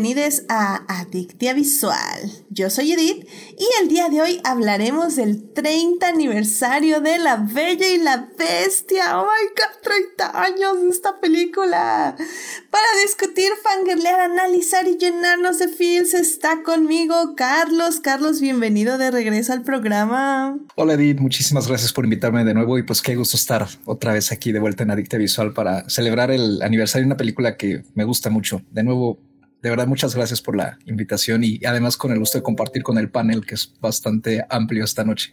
bienvenidos a Adictia Visual. Yo soy Edith y el día de hoy hablaremos del 30 aniversario de La Bella y la Bestia. Oh my god, 30 años de esta película. Para discutir, fangirlear, analizar y llenarnos de feels está conmigo Carlos. Carlos, bienvenido de regreso al programa. Hola Edith, muchísimas gracias por invitarme de nuevo y pues qué gusto estar otra vez aquí de vuelta en Adictia Visual para celebrar el aniversario de una película que me gusta mucho. De nuevo, de verdad, muchas gracias por la invitación y además con el gusto de compartir con el panel que es bastante amplio esta noche.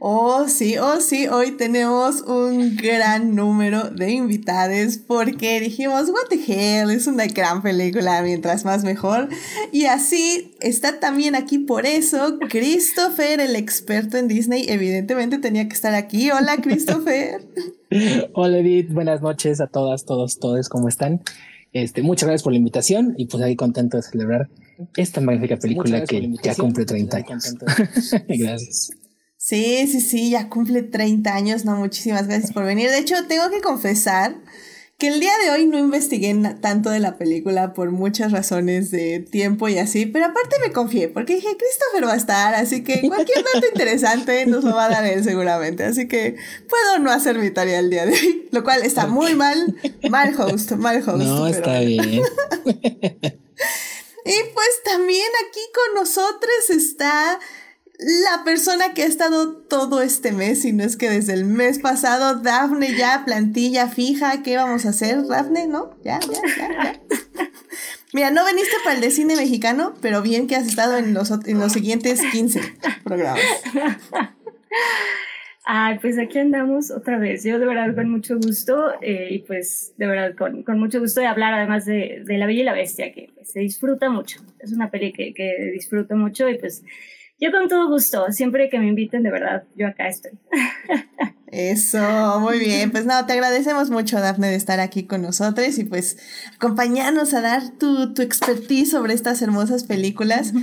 Oh, sí, oh, sí, hoy tenemos un gran número de invitados porque dijimos, what the hell, es una gran película, mientras más mejor. Y así está también aquí por eso Christopher, el experto en Disney, evidentemente tenía que estar aquí. Hola, Christopher. Hola, Edith, buenas noches a todas, todos, todos, ¿cómo están? Este, muchas gracias por la invitación y pues ahí contento de celebrar esta magnífica película que ya cumple 30 años. gracias. Sí, sí, sí, ya cumple 30 años, no, muchísimas gracias por venir. De hecho, tengo que confesar que el día de hoy no investigué tanto de la película por muchas razones de tiempo y así, pero aparte me confié porque dije, Christopher va a estar, así que cualquier dato interesante nos lo va a dar él seguramente, así que puedo no hacer mi tarea el día de hoy, lo cual está muy mal, mal host, mal host. No, está bien. y pues también aquí con nosotros está la persona que ha estado todo este mes, y no es que desde el mes pasado, Dafne ya, plantilla fija, ¿qué vamos a hacer, Dafne? ¿No? Ya, ya, ya, ya. Mira, no veniste para el de cine mexicano, pero bien que has estado en los, en los siguientes 15 programas. Ay, pues aquí andamos otra vez. Yo de verdad con mucho gusto eh, y pues de verdad con, con, mucho gusto de hablar además de, de La Bella y la Bestia, que pues, se disfruta mucho. Es una peli que, que disfruto mucho y pues yo con todo gusto, siempre que me inviten, de verdad, yo acá estoy. Eso, muy bien. Pues no, te agradecemos mucho, Dafne, de estar aquí con nosotros y pues acompañarnos a dar tu, tu expertise sobre estas hermosas películas.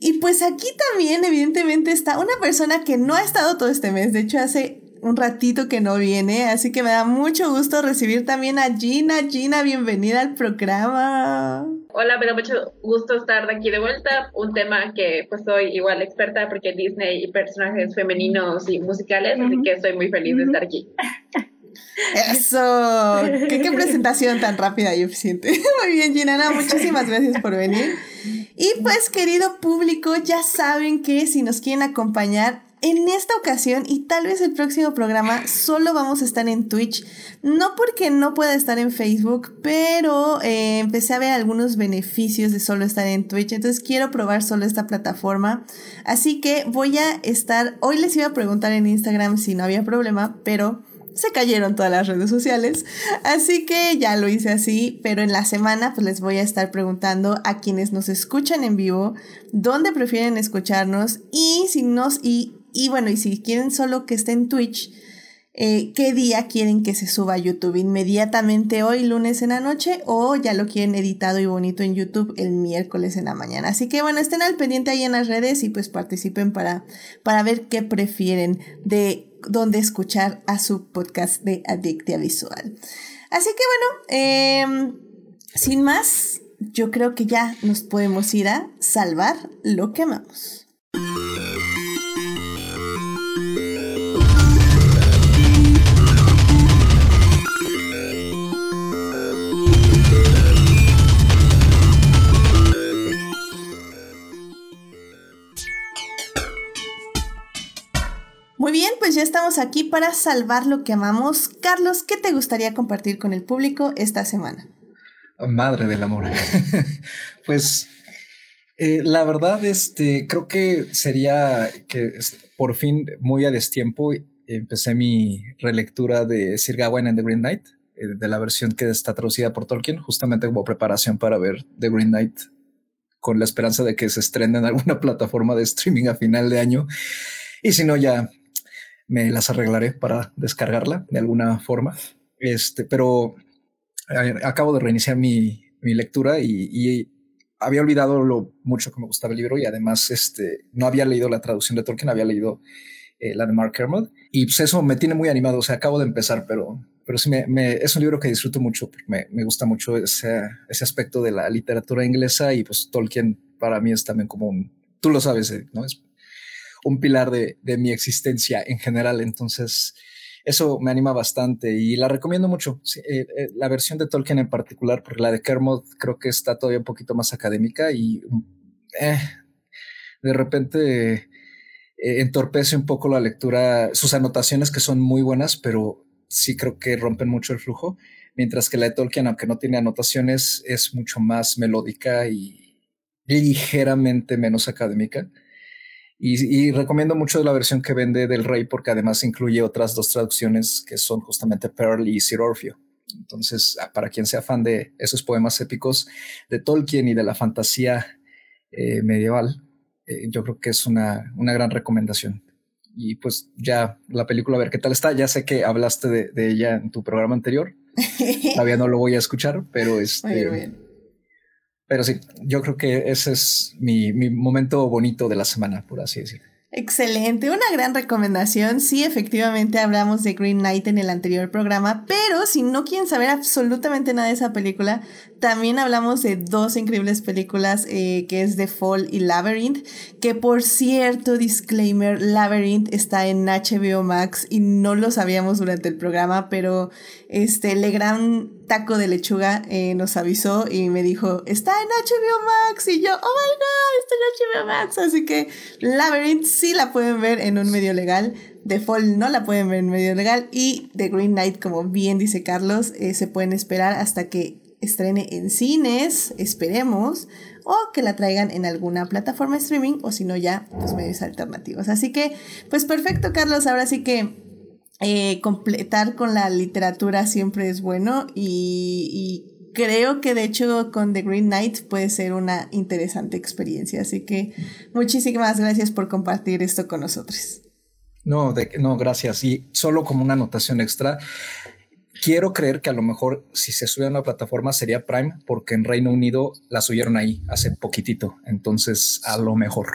Y pues aquí también, evidentemente, está una persona que no ha estado todo este mes. De hecho, hace un ratito que no viene, así que me da mucho gusto recibir también a Gina. Gina, bienvenida al programa. Hola, me da mucho gusto estar de aquí de vuelta. Un tema que pues soy igual experta porque Disney y personajes femeninos y musicales, así que estoy muy feliz de estar aquí. Eso, ¿Qué, qué presentación tan rápida y eficiente. Muy bien, Gina, muchísimas gracias por venir. Y pues, querido público, ya saben que si nos quieren acompañar en esta ocasión y tal vez el próximo programa solo vamos a estar en Twitch. No porque no pueda estar en Facebook, pero eh, empecé a ver algunos beneficios de solo estar en Twitch. Entonces quiero probar solo esta plataforma. Así que voy a estar, hoy les iba a preguntar en Instagram si no había problema, pero se cayeron todas las redes sociales. Así que ya lo hice así, pero en la semana pues les voy a estar preguntando a quienes nos escuchan en vivo dónde prefieren escucharnos y si nos y bueno, y si quieren solo que esté en Twitch, eh, ¿qué día quieren que se suba a YouTube? ¿Inmediatamente hoy, lunes en la noche? ¿O ya lo quieren editado y bonito en YouTube el miércoles en la mañana? Así que bueno, estén al pendiente ahí en las redes y pues participen para, para ver qué prefieren de dónde escuchar a su podcast de Adictia Visual. Así que bueno, em, sin más, yo creo que ya nos podemos ir a salvar lo que amamos. Muy bien, pues ya estamos aquí para salvar lo que amamos. Carlos, ¿qué te gustaría compartir con el público esta semana? Madre del amor. pues eh, la verdad, este, creo que sería que por fin, muy a destiempo, empecé mi relectura de Sir Gawain and the Green Knight, eh, de la versión que está traducida por Tolkien, justamente como preparación para ver The Green Knight, con la esperanza de que se estrene en alguna plataforma de streaming a final de año. Y si no, ya me las arreglaré para descargarla de alguna forma. Este, pero acabo de reiniciar mi, mi lectura y, había olvidado lo mucho que me gustaba el libro y además este, no había leído la traducción de Tolkien, había leído eh, la de Mark Kermode y pues eso me tiene muy animado. O sea, acabo de empezar, pero, pero sí me, es un libro que disfruto mucho, me, me gusta mucho ese, ese aspecto de la literatura inglesa y pues Tolkien para mí es también como un, tú lo sabes, eh, ¿no? Es un pilar de, de mi existencia en general, entonces eso me anima bastante y la recomiendo mucho. Eh, eh, la versión de Tolkien en particular, porque la de Kermode creo que está todavía un poquito más académica y eh, de repente entorpece un poco la lectura, sus anotaciones que son muy buenas, pero sí creo que rompen mucho el flujo, mientras que la de Tolkien, aunque no tiene anotaciones, es mucho más melódica y ligeramente menos académica. Y, recomiendo mucho la versión que vende del Rey porque además incluye otras dos traducciones que son justamente Pearl y Sir Orfeo. Entonces, ah, para quien sea fan de esos poemas épicos de Tolkien y de la fantasía eh, medieval, eh, yo creo que es una, una, gran recomendación. Y pues ya la película, a ver qué tal está. Ya sé que hablaste de, de ella en tu programa anterior. Todavía no lo voy a escuchar, pero este, bien. Pero sí, yo creo que ese es mi, mi momento bonito de la semana, por así decirlo. Excelente, una gran recomendación. Sí, efectivamente hablamos de Green Knight en el anterior programa, pero si no quieren saber absolutamente nada de esa película, también hablamos de dos increíbles películas eh, que es The Fall y Labyrinth, que por cierto, disclaimer, Labyrinth está en HBO Max y no lo sabíamos durante el programa, pero este gran Taco de Lechuga eh, nos avisó y me dijo, está en HBO Max y yo, oh my god, está en HBO Max, así que Labyrinth sí la pueden ver en un medio legal. The Fall no la pueden ver en medio legal. Y The Green Knight, como bien dice Carlos, eh, se pueden esperar hasta que estrene en cines, esperemos, o que la traigan en alguna plataforma de streaming, o si no ya, pues medios alternativos. Así que, pues perfecto, Carlos, ahora sí que eh, completar con la literatura siempre es bueno y, y creo que de hecho con The Green Knight puede ser una interesante experiencia. Así que muchísimas gracias por compartir esto con nosotros. No, de, no, gracias. Y solo como una anotación extra, quiero creer que a lo mejor si se sube a una plataforma sería Prime, porque en Reino Unido la subieron ahí hace poquitito. Entonces, a lo mejor.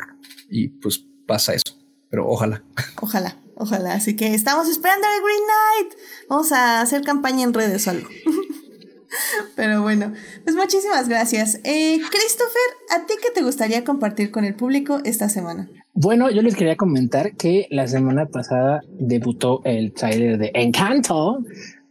Y pues pasa eso. Pero ojalá. Ojalá, ojalá. Así que estamos esperando The Green Knight. Vamos a hacer campaña en redes o algo. Pero bueno, pues muchísimas gracias. Eh, Christopher, ¿a ti qué te gustaría compartir con el público esta semana? Bueno, yo les quería comentar que la semana pasada debutó el trailer de Encanto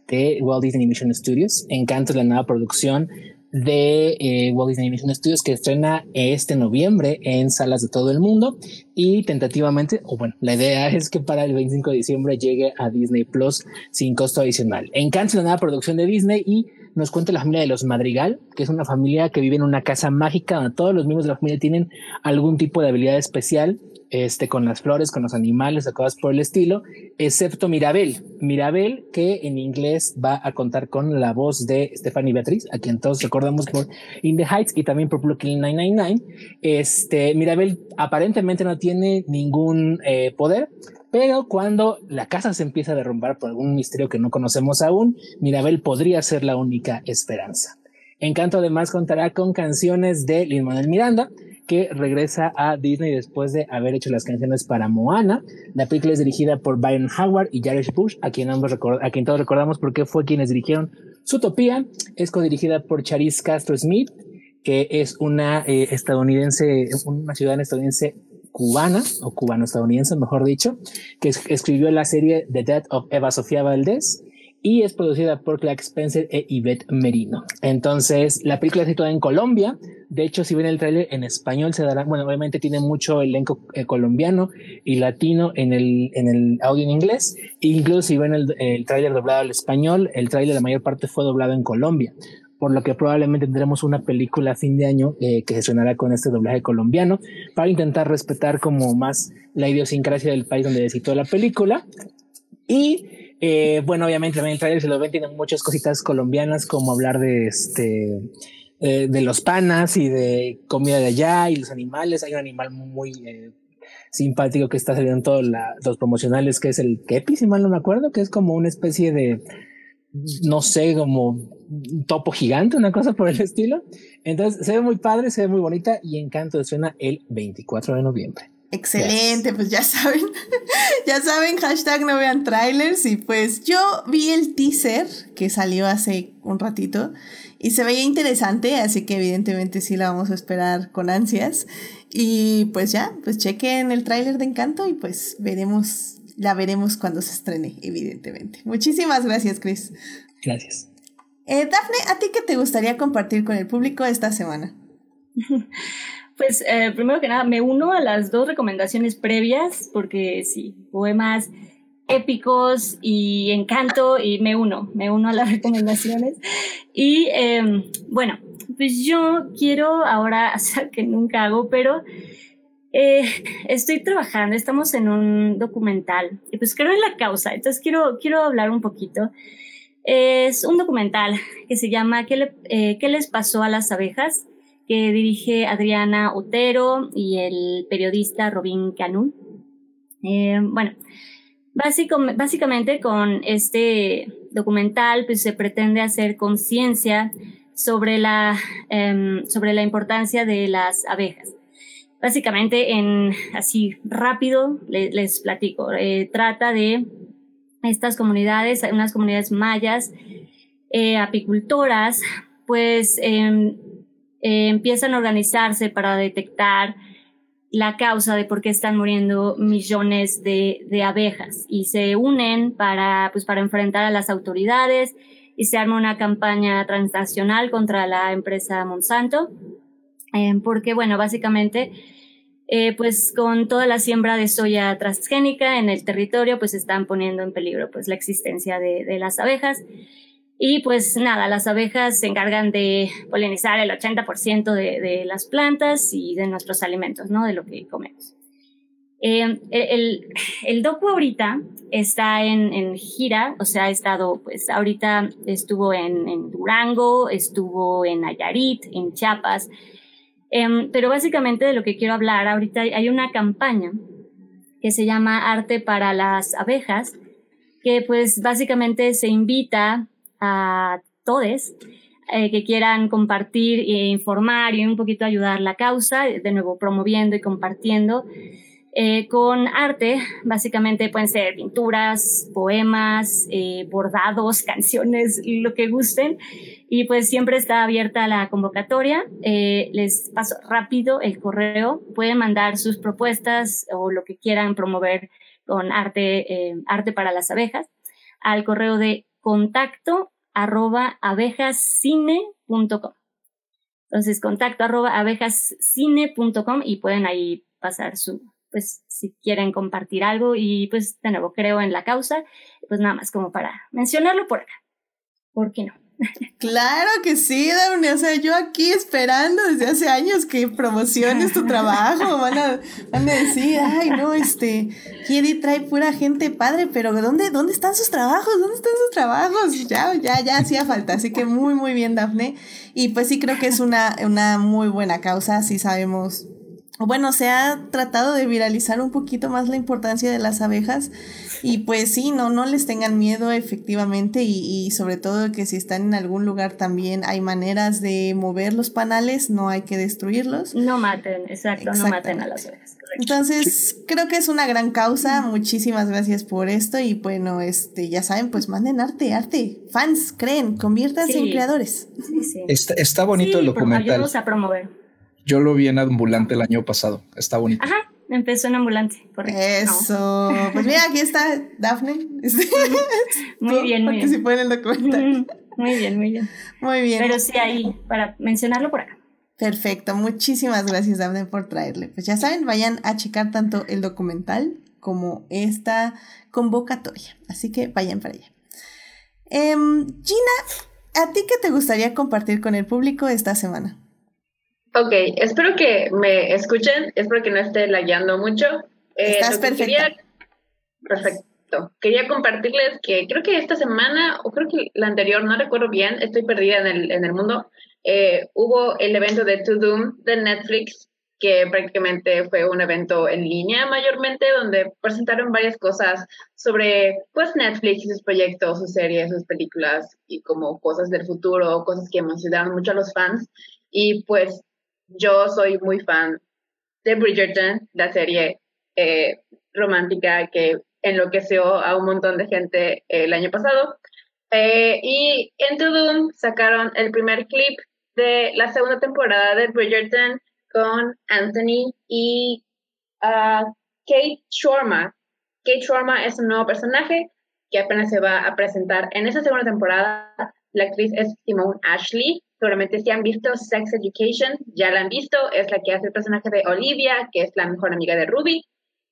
de Walt Disney Animation Studios. Encanto es la nueva producción de eh, Walt Disney Animation Studios que estrena este noviembre en salas de todo el mundo y tentativamente, o bueno, la idea es que para el 25 de diciembre llegue a Disney Plus sin costo adicional. Encanto es la nueva producción de Disney y nos cuenta la familia de los Madrigal, que es una familia que vive en una casa mágica donde todos los miembros de la familia tienen algún tipo de habilidad especial, este, con las flores, con los animales, o cosas por el estilo, excepto Mirabel. Mirabel, que en inglés va a contar con la voz de Stephanie Beatriz, a quien todos recordamos por In the Heights y también por Brooklyn 999. Este, Mirabel aparentemente no tiene ningún eh, poder, pero cuando la casa se empieza a derrumbar por algún misterio que no conocemos aún, Mirabel podría ser la única esperanza. Encanto además contará con canciones de Lin Manuel Miranda, que regresa a Disney después de haber hecho las canciones para Moana. La película es dirigida por Byron Howard y Jared Bush, a quien, todos recordamos porque fue quienes dirigieron Zootopia. Es codirigida por Charis Castro Smith, que es una eh, estadounidense, una ciudadana estadounidense cubana, o cubano-estadounidense, mejor dicho, que escribió la serie The Death of Eva Sofía Valdés y es producida por Clark Spencer e Yvette Merino. Entonces, la película es situada en Colombia. De hecho, si ven el tráiler en español, se dará, bueno, obviamente tiene mucho elenco eh, colombiano y latino en el, en el audio en inglés. E incluso si ven el, el tráiler doblado al español, el tráiler la mayor parte fue doblado en Colombia por lo que probablemente tendremos una película a fin de año eh, que se sonará con este doblaje colombiano para intentar respetar como más la idiosincrasia del país donde se la película. Y eh, bueno, obviamente también el trailer se lo ven, tiene muchas cositas colombianas como hablar de este eh, de los panas y de comida de allá y los animales. Hay un animal muy simpático que está saliendo en todos los promocionales, que es el kepi, si mal no me acuerdo, que es como una especie de, no sé, como topo gigante, una cosa por el estilo. Entonces se ve muy padre, se ve muy bonita y Encanto suena el 24 de noviembre. Excelente, pues ya saben, ya saben, hashtag no vean trailers y pues yo vi el teaser que salió hace un ratito y se veía interesante, así que evidentemente sí la vamos a esperar con ansias y pues ya, pues chequen el tráiler de Encanto y pues veremos, la veremos cuando se estrene, evidentemente. Muchísimas gracias, Chris. Gracias. Eh, Dafne, ¿a ti qué te gustaría compartir con el público esta semana? Pues eh, primero que nada, me uno a las dos recomendaciones previas, porque sí, poemas épicos y encanto, y me uno, me uno a las recomendaciones. Y em, bueno, pues yo quiero ahora hacer que nunca hago, pero eh, estoy trabajando, estamos en un documental, y pues creo en la causa, entonces quiero, quiero hablar un poquito. Es un documental que se llama ¿Qué, le, eh, ¿Qué les pasó a las abejas? Que dirige Adriana Otero y el periodista Robin Canún. Eh, bueno, básicamente con este documental pues, se pretende hacer conciencia sobre, la, em, sobre la importancia de las abejas. Básicamente, en así rápido les, platico. Eh, trata de estas comunidades, unas comunidades mayas, eh, apicultoras, pues em, eh, empiezan a organizarse para detectar la causa de por qué están muriendo millones de, de, abejas y se unen para, pues, para enfrentar a las autoridades y se arma una campaña transnacional contra la empresa Monsanto, eh, porque, bueno, básicamente, eh, pues con toda la siembra de soya transgénica en el territorio, pues están poniendo en peligro pues la existencia de, de las abejas. Y pues nada, las abejas se encargan de polinizar el 80% de, de, las plantas y de nuestros alimentos, ¿no? De lo que comemos. Eh, el, el, docu ahorita está en, en, gira, o sea, ha estado, pues ahorita estuvo en, en Durango, estuvo en Nayarit, en Chiapas, eh, pero básicamente de lo que quiero hablar, ahorita hay una campaña que se llama Arte para las Abejas, que pues básicamente se invita a todos eh, que quieran compartir e informar y un poquito ayudar la causa, de nuevo promoviendo y compartiendo. Eh, con arte, básicamente pueden ser pinturas, poemas, eh, bordados, canciones, lo que gusten. Y pues siempre está abierta la convocatoria. les paso rápido el correo. Pueden mandar sus propuestas o lo que quieran promover con arte, arte para las abejas al correo de contacto arroba abejascine.com. Entonces, contacto arroba abejascine.com y pueden ahí pasar su, pues, si quieren compartir algo y pues, de nuevo, creo en la causa, pues nada más como para mencionarlo por acá. ¿Por qué no? Claro que sí, Daphne. O sea, yo aquí esperando desde hace años que promociones tu trabajo. Van a, van a decir, ay, no, este, Kiri trae pura gente padre, pero ¿dónde, ¿dónde están sus trabajos? ¿Dónde están sus trabajos? Ya, ya, ya hacía falta. Así que muy, muy bien, Dafne. Y pues sí creo que es una, una muy buena causa. Sí sabemos bueno, se ha tratado de viralizar un poquito más la importancia de las abejas y pues sí, no, no les tengan miedo efectivamente y, y, sobre todo que si están en algún lugar también hay maneras de mover los panales, no hay que destruirlos. No maten, exacto, no maten a las abejas. Entonces, creo que es una gran causa, muchísimas gracias por esto y bueno, este, ya saben, pues manden arte, arte, fans, creen, conviértanse en creadores. Sí, sí. Está, está bonito el documental. a promover. Yo lo vi en Ambulante el año pasado. Está bonito. Ajá, empezó en Ambulante, correcto. Eso. Pues mira, aquí está Daphne. muy bien, muy bien. en el documental. Muy bien, muy bien. Muy bien. Pero sí, ahí, para mencionarlo por acá. Perfecto. Muchísimas gracias, Daphne, por traerle. Pues ya saben, vayan a checar tanto el documental como esta convocatoria. Así que vayan para allá. Em, Gina, ¿a ti qué te gustaría compartir con el público esta semana? Ok, espero que me escuchen, espero que no esté lagueando mucho. Eh, Estás perfecta. perfecto. Quería compartirles que creo que esta semana, o creo que la anterior, no recuerdo bien, estoy perdida en el, en el mundo, eh, hubo el evento de To Doom de Netflix, que prácticamente fue un evento en línea mayormente, donde presentaron varias cosas sobre pues Netflix y sus proyectos, sus series, sus películas y como cosas del futuro, cosas que emocionaron mucho a los fans. Y pues yo soy muy fan de Bridgerton, la serie eh, romántica que enloqueció a un montón de gente el año pasado. Eh, y en Doom sacaron el primer clip de la segunda temporada de Bridgerton con Anthony y uh, Kate Shorma. Kate Shorma es un nuevo personaje que apenas se va a presentar en esa segunda temporada. La actriz es Simone Ashley. Seguramente si han visto Sex Education, ya la han visto. Es la que hace el personaje de Olivia, que es la mejor amiga de Ruby.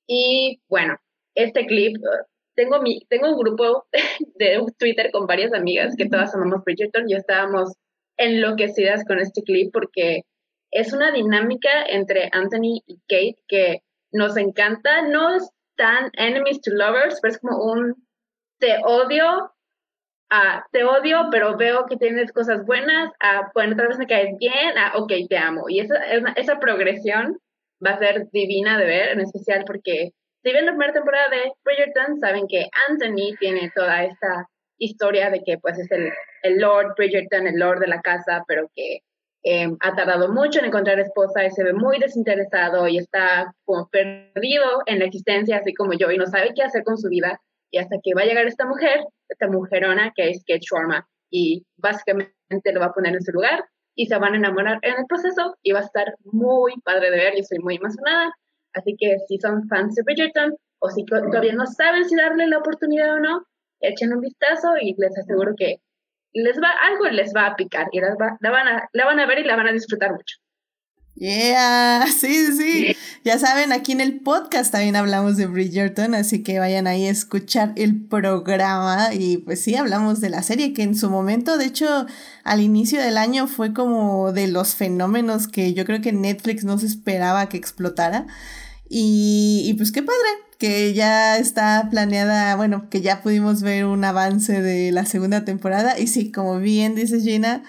Y bueno, este clip, uh, tengo, mi, tengo un grupo de Twitter con varias amigas que todas amamos Bridgerton y estábamos enloquecidas con este clip porque es una dinámica entre Anthony y Kate que nos encanta. No es tan enemies to lovers, pero es como un te odio, a te odio, pero veo que tienes cosas buenas, a bueno, tal vez me caes bien, a ok, te amo. Y esa, esa progresión va a ser divina de ver, en especial porque si ven la primera temporada de Bridgerton, saben que Anthony tiene toda esta historia de que pues es el, el Lord Bridgerton, el Lord de la casa, pero que em, ha tardado mucho en encontrar esposa y se ve muy desinteresado y está como perdido en la existencia, así como yo, y no sabe qué hacer con su vida. Y hasta que va a llegar esta mujer, esta mujerona que es Kate Sharma, y básicamente lo va a poner en su lugar y se van a enamorar en el proceso y va a estar muy padre de ver. Yo soy muy emocionada. Así que si son fans de Bridgerton o si todavía no saben si darle la oportunidad o no, echen un vistazo y les aseguro que les va, algo les va a picar y la, van a, la van a ver y la van a disfrutar mucho. Yeah, sí, sí. Ya saben, aquí en el podcast también hablamos de Bridgerton, así que vayan ahí a escuchar el programa y pues sí, hablamos de la serie que en su momento, de hecho, al inicio del año fue como de los fenómenos que yo creo que Netflix no se esperaba que explotara. Y, y pues qué padre, que ya está planeada, bueno, que ya pudimos ver un avance de la segunda temporada y sí, como bien dice Gina,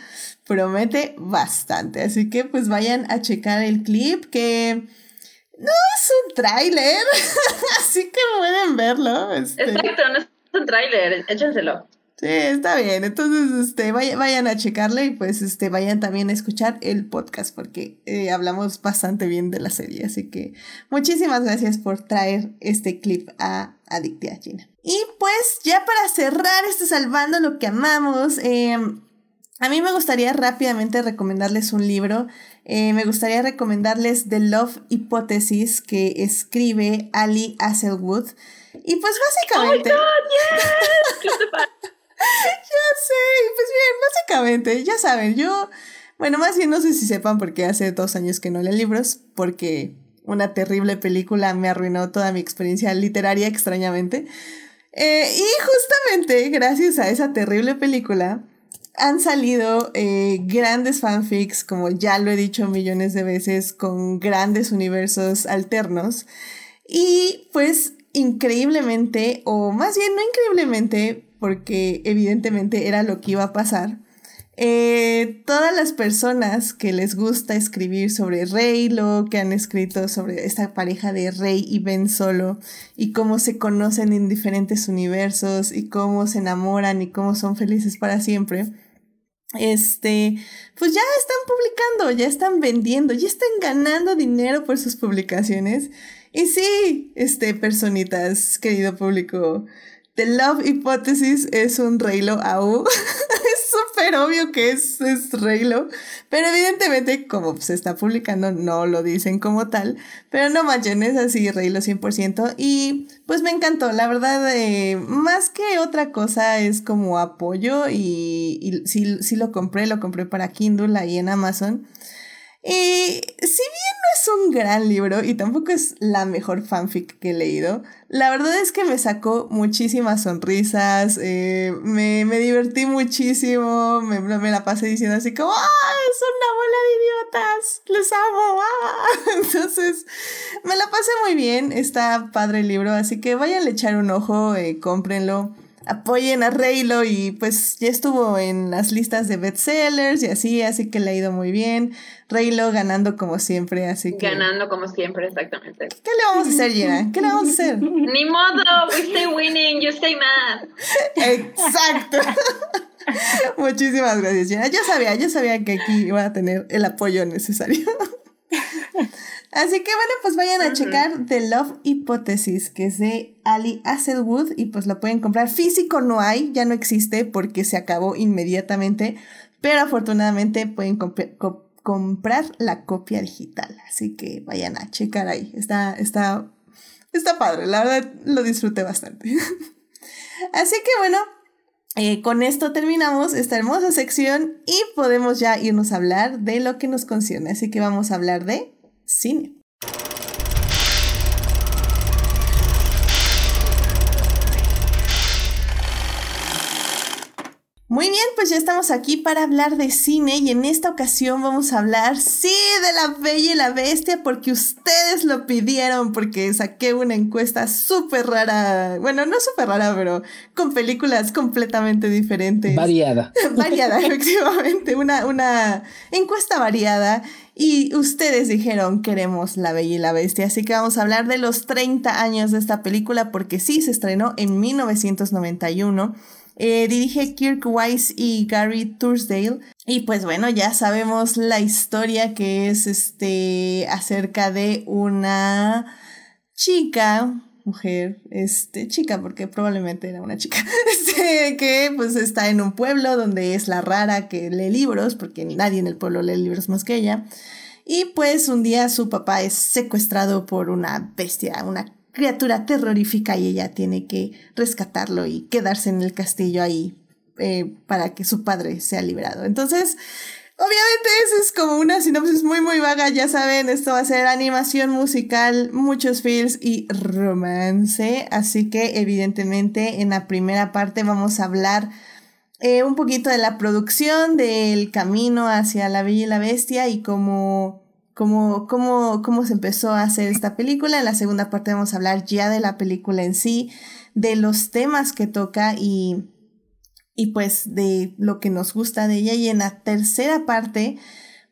promete bastante. Así que pues vayan a checar el clip que no es un tráiler, así que pueden verlo. Este. Exacto, no es un tráiler, échenselo. Sí, está bien. Entonces, este, vayan, a checarle y pues este, vayan también a escuchar el podcast porque eh, hablamos bastante bien de la serie. Así que muchísimas gracias por traer este clip a Adictia China. Y pues ya para cerrar este Salvando lo que amamos, em, a mí me gustaría rápidamente recomendarles un libro. Eh, me gustaría recomendarles The Love Hypothesis que escribe Ali Hazelwood. Y pues básicamente... Oh ya sé, pues bien, básicamente, ya saben, yo, bueno, más bien no sé si sepan porque hace dos años que no leo libros, porque una terrible película me arruinó toda mi experiencia literaria extrañamente. Eh, y justamente gracias a esa terrible película han salido eh, grandes fanfics, como ya lo he dicho millones de veces, con grandes universos alternos. Y pues increíblemente, o más bien no increíblemente, porque evidentemente era lo que iba a pasar. Eh, todas las personas que les gusta escribir sobre Reylo, que han escrito sobre esta pareja de Rey y Ben Solo, y cómo se conocen en diferentes universos, y cómo se enamoran y cómo son felices para siempre, este, pues ya están publicando, ya están vendiendo, ya están ganando dinero por sus publicaciones. Y sí, este, personitas, querido público, The Love Hypothesis es un Reylo AU. súper obvio que es, es Reylo. Pero evidentemente, como se está publicando, no lo dicen como tal. Pero no manchen, es así Reylo 100%. Y pues me encantó. La verdad, eh, más que otra cosa, es como apoyo. Y, y sí, sí lo compré, lo compré para Kindle ahí en Amazon. Y si bien no es un gran libro y tampoco es la mejor fanfic que he leído, la verdad es que me sacó muchísimas sonrisas, eh, me, me, divertí muchísimo, me, me, la pasé diciendo así como, ¡ah! Es una bola de idiotas, les amo, ¡ah! Entonces, me la pasé muy bien, está padre el libro, así que vayan a echar un ojo, eh, cómprenlo apoyen a Reylo y pues ya estuvo en las listas de bestsellers y así, así que le ha ido muy bien. Reylo ganando como siempre, así que... Ganando como siempre, exactamente. ¿Qué le vamos a hacer, Gina? ¿Qué le vamos a hacer? Ni modo, we stay winning, you stay mad. Exacto. Muchísimas gracias, Gina. Yo sabía, yo sabía que aquí iba a tener el apoyo necesario. Así que bueno, pues vayan a checar The Love Hypothesis, que es de Ali Hazelwood, y pues lo pueden comprar. Físico no hay, ya no existe porque se acabó inmediatamente, pero afortunadamente pueden comprar la copia digital. Así que vayan a checar ahí. Está, está, está padre, la verdad lo disfruté bastante. Así que bueno, eh, con esto terminamos esta hermosa sección y podemos ya irnos a hablar de lo que nos concierne. Así que vamos a hablar de cine. Muy bien, pues ya estamos aquí para hablar de cine y en esta ocasión vamos a hablar, sí, de la Bella y la Bestia porque ustedes lo pidieron, porque saqué una encuesta súper rara, bueno, no súper rara, pero con películas completamente diferentes. Variada. variada, efectivamente, una, una encuesta variada. Y ustedes dijeron, queremos La Bella y la Bestia, así que vamos a hablar de los 30 años de esta película porque sí, se estrenó en 1991 eh, dirige Kirk Wise y Gary Thursdale. Y pues bueno, ya sabemos la historia que es este acerca de una chica, mujer, este, chica, porque probablemente era una chica, este, que pues está en un pueblo donde es la rara que lee libros, porque nadie en el pueblo lee libros más que ella. Y pues un día su papá es secuestrado por una bestia, una criatura terrorífica y ella tiene que rescatarlo y quedarse en el castillo ahí eh, para que su padre sea liberado. Entonces, obviamente eso es como una sinopsis muy muy vaga, ya saben, esto va a ser animación musical, muchos feels y romance, así que evidentemente en la primera parte vamos a hablar eh, un poquito de la producción, del camino hacia la Bella y la Bestia y cómo cómo, cómo, cómo se empezó a hacer esta película. En la segunda parte vamos a hablar ya de la película en sí, de los temas que toca y, y pues de lo que nos gusta de ella. Y en la tercera parte,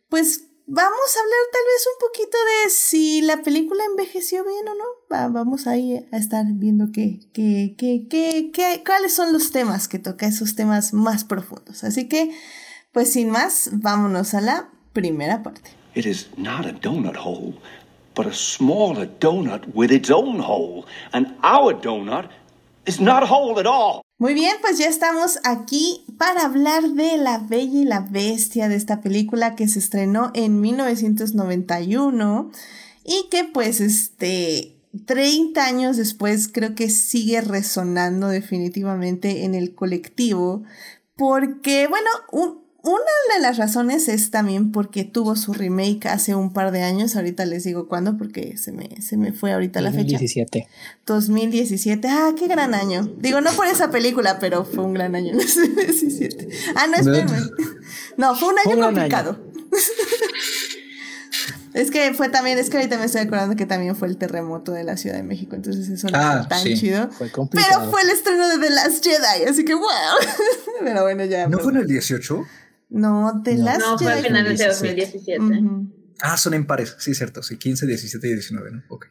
pues vamos a hablar tal vez un poquito de si la película envejeció bien o no. vamos ahí a estar viendo qué, qué, qué, qué, qué, cuáles son los temas que toca, esos temas más profundos. Así que, pues sin más, vámonos a la primera parte. It is not a donut hole, but a smaller donut with its own hole. And our donut is not a hole at all. Muy bien, pues ya estamos aquí para hablar de La Bella y la Bestia, de esta película que se estrenó en 1991 y que pues este 30 años después creo que sigue resonando definitivamente en el colectivo porque bueno, un, una de las razones es también porque tuvo su remake hace un par de años, ahorita les digo cuándo porque se me, se me fue ahorita la fecha. 2017. 2017, ah, qué gran año. Digo, no por esa película, pero fue un gran año. 2017. Ah, no, espérame. No, fue un año complicado. Es que fue también, es que ahorita me estoy acordando que también fue el terremoto de la Ciudad de México, entonces eso no ah, fue tan chido. Pero fue el estreno de The Last Jedi, así que wow. Pero bueno, ya. ¿No fue en el 18? No, de las No, fue a finales de 2017. Ah, son en pares, sí, cierto, sí, 15, 17 y 19, ¿no? Ok.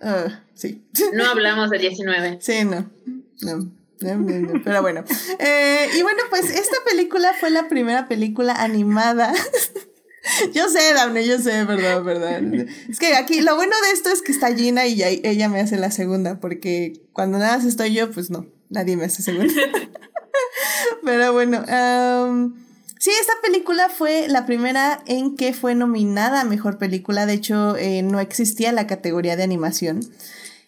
Uh, sí. No hablamos de 19. Sí, no. No. Pero bueno. Eh, y bueno, pues esta película fue la primera película animada. yo sé, Daphne, yo sé, perdón, perdón. Es que aquí lo bueno de esto es que está Gina y ella me hace la segunda, porque cuando nada más estoy yo, pues no, nadie me hace segunda. Pero bueno, um, Sí, esta película fue la primera en que fue nominada a Mejor Película. De hecho, eh, no existía la categoría de animación.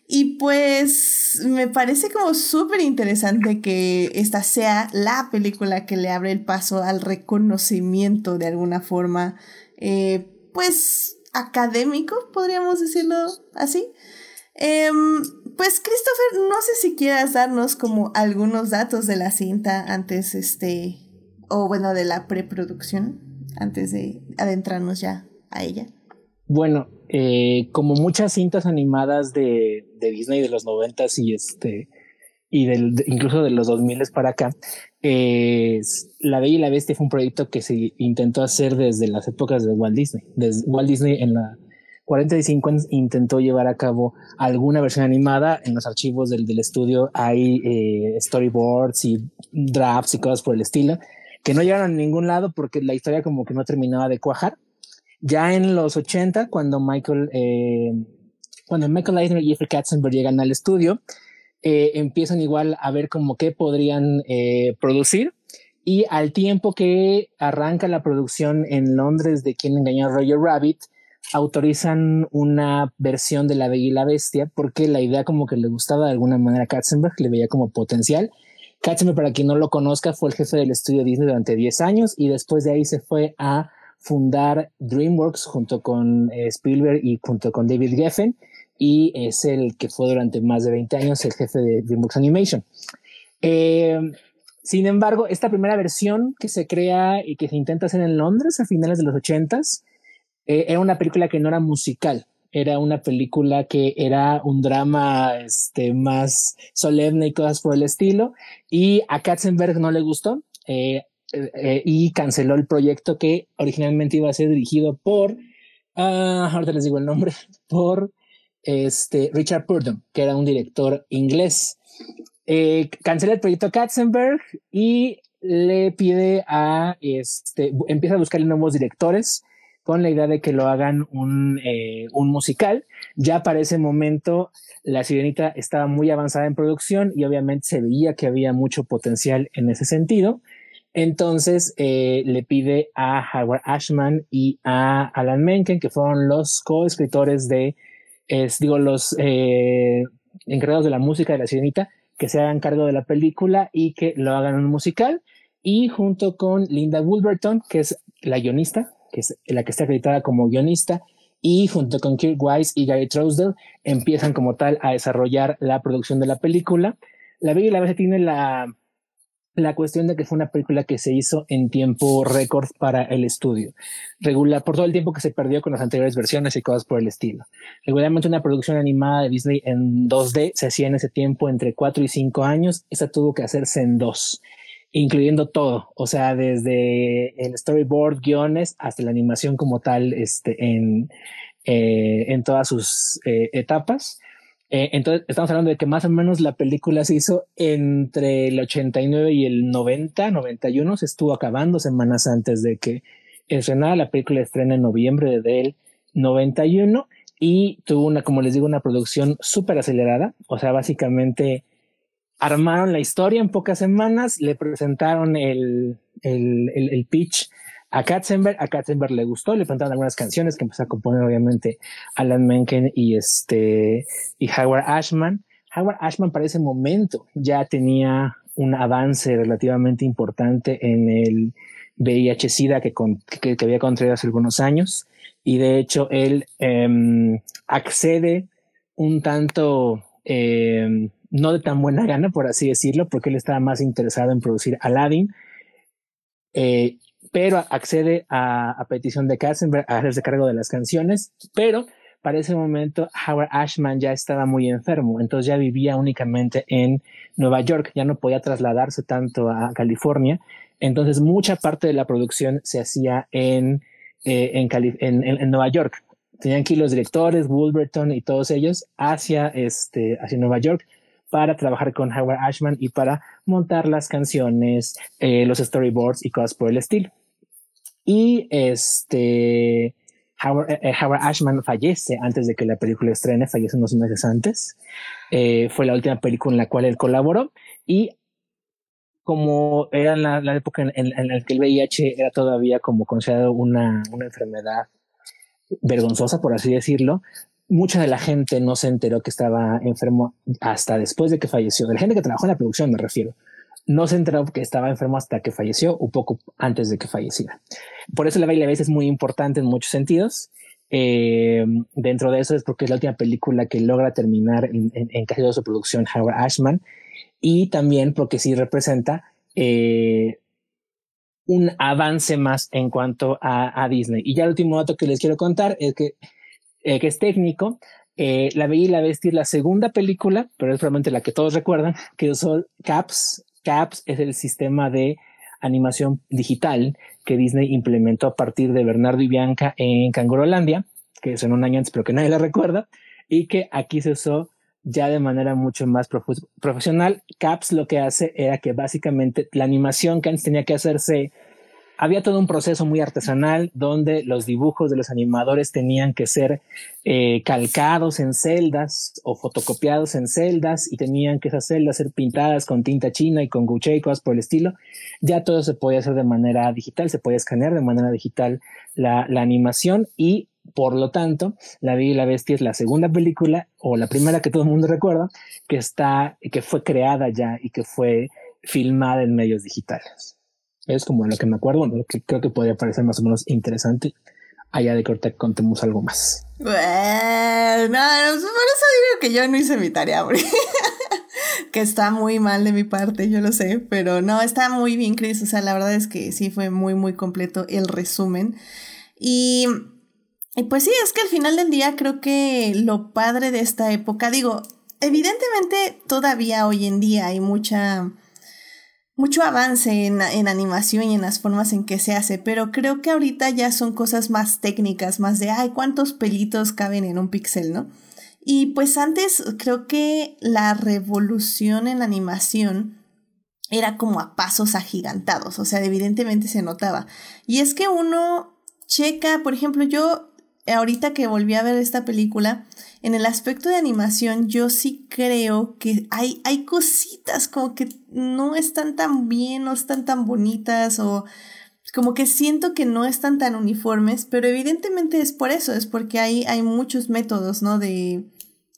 Y pues me parece como súper interesante que esta sea la película que le abre el paso al reconocimiento de alguna forma, eh, pues académico, podríamos decirlo así. Em, pues Christopher, no sé si quieras darnos como algunos datos de la cinta antes, este, o bueno, de la preproducción, antes de adentrarnos ya a ella? Bueno, eh, como muchas cintas animadas de, de, Disney de los noventas y este y del, incluso de los 2000 para acá, La Bella y la Bestia fue un proyecto que se intentó hacer desde las épocas de Walt Disney. Desde Walt Disney en la 45 intentó llevar a cabo alguna versión animada. En los archivos del, del estudio hay eh, storyboards y drafts y cosas por el estilo que no llegaron a ningún lado porque la historia como que no terminaba de cuajar. Ya en los 80, cuando Michael, eh, cuando Michael Eisner y Jeffrey Katzenberg llegan al estudio, eh, empiezan igual a ver como qué podrían eh, producir. Y al tiempo que arranca la producción en Londres de Quien engañó a Roger Rabbit, autorizan una versión de La Bella y la Bestia porque la idea como que le gustaba de alguna manera a Katzenberg, le veía como potencial. Katzenberg, para quien no lo conozca, fue el jefe del estudio Disney durante 10 años y después de ahí se fue a fundar DreamWorks junto con eh, Spielberg y junto con David Geffen y es el que fue durante más de 20 años el jefe de DreamWorks Animation. Eh, sin embargo, esta primera versión que se crea y que se intenta hacer en Londres a finales de los 80s eh, era una película que no era musical, era una película que era un drama este, más solemne y cosas por el estilo. Y a Katzenberg no le gustó eh, eh, y canceló el proyecto que originalmente iba a ser dirigido por, ah, ahorita les digo el nombre, por este, Richard Purdom, que era un director inglés. Eh, cancela el proyecto Katzenberg y le pide a, este, empieza a buscarle nuevos directores con la idea de que lo hagan un, eh, un musical. Ya para ese momento La Sirenita estaba muy avanzada en producción y obviamente se veía que había mucho potencial en ese sentido. Entonces eh, le pide a Howard Ashman y a Alan Menken, que fueron los coescritores de, es, digo, los eh, encargados de la música de La Sirenita, que se hagan cargo de la película y que lo hagan un musical. Y junto con Linda Wolverton, que es la guionista, que es la que está acreditada como guionista, y junto con Kirk Wise y Gary Trousdale empiezan como tal a desarrollar la producción de la película. La Bella y la Bestia tiene la, la cuestión de que fue una película que se hizo en tiempo récord para el estudio, regular por todo el tiempo que se perdió con las anteriores versiones y cosas por el estilo. Regularmente una producción animada de Disney en 2D se hacía en ese tiempo entre 4 y 5 años, esa tuvo que hacerse en 2 incluyendo todo, o sea, desde el storyboard, guiones, hasta la animación como tal, este, en, eh, en todas sus eh, etapas. Eh, entonces, estamos hablando de que más o menos la película se hizo entre el 89 y el 90, 91, se estuvo acabando semanas antes de que estrenara. La película estrena en noviembre del 91 y tuvo una, como les digo, una producción súper acelerada. O sea, básicamente armaron la historia en pocas semanas, le presentaron el, el, el, pitch a Katzenberg, a Katzenberg le gustó, le presentaron algunas canciones que empezó a componer obviamente Alan Menken y este y Howard Ashman. Howard Ashman para ese momento ya tenía un avance relativamente importante en el VIH-Sida que, que, había contraído hace algunos años y de hecho él eh, accede un tanto eh, no de tan buena gana, por así decirlo, porque él estaba más interesado en producir Aladdin, eh, pero accede a, petición de Katzenberg a hacerse cargo de las canciones, pero para ese momento Howard Ashman ya estaba muy enfermo, entonces ya vivía únicamente en Nueva York, ya no podía trasladarse tanto a California, entonces mucha parte de la producción se hacía en, eh, en, Nueva York. Tenían que ir los directores, Wolverton y todos ellos hacia, este, hacia Nueva York para trabajar con Howard Ashman y para montar las canciones, eh, los storyboards y cosas por el estilo. Y este Howard, eh, Howard, Ashman fallece antes de que la película estrene, fallece unos meses antes. Eh, fue la última película en la cual él colaboró y como era la, la época en, en, la que el VIH era todavía como considerado una, una enfermedad vergonzosa, por así decirlo, mucha de la gente no se enteró que estaba enfermo hasta después de que falleció. De la gente que trabajó en la producción me refiero. No se enteró que estaba enfermo hasta que falleció, un poco antes de que falleciera. Por eso la Baile es muy importante en muchos sentidos. Eh, dentro de eso es porque es la última película que logra terminar en, casi toda su producción Howard Ashman y también porque sí representa eh, un avance más en cuanto a, Disney. Y ya el último dato que les quiero contar es que eh, que es técnico. Eh, la Bella y la Bestia es la segunda película, pero es probablemente la que todos recuerdan, que usó CAPS. CAPS es el sistema de animación digital que Disney implementó a partir de Bernardo y Bianca en Cangurolandia, que es en un año antes, pero que nadie la recuerda, y que aquí se usó ya de manera mucho más profesional. CAPS lo que hace era que básicamente la animación que antes tenía que hacerse había todo un proceso muy artesanal donde los dibujos de los animadores tenían que ser eh, calcados en celdas o fotocopiados en celdas y tenían que esas celdas ser pintadas con tinta china y con gouache y cosas por el estilo. Ya todo se podía hacer de manera digital, se podía escanear de manera digital la, animación y por lo tanto, La Bella y la Bestia es la segunda película o la primera que todo el mundo recuerda que está, que fue creada ya y que fue filmada en medios digitales. Es como lo que me acuerdo, lo que creo que podría parecer más o menos interesante. Allá de que contemos algo más. Bueno, no, por eso digo que yo no hice mi tarea, que está muy mal de mi parte, yo lo sé, pero no, está muy bien, Chris. O sea, la verdad es que sí fue muy, muy completo el resumen. Y, y pues sí, es que al final del día creo que lo padre de esta época, digo, evidentemente todavía hoy en día hay mucha mucho avance en, en, animación y en las formas en que se hace, pero creo que ahorita ya son cosas más técnicas, más de, ay, cuántos pelitos caben en un píxel, ¿no? Y pues antes creo que la revolución en la animación era como a pasos agigantados, o sea, evidentemente se notaba. Y es que uno checa, por ejemplo, yo ahorita que volví a ver esta película, en el aspecto de animación yo sí creo que hay, hay cositas como que no están tan bien, no están tan bonitas o como que siento que no están tan uniformes, pero evidentemente es por eso, es porque hay, hay muchos métodos, ¿no? De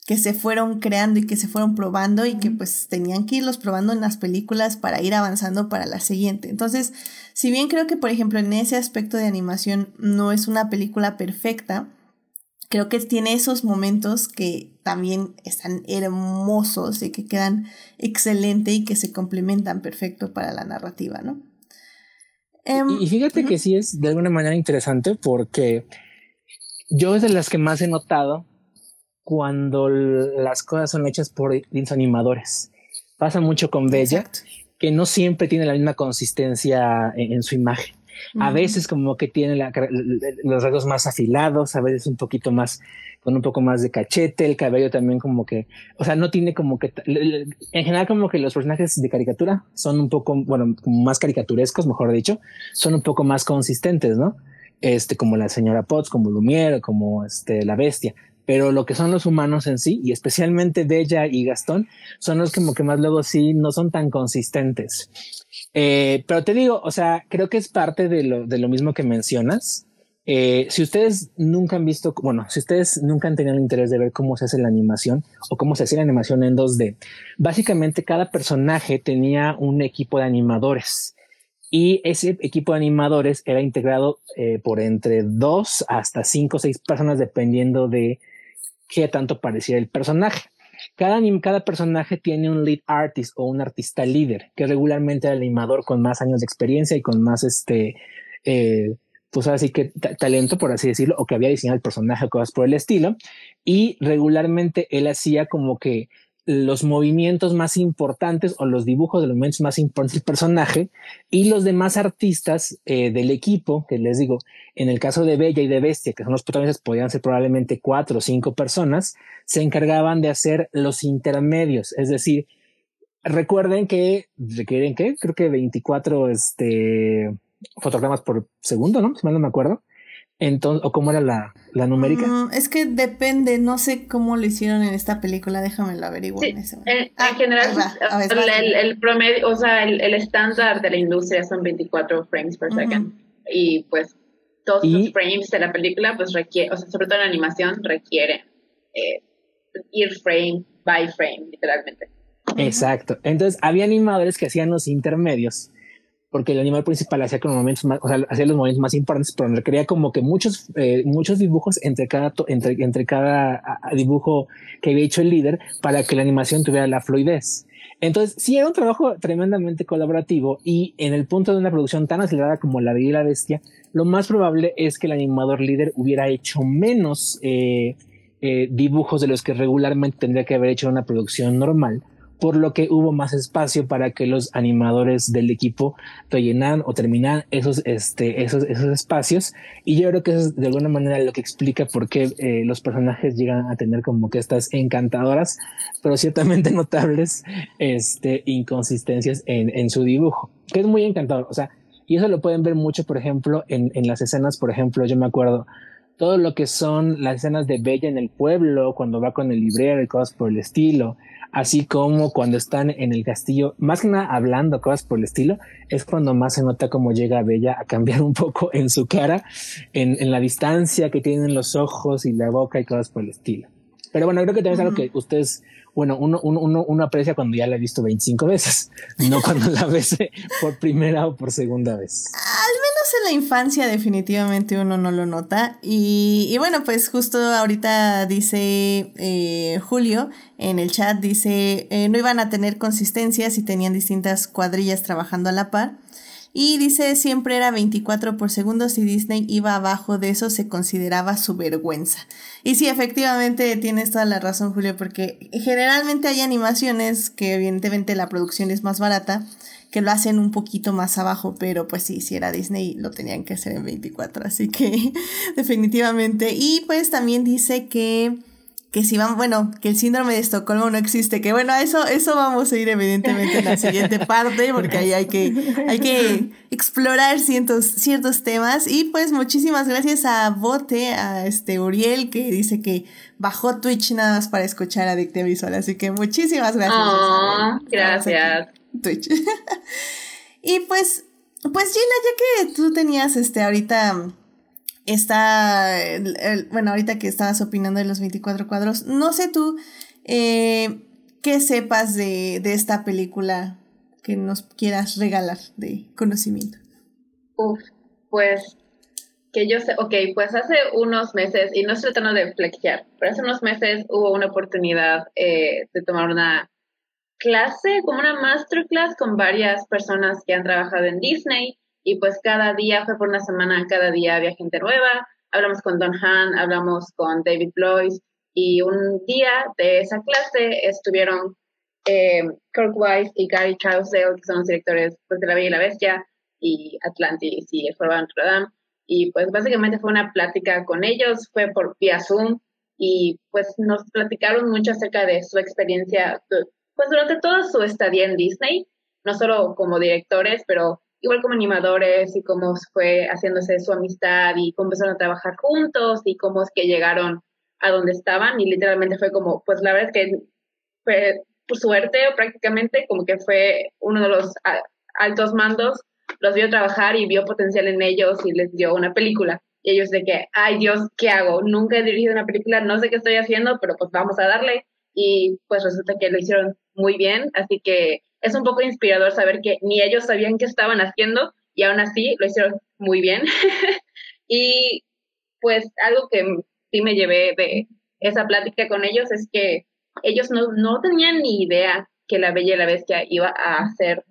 que se fueron creando y que se fueron probando y que pues tenían que irlos probando en las películas para ir avanzando para la siguiente. Entonces, si bien creo que por ejemplo en ese aspecto de animación no es una película perfecta, creo que tiene esos momentos que también están hermosos y que quedan excelente y que se complementan perfecto para la narrativa, ¿no? y, fíjate que sí es de alguna manera interesante porque yo es de las que más he notado cuando las cosas son hechas por animadores. Pasa mucho con Bella, que no siempre tiene la misma consistencia en su imagen. A veces como que tiene los rasgos más afilados, a veces un poquito más, con un poco más de cachete, el cabello también como que, o sea, no tiene como que, en general como que los personajes de caricatura son un poco, bueno, como más caricaturescos, mejor dicho, son un poco más consistentes, ¿no? Este, como la señora Potts, como Lumière, como este, la bestia pero lo que son los humanos en sí, y especialmente Bella y Gastón, son los como que más luego sí no son tan consistentes. Eh, pero te digo, o sea, creo que es parte de lo, de lo mismo que mencionas. Eh, si ustedes nunca han visto, bueno, si ustedes nunca han tenido el interés de ver cómo se hace la animación o cómo se hace la animación en 2D, básicamente cada personaje tenía un equipo de animadores y ese equipo de animadores era integrado eh, por entre dos hasta cinco o seis personas dependiendo de qué tanto pareciera el personaje. Cada, cada personaje tiene un lead artist o un artista líder, que regularmente es el animador con más años de experiencia y con más este, eh, pues así que talento, por así decirlo, o que había diseñado el personaje o cosas por el estilo. Y regularmente él hacía como que los movimientos más importantes o los dibujos de los momentos más importantes del personaje y los demás artistas eh, del equipo, que les digo, en el caso de Bella y de Bestia, que son los protagonistas, podían ser probablemente cuatro o cinco personas, se encargaban de hacer los intermedios, es decir, recuerden que requieren que creo que 24 este, fotogramas por segundo, ¿no? Si mal no me acuerdo. Entonces, ¿o cómo era la, la numérica? Mm, es que depende, no sé cómo lo hicieron en esta película, déjame lo averiguar en ese momento. En, ah, general, el, el, promedio, o sea, el, el, estándar de la industria son 24 frames per second. Y pues todos los frames de la película, pues requiere, o sea, sobre todo en animación, requieren eh, ir frame by frame, literalmente. Exacto. Entonces, había animadores que hacían los intermedios porque el animal principal hacía momentos más, o sea, hacía los momentos más importantes, pero requería como que muchos, eh, muchos dibujos entre cada, entre, entre cada dibujo que había hecho el líder para que la animación tuviera la fluidez. Entonces, sí, era un trabajo tremendamente colaborativo y en el punto de una producción tan acelerada como La y la Bestia, lo más probable es que el animador líder hubiera hecho menos eh, eh, dibujos de los que regularmente tendría que haber hecho en una producción normal por lo que hubo más espacio para que los animadores del equipo rellenaran o terminaran esos, este, esos, esos espacios. Y yo creo que eso es de alguna manera lo que explica por qué eh, los personajes llegan a tener como que estas encantadoras, pero ciertamente notables este, inconsistencias en, su dibujo, que es muy encantador. O sea, Y eso lo pueden ver mucho, por ejemplo, en las escenas, por ejemplo, yo me acuerdo, todo lo que son las escenas de Bella en el pueblo, cuando va con el librero y cosas por el estilo, así como cuando están en el castillo, más que nada hablando cosas por el estilo, es cuando más se nota cómo llega Bella a cambiar un poco en su cara, en, en la distancia que tienen los ojos y la boca y cosas por el estilo. Pero bueno, creo que también es algo que ustedes, bueno, uno, uno, uno, aprecia cuando ya la he visto 25 veces, no cuando la ves por primera o por segunda vez. En la infancia definitivamente uno no lo nota. Y, y bueno, pues justo ahorita dice eh, Julio en el chat, dice, eh, no iban a tener consistencia si tenían distintas cuadrillas trabajando a la par. Y dice, siempre era 24 por segundo, si Disney iba abajo de eso se consideraba su vergüenza. Y sí, efectivamente tienes toda la razón, Julio, porque generalmente hay animaciones que evidentemente la producción es más barata, que lo hacen un poquito más abajo, pero pues sí, si era Disney lo tenían que hacer en 24, así que definitivamente. Y pues también dice que que si van, bueno, que el síndrome de Estocolmo no existe, que bueno, eso, eso vamos a ir evidentemente en la siguiente parte, porque ahí hay que, hay que explorar ciertos, ciertos temas. Y pues muchísimas gracias a Bote, a este Uriel, que dice que bajó Twitch nada más para escuchar Adictia Visual. Así que muchísimas gracias. Oh, gracias. Twitch. y pues, pues Gina, ya que tú tenías este ahorita está, bueno, ahorita que estabas opinando de los 24 cuadros, no sé tú eh, qué sepas de, de, esta película que nos quieras regalar de conocimiento. Uf, pues que yo sé, ok, pues hace unos meses, y no estoy tratando de flexiar, pero hace unos meses hubo una oportunidad eh, de tomar una clase, como una masterclass con varias personas que han trabajado en Disney y pues cada día fue por una semana, cada día había gente nueva. Hablamos con Don Han, hablamos con David Blois y un día de esa clase estuvieron eh, Kirk Wise y Gary Trousdale, que son los directores pues, de La Bella y la Bestia y Atlantis y El de Notre Dame. Y pues básicamente fue una plática con ellos, fue por vía Zoom y pues nos platicaron mucho acerca de su experiencia pues durante toda su estadía en Disney, no solo como directores, pero igual como animadores y cómo fue haciéndose su amistad y cómo empezaron a trabajar juntos y cómo es que llegaron a donde estaban y literalmente fue como, pues la verdad es que fue por suerte prácticamente como que fue uno de los altos mandos, los vio trabajar y vio potencial en ellos y les dio una película. Y ellos de que, ay Dios, ¿qué hago? Nunca he dirigido una película, no sé qué estoy haciendo, pero pues vamos a darle. Y pues resulta que lo hicieron muy bien, así que es un poco inspirador saber que ni ellos sabían qué estaban haciendo y aún así lo hicieron muy bien. y pues algo que sí me llevé de esa plática con ellos es que ellos no, no tenían ni idea que la Bella y la Bestia iba a ser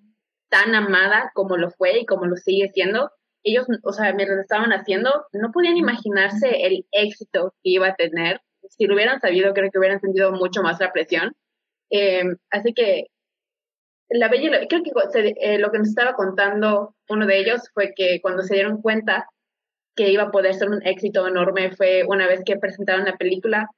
tan amada como lo fue y como lo sigue siendo. Ellos, o sea, mientras estaban haciendo, no podían imaginarse el éxito que iba a tener. Si lo hubieran sabido, creo que hubieran sentido mucho más la presión. Eh, así que la Bella creo que eh, lo que nos estaba contando uno de ellos fue que cuando se dieron cuenta que iba a poder ser un éxito enorme fue una vez que presentaron la película.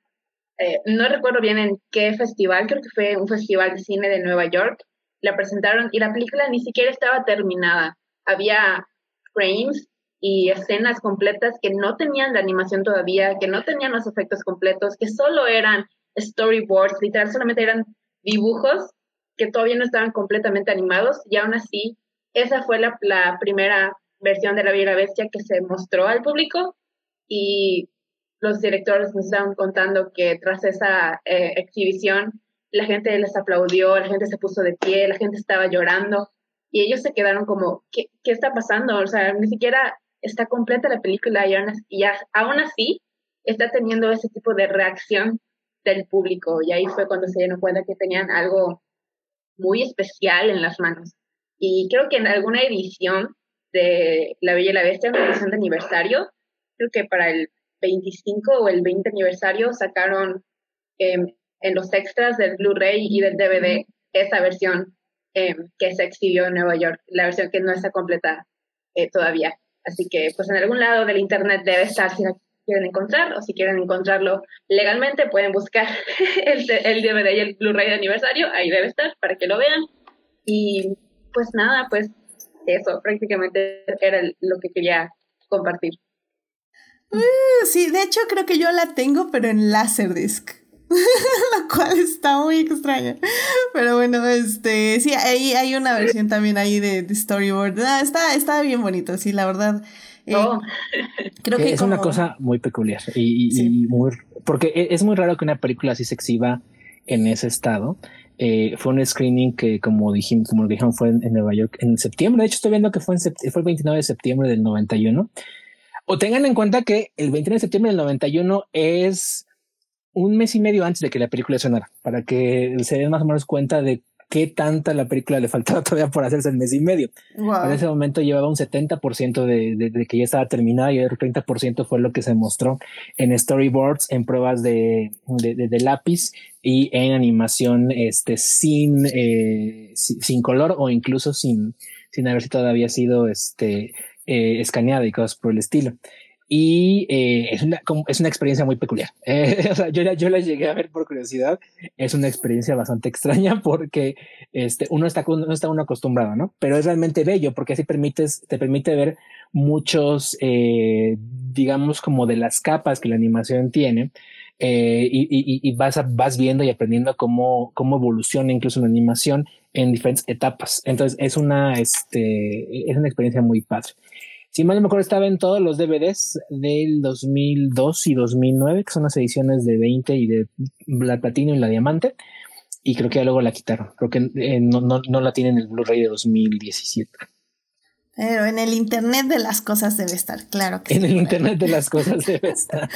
Eh, no recuerdo bien en qué festival, creo que fue un festival de cine de Nueva York. La presentaron y la película ni siquiera estaba terminada. Había frames y escenas completas que no tenían la animación todavía, que no tenían los efectos completos, que solo eran storyboards, literal, solamente eran dibujos que todavía no estaban completamente animados y aún así esa fue la, primera versión de La Bella Bestia que se mostró al público y los directores nos estaban contando que tras esa eh, exhibición la gente les aplaudió, la gente se puso de pie, la gente estaba llorando y ellos se quedaron como, ¿qué, está pasando? O sea, ni siquiera está completa la película y aún, y aún así está teniendo ese tipo de reacción del público y ahí fue cuando se dieron cuenta que tenían algo muy especial en las manos. Y creo que en alguna edición de La Bella y la Bestia, una edición de aniversario, creo que para el 25 o el 20 aniversario sacaron em, en los extras del Blu-ray y del DVD esa versión em, que se exhibió en Nueva York, la versión que no está completa eh, todavía. Así que pues en algún lado del internet debe estar si la quieren encontrar o si quieren encontrarlo legalmente pueden buscar el, el DVD y el Blu-ray de aniversario, ahí debe estar para que lo vean. Y pues nada, pues eso prácticamente era lo que quería compartir. Uh, sí, de hecho creo que yo la tengo, pero en Laserdisc. la cual está muy extraña. Pero bueno, este, sí, hay, hay una versión también ahí de, storyboard. Ah, está, está bien bonito, sí, la verdad. Eh, oh. Creo que es una cosa muy peculiar y, muy porque e, es muy raro que una película así se exhiba en ese estado. Eh, fue un screening que, como dijimos, como lo dijeron, fue en, Nueva York en septiembre. De hecho, estoy viendo que fue, en fue el 29 de septiembre del 91. O tengan en cuenta que el 29 de septiembre del 91 es un mes y medio antes de que la película sonara, para que se den más o menos cuenta de qué tanta la película le faltaba todavía por hacerse el mes y medio. En ese momento llevaba un 70% de, de, que ya estaba terminada y el 30% fue lo que se mostró en storyboards, en pruebas de, de lápiz y en animación este, sin, eh, sin, color o incluso sin, sin haber todavía sido este, eh, escaneada y cosas por el estilo y eh, es, una, es una experiencia muy peculiar. Eh, o sea, yo, yo la llegué a ver por curiosidad. Es una experiencia bastante extraña porque este, uno, está, no está uno acostumbrado, ¿no? Pero es realmente bello porque así permites, te permite ver muchos, eh, digamos, como de las capas que la animación tiene. Y, y, vas, vas viendo y aprendiendo cómo, cómo evoluciona incluso la animación en diferentes etapas. Entonces es una, este, es una experiencia muy padre. Si mal no me acuerdo, estaba en todos los DVDs del 2002 y 2009, que son las ediciones de 20 y de la platino y la diamante. Y creo que ya luego la quitaron. Creo que eh, no, no, no, la tienen en el Blu-ray de 2017. Pero en el Internet de las cosas debe estar, claro que En el Internet de las cosas debe estar.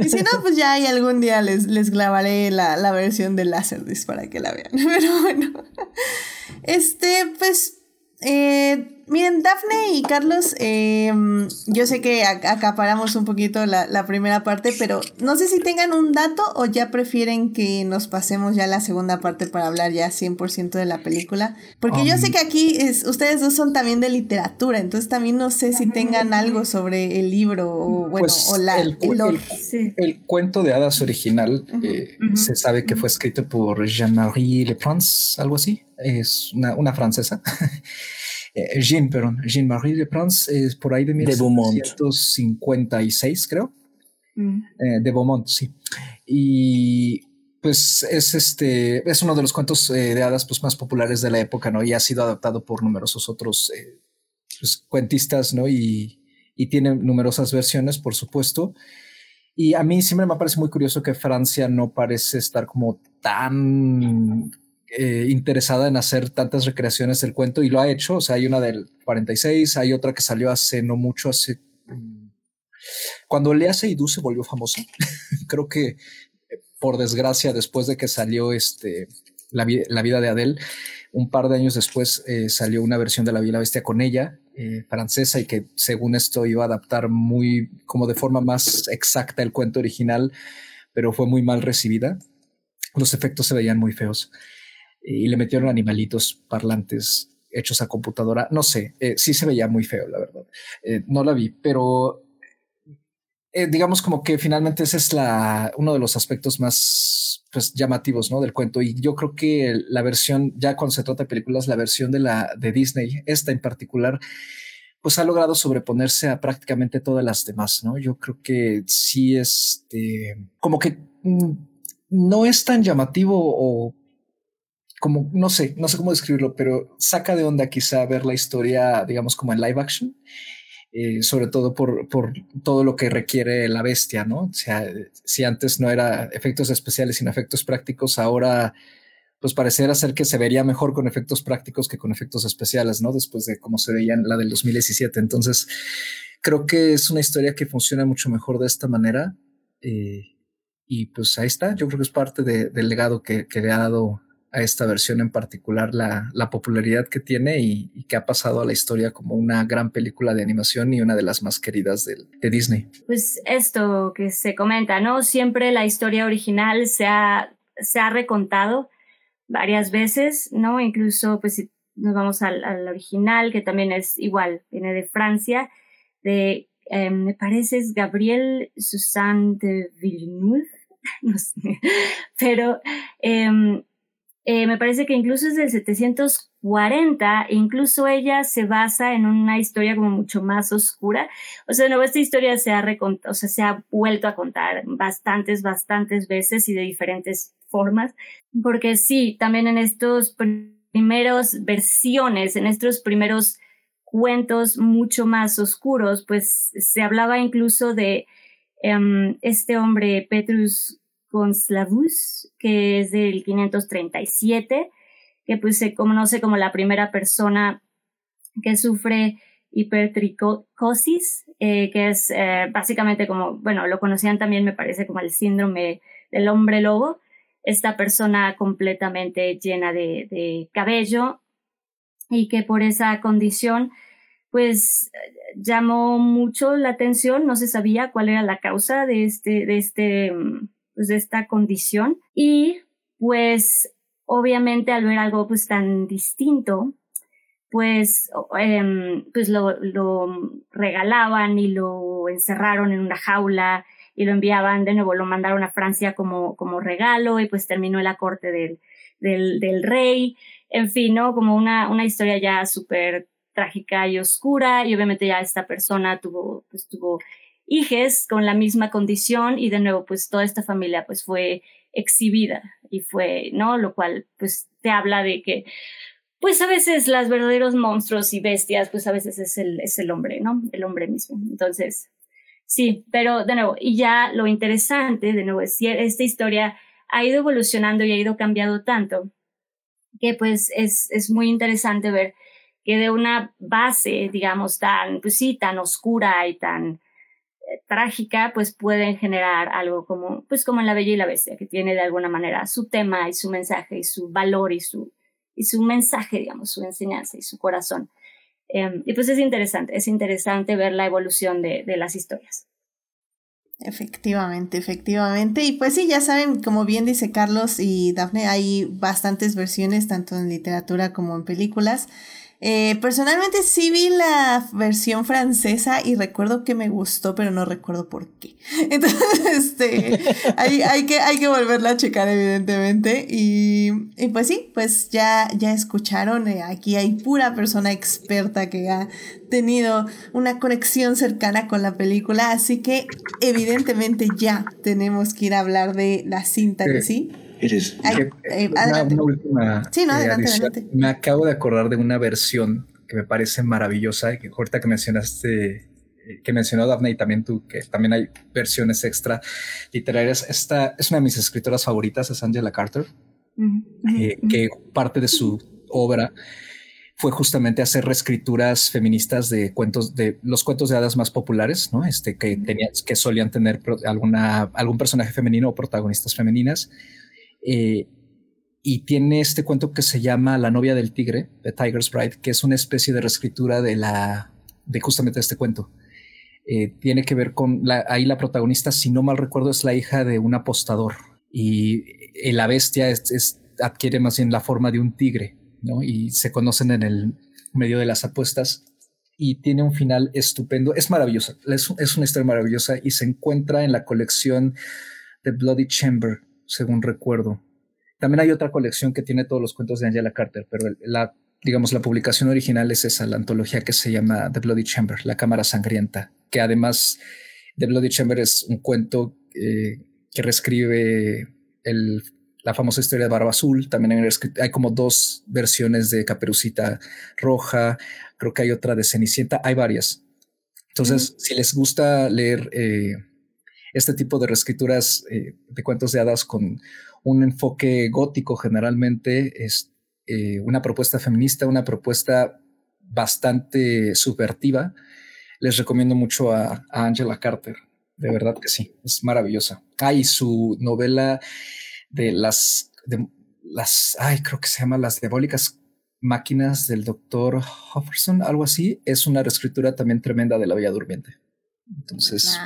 y si no, pues ya ahí algún día les, les grabaré la, la versión de Laserdisc para que la vean. Pero bueno. Este, pues. Eh, miren, Dafne y Carlos, em, yo sé que acaparamos un poquito la, primera parte, pero no sé si tengan un dato o ya prefieren que nos pasemos ya a la segunda parte para hablar ya 100% de la película. Porque yo sé que aquí es, ustedes dos son también de literatura, entonces también no sé si tengan algo sobre el libro o, bueno, pues, o la, el, el, cuento de hadas original eh, se sabe que fue escrito por Jean-Marie Le Prince, algo así. Es una, una francesa. Eh, Jean, perdón, Jean-Marie de France es por ahí de 1756, creo. Mm. Eh, de Beaumont, sí. Y pues es este, es uno de los cuentos eh, de hadas pues, más populares de la época, ¿no? Y ha sido adaptado por numerosos otros pues, cuentistas, ¿no? Y, y tiene numerosas versiones, por supuesto. Y a mí siempre me parece muy curioso que Francia no parece estar como tan eh, interesada en hacer tantas recreaciones del cuento y lo ha hecho. O sea, hay una del 46, hay otra que salió hace no mucho, hace... Mm, cuando Lea Seydoux se volvió famosa, creo que eh, por desgracia, después de que salió este, la, vida de Adele, un par de años después eh, salió una versión de La Vida Bestia con ella, francesa, y que según esto iba a adaptar muy, como de forma más exacta el cuento original, pero fue muy mal recibida. Los efectos se veían muy feos y le metieron animalitos parlantes hechos a computadora. No sé, eh, sí se veía muy feo, la verdad. Eh, no la vi, pero eh, digamos como que finalmente ese es la, uno de los aspectos más pues, llamativos ¿no? del cuento. Y yo creo que la versión, ya cuando se trata de películas, la versión de, la, de Disney, esta en particular, pues ha logrado sobreponerse a prácticamente todas las demás, ¿no? Yo creo que sí, este, como que mm, no es tan llamativo o como, no sé, no sé cómo describirlo, pero saca de onda quizá ver la historia, digamos, como en live action, eh, sobre todo por, por todo lo que requiere la bestia, ¿no? O sea, si antes no era efectos especiales, sino efectos prácticos, ahora pues pareciera ser que se vería mejor con efectos prácticos que con efectos especiales, ¿no? Después de cómo se veía en la del 2017. Entonces, creo que es una historia que funciona mucho mejor de esta manera. Eh, y pues ahí está, yo creo que es parte del legado que, que le ha dado a esta versión en particular la, la popularidad que tiene y, que ha pasado a la historia como una gran película de animación y una de las más queridas de, de, Disney. Pues esto que se comenta, ¿no? Siempre la historia original se ha, se ha recontado varias veces, ¿no? Incluso, pues si nos vamos al, al original, que también es igual, viene de Francia, de, eh, me parece es Gabriel Susanne de Villeneuve, no sé, pero... Eh, eh, me parece que incluso es del 740 40, incluso ella se basa en una historia como mucho más oscura. O sea, nuevo, esta historia se ha, o sea, se ha vuelto a contar bastantes, bastantes veces y de diferentes formas, porque sí, también en estos primeros versiones, en estos primeros cuentos mucho más oscuros, pues se hablaba incluso de em, este hombre Petrus Conslavus, que es del 537, que pues se conoce como la primera persona que sufre hipertricosis, eh, que es eh, básicamente como, bueno, lo conocían también me parece como el síndrome del hombre lobo, esta persona completamente llena de, de cabello y que por esa condición pues llamó mucho la atención, no se sabía cuál era la causa de este, de este, pues de esta condición y pues obviamente al ver algo pues tan distinto, pues, em, pues lo, lo, regalaban y lo encerraron en una jaula y lo enviaban de nuevo, lo mandaron a Francia como, como regalo y pues terminó en la corte del, del, rey, en fin, ¿no? Como una, una historia ya súper trágica y oscura y obviamente ya esta persona tuvo, pues tuvo hijes con la misma condición y de nuevo pues toda esta familia pues fue exhibida y fue, ¿no? Lo cual pues te habla de que pues a veces los verdaderos monstruos y bestias pues a veces es el, es el hombre, ¿no? El hombre mismo. Entonces, sí, pero de nuevo, y ya lo interesante, de nuevo, es que esta historia ha ido evolucionando y ha ido cambiando tanto que pues es, es muy interesante ver que de una base, digamos, tan, pues sí, tan oscura y tan trágica, pues pueden generar algo como, pues como en La Bella y la Bestia, que tiene de alguna manera su tema y su mensaje y su valor y su, y su mensaje, digamos, su enseñanza y su corazón. Em, y pues es interesante, es interesante ver la evolución de, de las historias. Efectivamente, efectivamente. Y pues sí, ya saben, como bien dice Carlos y Daphne, hay bastantes versiones, tanto en literatura como en películas. Eh, personalmente sí vi la versión francesa y recuerdo que me gustó, pero no recuerdo por qué. Entonces, este, hay, hay, que, hay que volverla a checar, evidentemente. Y, y pues sí, pues ya, ya escucharon, eh, aquí hay pura persona experta que ha tenido una conexión cercana con la película, así que evidentemente ya tenemos que ir a hablar de la cinta en sí. Eh, una, última eh, Me acabo de acordar de una versión que me parece maravillosa y que ahorita que mencionaste, eh, que mencionó Daphne y también tú, que también hay versiones extra literarias. Esta es una de mis escritoras favoritas, es Angela Carter, que parte de su obra fue justamente hacer reescrituras feministas de cuentos de los cuentos de hadas más populares, ¿no? Este que tenían, que solían tener alguna algún personaje femenino o protagonistas femeninas. Eh, y tiene este cuento que se llama La novia del tigre, The Tiger's Bride, que es una especie de reescritura de la de justamente este cuento. Eh, tiene que ver con la, ahí la protagonista, si no mal recuerdo, es la hija de un apostador y la bestia es, adquiere más bien la forma de un tigre. Y se conocen en el medio de las apuestas y tiene un final estupendo. Es maravillosa, es, es una historia maravillosa y se encuentra en la colección de Bloody Chamber según recuerdo. También hay otra colección que tiene todos los cuentos de Angela Carter, pero la, digamos, la publicación original es esa, la antología que se llama The Bloody Chamber, La Cámara Sangrienta, que además The Bloody Chamber es un cuento eh, que reescribe el, la famosa historia de Barba Azul. También hay, hay, como dos versiones de Caperucita Roja, creo que hay otra de Cenicienta, hay varias. Entonces, si les gusta leer... Eh, este tipo de reescrituras eh, de cuentos de hadas con un enfoque gótico generalmente es eh, una propuesta feminista, una propuesta bastante subvertiva. Les recomiendo mucho a, Angela Carter, de verdad que sí, es maravillosa. Hay su novela de las, de las, ay, creo que se llama Las Diabólicas Máquinas del doctor Hofferson, algo así. Es una reescritura también tremenda de La Bella Durmiente. Entonces,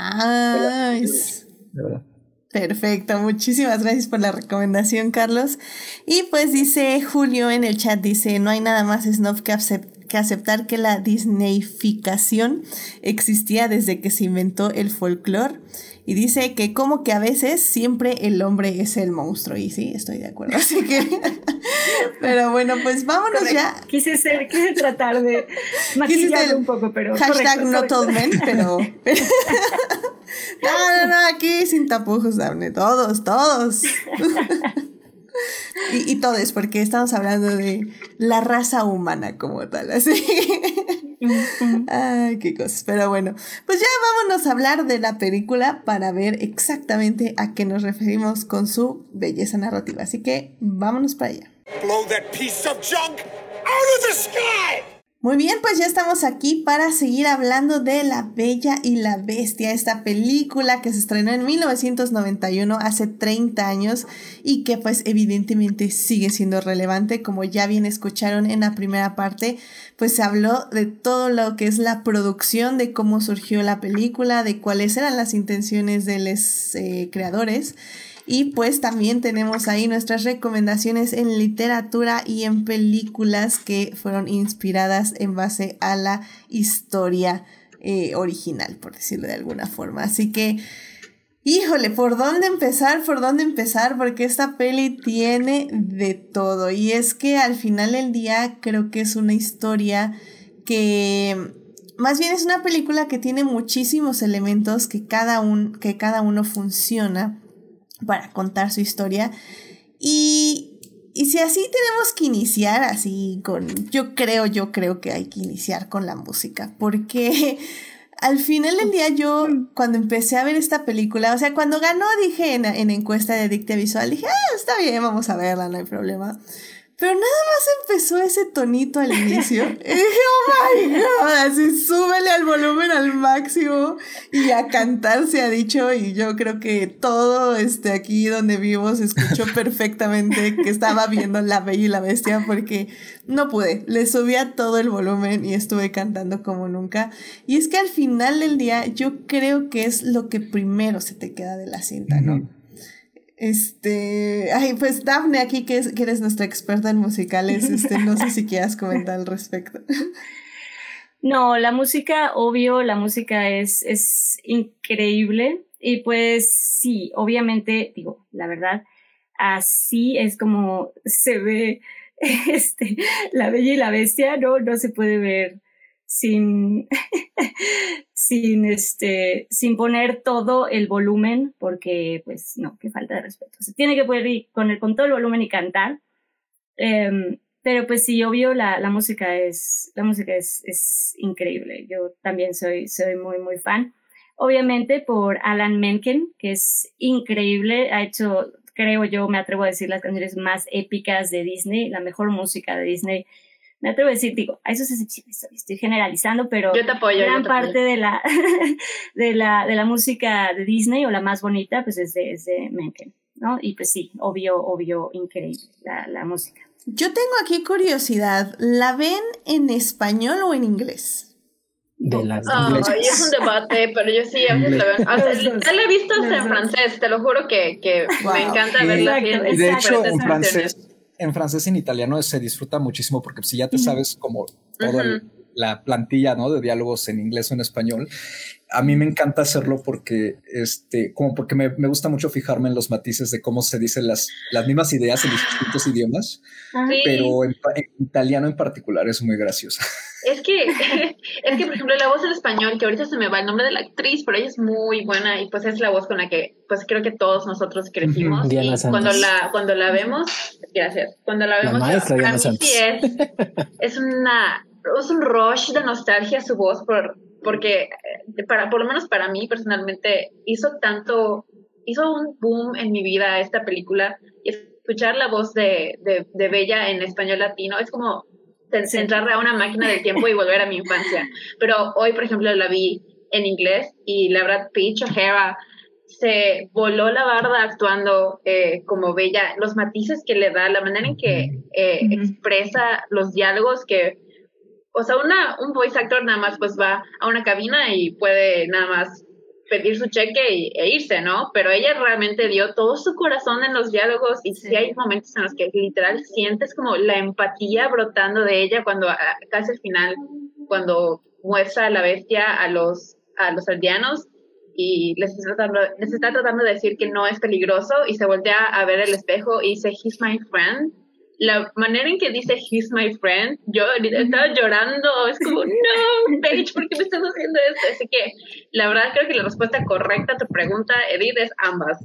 Perfecto, muchísimas gracias por la recomendación, Carlos. Y pues dice Julio en el chat, dice, no hay nada más snob que, que aceptar que la disneyficación existía desde que se inventó el folclore. Y dice que como que a veces siempre el hombre es el monstruo. Y sí, estoy de acuerdo. Así que Pero bueno, pues vámonos ya. Quise ser, quise tratar de maquillarlo un poco, pero. Hashtag not all men, pero. no, no, no, aquí sin tapujos, Daphne. Todos, todos. Y, y todos, porque estamos hablando de la raza humana como tal, así. Ay, qué cosas. Pero bueno, pues ya vámonos a hablar de la película para ver exactamente a qué nos referimos con su belleza narrativa. Así que vámonos para allá. Blow that piece of junk out of the sky! Muy bien, pues ya estamos aquí para seguir hablando de La Bella y la Bestia, esta película que se estrenó en 1991, hace 30 años, y que pues evidentemente sigue siendo relevante, como ya bien escucharon en la primera parte, pues se habló de todo lo que es la producción, de cómo surgió la película, de cuáles eran las intenciones de los eh, creadores. Y pues también tenemos ahí nuestras recomendaciones en literatura y en películas que fueron inspiradas en base a la historia eh, original, por decirlo de alguna forma. Así que, híjole, ¿por dónde empezar? ¿Por dónde empezar? Porque esta peli tiene de todo. Y es que al final del día creo que es una historia que más bien es una película que tiene muchísimos elementos que cada, un, que cada uno funciona para contar su historia. Y, y si así tenemos que iniciar, así con, yo creo, yo creo que hay que iniciar con la música, porque al final del día yo, cuando empecé a ver esta película, o sea, cuando ganó, dije en, en encuesta de Dicte Visual, dije, ah, está bien, vamos a verla, no hay problema. Pero nada más empezó ese tonito al inicio. y dije, oh my god, así súbele al volumen al máximo. Y a cantar se ha dicho. Y yo creo que todo este aquí donde vivo se escuchó perfectamente que estaba viendo La Bella y la Bestia porque no pude. Le subía todo el volumen y estuve cantando como nunca. Y es que al final del día yo creo que es lo que primero se te queda de la cinta, ¿no? Este, ay, pues Daphne aquí, que, que eres nuestra experta en musicales, este, no sé si quieras comentar al respecto. No, la música, obvio, la música es, es increíble y pues sí, obviamente, digo, la verdad, así es como se ve este, la bella y la bestia, no, no se puede ver sin, sin, este, sin poner todo el volumen, porque pues no, qué falta de respeto. Se tiene que poder ir con, el, con todo el volumen y cantar. Em, pero pues sí, obvio, la, la música es, la música es, es, increíble. Yo también soy, soy muy, muy fan. Obviamente por Alan Menken, que es increíble, ha hecho, creo yo, me atrevo a decir las canciones más épicas de Disney, la mejor música de Disney me atrevo a decir, digo, a eso es excepciones, estoy generalizando, pero yo te apoyo, gran parte de la, de la de la música de Disney o la más bonita, pues es de, es de Menken, ¿no? Y pues sí, obvio, obvio, increíble la, la música. Yo tengo aquí curiosidad, ¿la ven en español o en inglés? De las oh, es un debate, pero yo sí a veces la veo. ya la he visto en francés, te lo juro que, que me encanta verla. Y de hecho, en francés en francés y en italiano se disfruta muchísimo porque si ya te sabes como toda la plantilla, ¿no? De diálogos en inglés o en español. A mí me encanta hacerlo porque, este, como porque me, me gusta mucho fijarme en los matices de cómo se dicen las, las mismas ideas en distintos idiomas, pero en, italiano en particular es muy graciosa. Es que, es que, por ejemplo, la voz en español, que ahorita se me va el nombre de la actriz, pero ella es muy buena y pues es la voz con la que, pues creo que todos nosotros crecimos. y cuando la, cuando la vemos, gracias, cuando la vemos, la sí es, es una, es un rush de nostalgia su voz por, porque eh, para, por lo menos para mí personalmente hizo tanto, hizo un boom en mi vida esta película y escuchar la voz de, de, de Bella en español latino es como entrar a una máquina del tiempo y volver a mi infancia. Pero hoy, por ejemplo, la vi en inglés y la verdad, Peach O'Hara se voló la barda actuando eh, como Bella, los matices que le da, la manera en que eh, expresa los diálogos que, o sea, una, un voice actor nada más pues va a una cabina y puede nada más pedir su cheque e irse, ¿no? Pero ella realmente dio todo su corazón en los diálogos y sí, hay momentos en los que literal sientes como la empatía brotando de ella cuando ah, casi al final, cuando muestra a la bestia a los, a los aldeanos y les está, tratando, les está tratando de decir que no es peligroso y se voltea a ver el espejo y dice, he's my friend. La manera en que dice He's my friend, yo estaba llorando, es como, no, Paige, ¿por qué me estás haciendo esto? Así que la verdad creo que la respuesta correcta a tu pregunta, Edith, es ambas.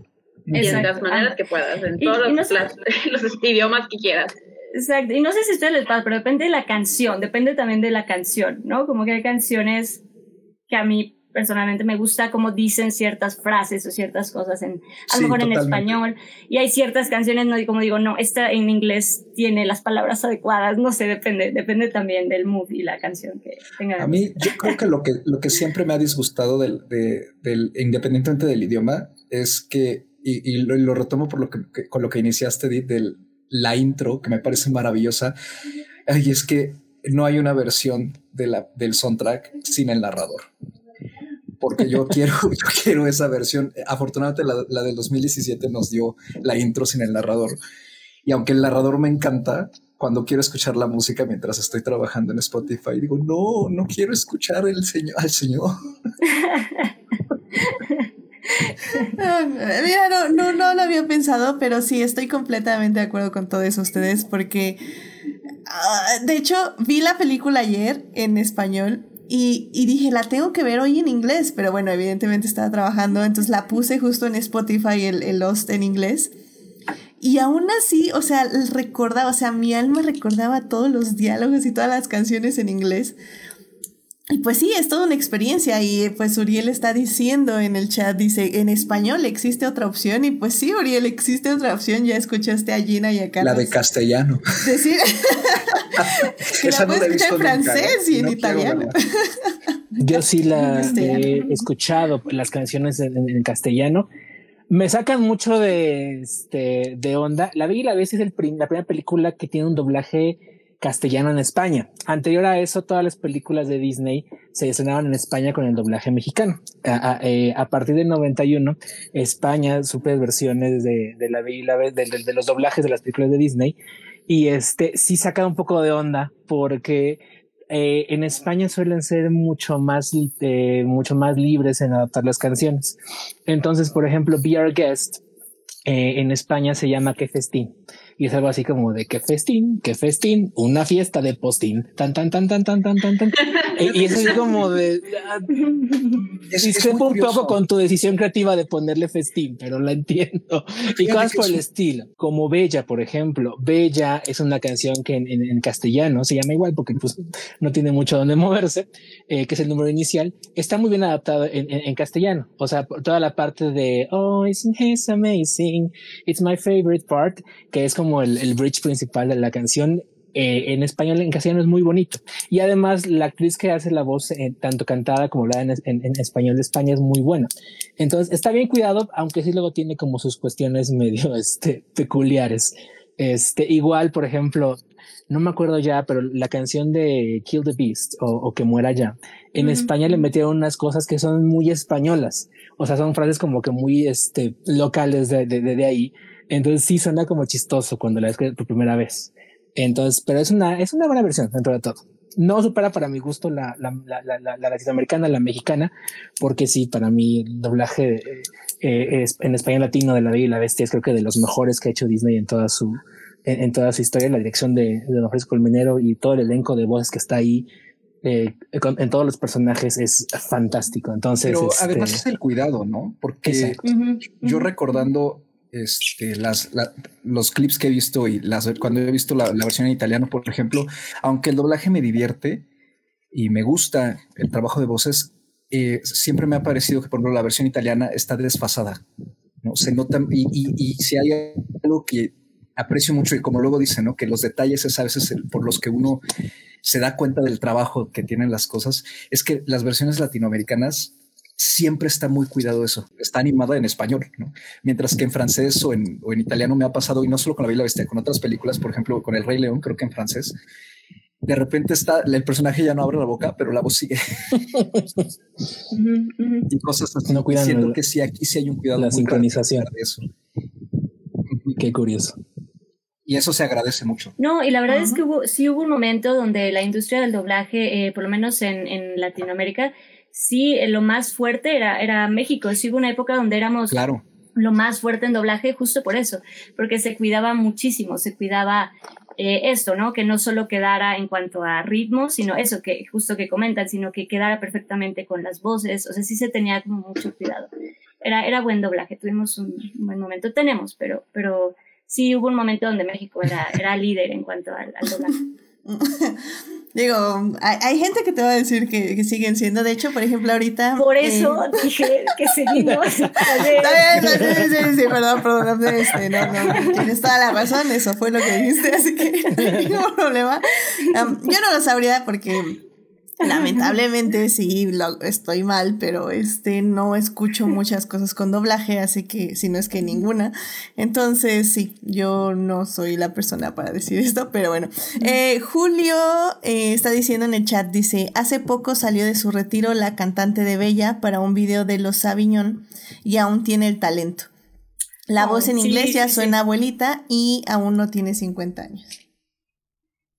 Y en las maneras que puedas, en todos los, los idiomas que quieras. Exacto, y no sé si ustedes les pasa, pero depende de la canción, depende también de la canción, ¿no? Como que hay canciones que a mí personalmente me gusta cómo dicen ciertas frases o ciertas cosas en, a lo mejor en español. Y hay ciertas canciones, no como digo, no, esta en inglés tiene las palabras adecuadas, no sé, depende, depende también del mood y la canción que tenga. A mí, yo creo que lo que, lo que siempre me ha disgustado del, del independientemente del idioma, es que, y, lo, retomo por lo que, con lo que iniciaste, de la intro, que me parece maravillosa, y es que no hay una versión de la, del soundtrack sin el narrador porque yo quiero, yo quiero esa versión. Afortunadamente la, la del 2017 nos dio la intro sin el narrador. Y aunque el narrador me encanta, cuando quiero escuchar la música mientras estoy trabajando en Spotify, digo, no, no quiero escuchar el señor, al señor. Mira, no, no, no lo había pensado, pero sí estoy completamente de acuerdo con todos ustedes porque, ah, de hecho, vi la película ayer en español y, y, dije, la tengo que ver hoy en inglés, pero bueno, evidentemente estaba trabajando, entonces la puse justo en Spotify, el, el Lost en inglés. Y aún así, o sea, recordaba, o sea, mi alma recordaba todos los diálogos y todas las canciones en inglés. Y pues sí, es toda una experiencia y pues Uriel está diciendo en el chat, dice, en español existe otra opción y pues sí, Uriel, existe otra opción, ya escuchaste a Gina y a Carlos. La de castellano. Decir, que la puedes escuchar en francés y en italiano. Yo sí la he escuchado, las canciones en, castellano. Me sacan mucho de, este, de onda. La vi y la Bestia es el la primera película que tiene un doblaje castellano en España. Anterior a eso, todas las películas de Disney se estrenaban en España con el doblaje mexicano. A, eh, partir del 91, España supe versiones de, la de, de, los doblajes de las películas de Disney y este sí saca un poco de onda porque eh, en España suelen ser mucho más, eh, mucho más libres en adaptar las canciones. Entonces, por ejemplo, Be Our Guest en España se llama Que Festín y es algo así como de que festín, que festín, una fiesta de postín, tan, tan, tan, tan, tan, tan, tan, tan. y, eso es como de... Es, un poco con tu decisión creativa de ponerle festín, pero la entiendo. Y cosas por el estilo, como Bella, por ejemplo. Bella es una canción que en, en, castellano se llama igual porque pues, no tiene mucho donde moverse, eh, que es el número inicial. Está muy bien adaptado en, en, castellano. O sea, toda la parte de, oh, isn't this amazing? It's my favorite part, que es como como el, bridge principal de la canción. Eh, en español, en castellano es muy bonito. Y además, la actriz que hace la voz, eh, tanto cantada como hablada en, español de España, es muy buena. Entonces, está bien cuidado, aunque sí luego tiene como sus cuestiones medio este, peculiares. Este, igual, por ejemplo, no me acuerdo ya, pero la canción de Kill the Beast o, Que muera ya, en España le metieron unas cosas que son muy españolas. O sea, son frases como que muy este, locales de, de, de ahí entonces sí suena como chistoso cuando la ves por primera vez. Entonces, pero es una, es una buena versión dentro de todo. No supera para mi gusto la, la, la, la, la latinoamericana, la mexicana, porque sí, para mí el doblaje eh, es, en español latino de La Bella y la Bestia es creo que de los mejores que ha hecho Disney en toda su, en, toda su historia. La dirección de, de Don Francisco Colmenero y todo el elenco de voces que está ahí eh, en todos los personajes es fantástico. Entonces, pero además este, es el cuidado, ¿no? Porque yo recordando este, las, los clips que he visto y las, cuando he visto la, versión en italiano, por ejemplo, aunque el doblaje me divierte y me gusta el trabajo de voces, eh, siempre me ha parecido que, por ejemplo, la versión italiana está desfasada. ¿no? Se nota, y, y, si hay algo que aprecio mucho, y como luego dicen, ¿no? que los detalles es a veces por los que uno se da cuenta del trabajo que tienen las cosas, es que las versiones latinoamericanas siempre está muy cuidado eso. Está animada en español, ¿no? Mientras que en francés o en, o en italiano me ha pasado, y no solo con La Bella Bestia, con otras películas, por ejemplo, con El Rey León, creo que en francés, de repente está, el personaje ya no abre la boca, pero la voz sigue. y cosas así. No cuidan Siento que sí, aquí sí hay un cuidado. La sincronización. De eso. Qué curioso. Y eso se agradece mucho. No, y la verdad es que hubo, sí hubo un momento donde la industria del doblaje, eh, por lo menos en, en Latinoamérica, sí, eh, lo más fuerte era, era México. Sí hubo una época donde éramos lo más fuerte en doblaje justo por eso, porque se cuidaba muchísimo, se cuidaba eh, esto, ¿no? Que no solo quedara en cuanto a ritmo, sino eso que justo que comentan, sino que quedara perfectamente con las voces, o sea, sí se tenía como mucho cuidado. Era, era buen doblaje, tuvimos un, buen momento, tenemos, pero, pero sí hubo un momento donde México era, era líder en cuanto al, al doblaje. Digo, hay, hay, gente que te va a decir que, que, siguen siendo. De hecho, por ejemplo, ahorita. Por eso eh, dije que seguimos. Está bien, sí, sí, sí, perdón, perdón. Este, no, no, tienes toda la razón. Eso fue lo que dijiste, así que no hay ningún problema. Um, yo no lo sabría porque Lamentablemente sí, lo, estoy mal, pero este no escucho muchas cosas con doblaje, así que si no es que ninguna. Entonces sí, yo no soy la persona para decir esto, pero bueno. Eh, Julio eh, está diciendo en el chat, dice, hace poco salió de su retiro la cantante de Bella para un video de Los Sabiñón y aún tiene el talento. La oh, voz en sí, inglés ya sí, suena sí. abuelita y aún no tiene 50 años.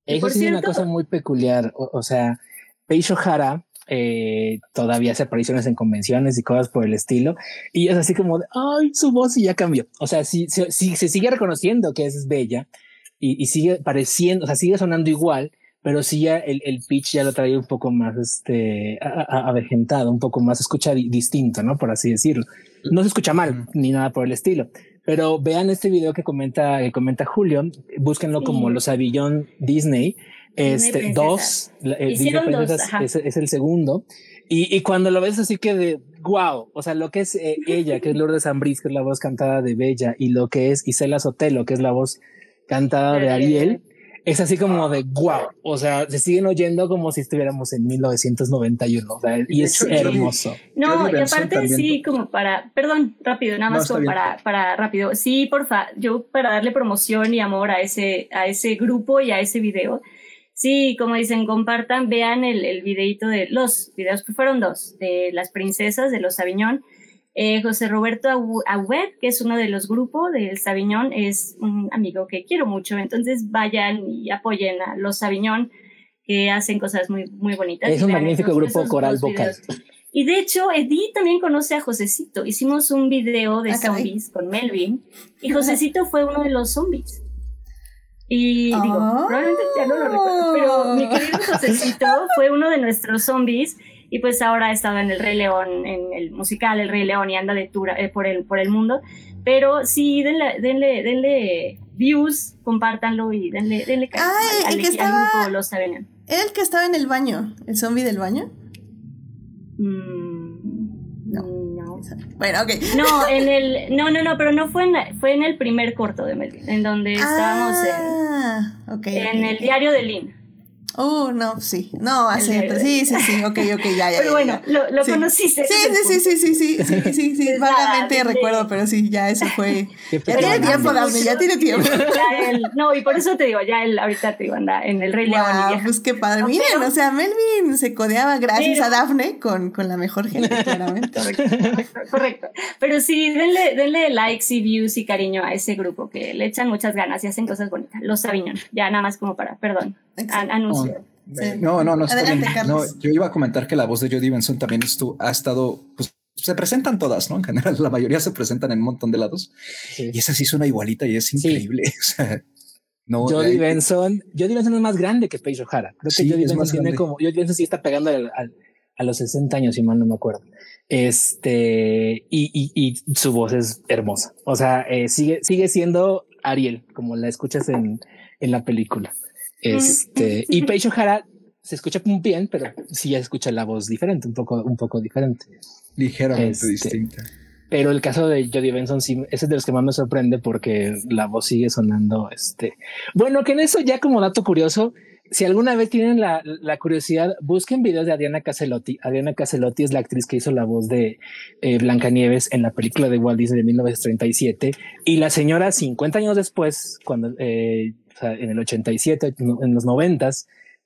Eso sí es una cosa muy peculiar, o, o sea Peish O'Hara eh, todavía hace apariciones en convenciones y cosas por el estilo. Y es así como de, ay, su voz y ya cambió. O sea, si, si, si se sigue reconociendo que es bella y, y, sigue pareciendo, o sea, sigue sonando igual, pero sí ya el, el pitch ya lo trae un poco más este, avejentado, un poco más escucha distinto, ¿no? Por así decirlo. No se escucha mal ni nada por el estilo. Pero vean este video que comenta, que comenta Julio, búsquenlo sí. como Los Avillón Disney este, dos, eh, Hicieron dos es, es, el segundo. Y, y, cuando lo ves así que de wow, o sea, lo que es eh, ella, que es Lourdes Ambris, que es la voz cantada de Bella, y lo que es Isela Sotelo, que es la voz cantada de Ariel, es así como de wow, o sea, se siguen oyendo como si estuviéramos en 1991, o sea, y es hermoso. No, y aparte sí, como para, perdón, rápido, nada más no, como para, para rápido, sí, porfa, yo para darle promoción y amor a ese, a ese grupo y a ese video, Sí, como dicen, compartan, vean el, el videito de los videos, que fueron dos, de las princesas de los Sabiñón. Eh, José Roberto Aguet, que es uno de los grupos del Sabiñón, es un amigo que quiero mucho, entonces vayan y apoyen a los Sabiñón, que hacen cosas muy, muy bonitas. Es un magnífico esos, grupo esos coral vocal. Y de hecho, Edith también conoce a Josecito. Hicimos un video de ah, zombies con Melvin y Josecito fue uno de los zombies. Y oh. digo, probablemente ya no lo recuerdo, pero mi querido Josecito fue uno de nuestros zombies y pues ahora ha estado en el Rey León, en el musical El Rey León y anda de tour eh, por, el, por el mundo. Pero sí, denle, denle, denle views, compártanlo y denle, denle Ay, al, el que al, estaba, al grupo Los. El que estaba en el baño, el zombie del baño. Mm. Bueno, ok. No, en el, no, no, no, pero no fue en, fue en el primer corto de Melvin, en donde estábamos ah, en, okay, en okay. el diario de Lynn. Oh, no, sí. No, hace. Sí, sí, sí. Ok, ok, ya, ya. Pero bueno, ya. lo, lo sí. conociste. Sí, sí, sí, sí, sí, sí, sí, sí, sí. Vagamente recuerdo, pero sí, ya eso fue. Ya tiene tiempo, Daphne, ya tiene tiempo. Ya él, no, y por eso te digo, ya él ahorita te digo, anda en el Rey wow, León. Pues qué padre. No, Miren, pero, o sea, Melvin se codeaba gracias pero, a Daphne con, con la mejor gente, claramente. correcto, correcto. Pero sí, denle, denle likes y views y cariño a ese grupo que le echan muchas ganas y hacen cosas bonitas. Los Sabiñón. Ya nada más como para, perdón, an anuncio. Sí. No, no, no, está Adelante, bien. No, yo iba a comentar que la voz de Jodie Benson también estuvo, ha estado, pues se presentan todas, ¿no? En general, la mayoría se presentan en un montón de lados. Sí. Y esa sí suena igualita y es increíble. Sí. O sea, no, Jodie hay... Benson, Jodie Benson es más grande que Paige O'Hara. Creo que sí, Jodie Benson tiene como, Jodie Benson sí está pegando al, al, a los 60 años, si mal no me acuerdo. Este, y, y, y su voz es hermosa. O sea, eh, sigue, sigue siendo Ariel, como la escuchas en, en la película. Este, y Paige O'Hara se escucha bien, pero sí ya escucha la voz diferente, un poco, un poco diferente. Ligeramente este, distinta. Pero el caso de Jodie Benson sí, ese es de los que más me sorprende porque la voz sigue sonando. Este, bueno, que en eso ya como dato curioso, si alguna vez tienen la, la curiosidad, busquen videos de Adriana Caselotti. Adriana Caselotti es la actriz que hizo la voz de eh, Blancanieves en la película de Walt Disney de 1937. Y la señora, 50 años después, cuando eh, o sea, en el 87, en los 90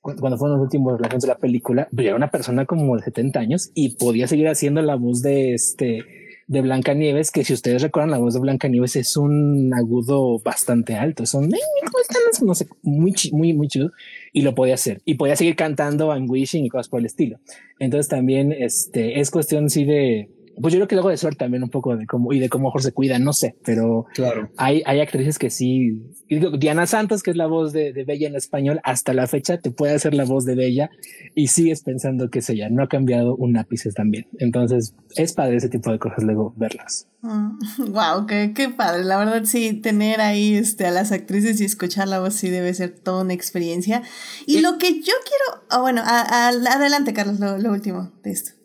cuando fueron los últimos relaciones de la película, pues era una persona como de 70 años y podía seguir haciendo la voz de este de Blanca Nieves, que si ustedes recuerdan la voz de Blanca Nieves es un agudo bastante alto, es un no sé, muy muy muy chido y lo podía hacer y podía seguir cantando en Wishing y cosas por el estilo. Entonces también este es cuestión sí de pues yo creo que luego de suerte también un poco de cómo y de cómo mejor se cuida, no sé, pero claro. hay, hay actrices que sí. Diana Santos, que es la voz de, de, Bella en español, hasta la fecha te puede hacer la voz de Bella y sigues pensando que es ella. No ha cambiado un ápice también. Entonces es padre ese tipo de cosas luego verlas. wow, qué, qué padre. La verdad, sí, tener ahí este, a las actrices y escuchar la voz sí debe ser toda una experiencia. Y lo que yo quiero. Oh, bueno, adelante, Carlos, lo último de esto.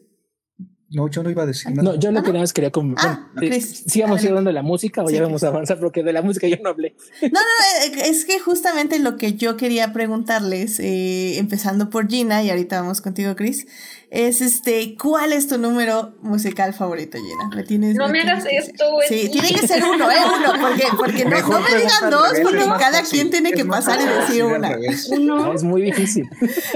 No, yo no iba a decir nada. No, yo lo que nada más quería como. Ah, eh, sigamos hablando de la música o ya vamos a avanzar porque de la música yo no hablé. No, no, eh, es que justamente lo que yo quería preguntarles, eh, empezando por Gina, y ahorita vamos contigo, Chris, es este, ¿cuál es tu número musical favorito, Gina? ¿Me tienes, no me, hagas esto, güey. Sí, tiene que ser uno, ¿eh? Uno, porque, porque no, no, me digan dos, porque cada quien tiene que pasar y decir una. Uno. es muy difícil.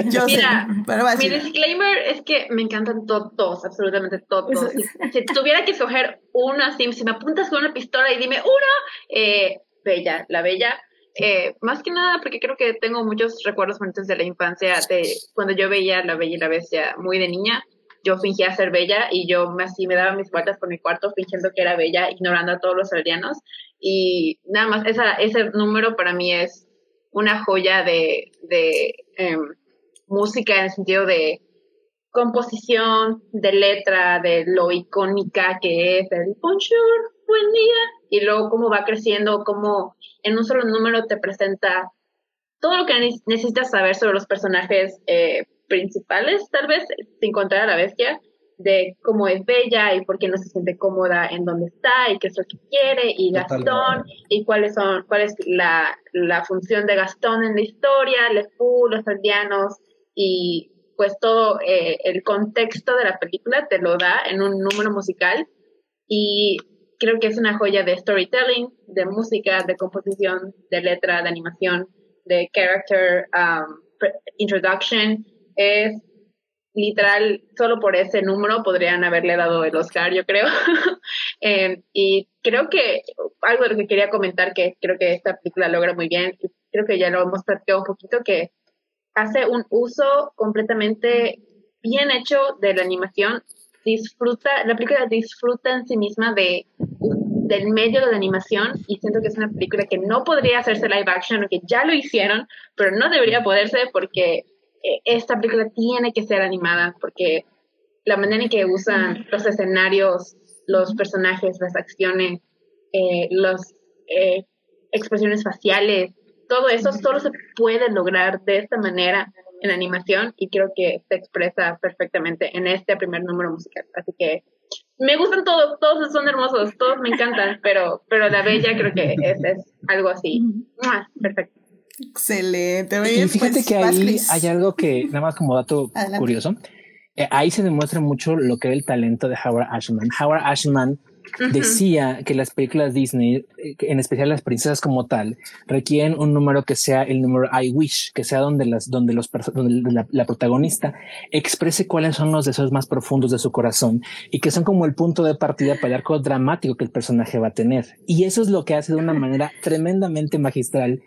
Yo Mira, sé, pero mi disclaimer es que me encantan todos, absolutamente todos. Si, tuviera que escoger uno así, si me apuntas con una pistola y dime uno, eh, Bella, la Bella eh, más que nada porque creo que tengo muchos recuerdos bonitos de la infancia, de cuando yo veía La Bella y la Bestia muy de niña. Yo fingía ser bella y yo me, así me daba mis vueltas por mi cuarto fingiendo que era bella, ignorando a todos los aldeanos. Y nada más, esa, ese número para mí es una joya de, de em, música en el sentido de composición, de letra, de lo icónica que es el bonjour, buen día, y luego cómo va creciendo, cómo en un solo número te presenta todo lo que necesitas saber sobre los personajes eh, principales, tal vez, sin contar a la bestia, de cómo es Bella y por qué no se siente cómoda en donde está y qué es lo que quiere, y Gastón, y cuáles son, cuál es la, la función de Gastón en la historia, Le Fou, los aldeanos, y pues todo eh, el contexto de la película te lo da en un número musical. Y creo que es una joya de storytelling, de música, de composición, de letra, de animación, de character um, introduction. Es literal, solo por ese número podrían haberle dado el Oscar, yo creo. Em, y creo que algo de lo que quería comentar que creo que esta película logra muy bien, creo que ya lo hemos platicado un poquito, que hace un uso completamente bien hecho de la animación disfruta, la película disfruta en sí misma de, del medio de la animación y siento que es una película que no podría hacerse live action, o que ya lo hicieron, pero no debería poderse porque eh, esta película tiene que ser animada, porque la manera en que usan los escenarios, los personajes, las acciones, eh, las eh, expresiones faciales, todo eso solo se puede lograr de esta manera en animación y creo que se expresa perfectamente en este primer número musical. Así que me gustan todos, todos son hermosos, todos me encantan, pero, pero la bella creo que es, es algo así. Perfecto. Excelente. y fíjate pues, que ahí hay algo que, nada más como dato curioso, eh, ahí se demuestra mucho lo que es el talento de Howard Ashman. Howard Ashman decía que las películas Disney, eh, en especial las princesas como tal, requieren un número que sea el número I wish, que sea donde las, donde los, donde la, protagonista exprese cuáles son los deseos más profundos de su corazón y que son como el punto de partida para el arco dramático que el personaje va a tener. Y eso es lo que hace de una manera tremendamente magistral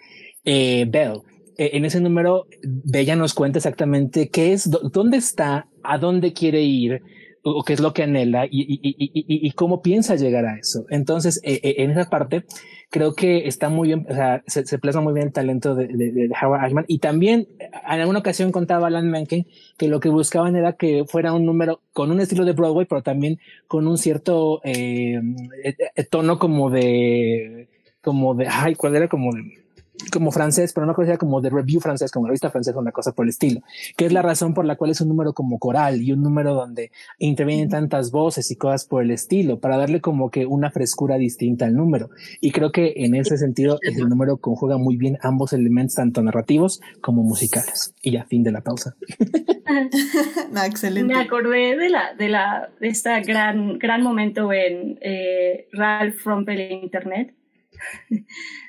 eh, Belle. Eh, en ese número, Bella nos cuenta exactamente qué es, dónde está, a dónde quiere ir, o qué es lo que anhela y, y, y, y, cómo piensa llegar a eso. Entonces, eh, eh, en esa parte, creo que está muy bien, o sea, se, se plasma muy bien el talento de, de, Howard Ashman. Y también, en alguna ocasión contaba Alan Menken que lo que buscaban era que fuera un número con un estilo de Broadway, pero también con un cierto eh, eh tono como de, como de, ay, ¿cuál era? Como de, como francés, pero no conocía como de review francés, como revista francesa, una cosa por el estilo, que es la razón por la cual es un número como coral y un número donde intervienen tantas voces y cosas por el estilo, para darle como que una frescura distinta al número. Y creo que en ese sentido el número conjuga muy bien ambos elementos, tanto narrativos como musicales. Y ya, fin de la pausa. excelente. Me acordé de la, de la, de esta gran, gran momento en eh, Ralph Rumpel Internet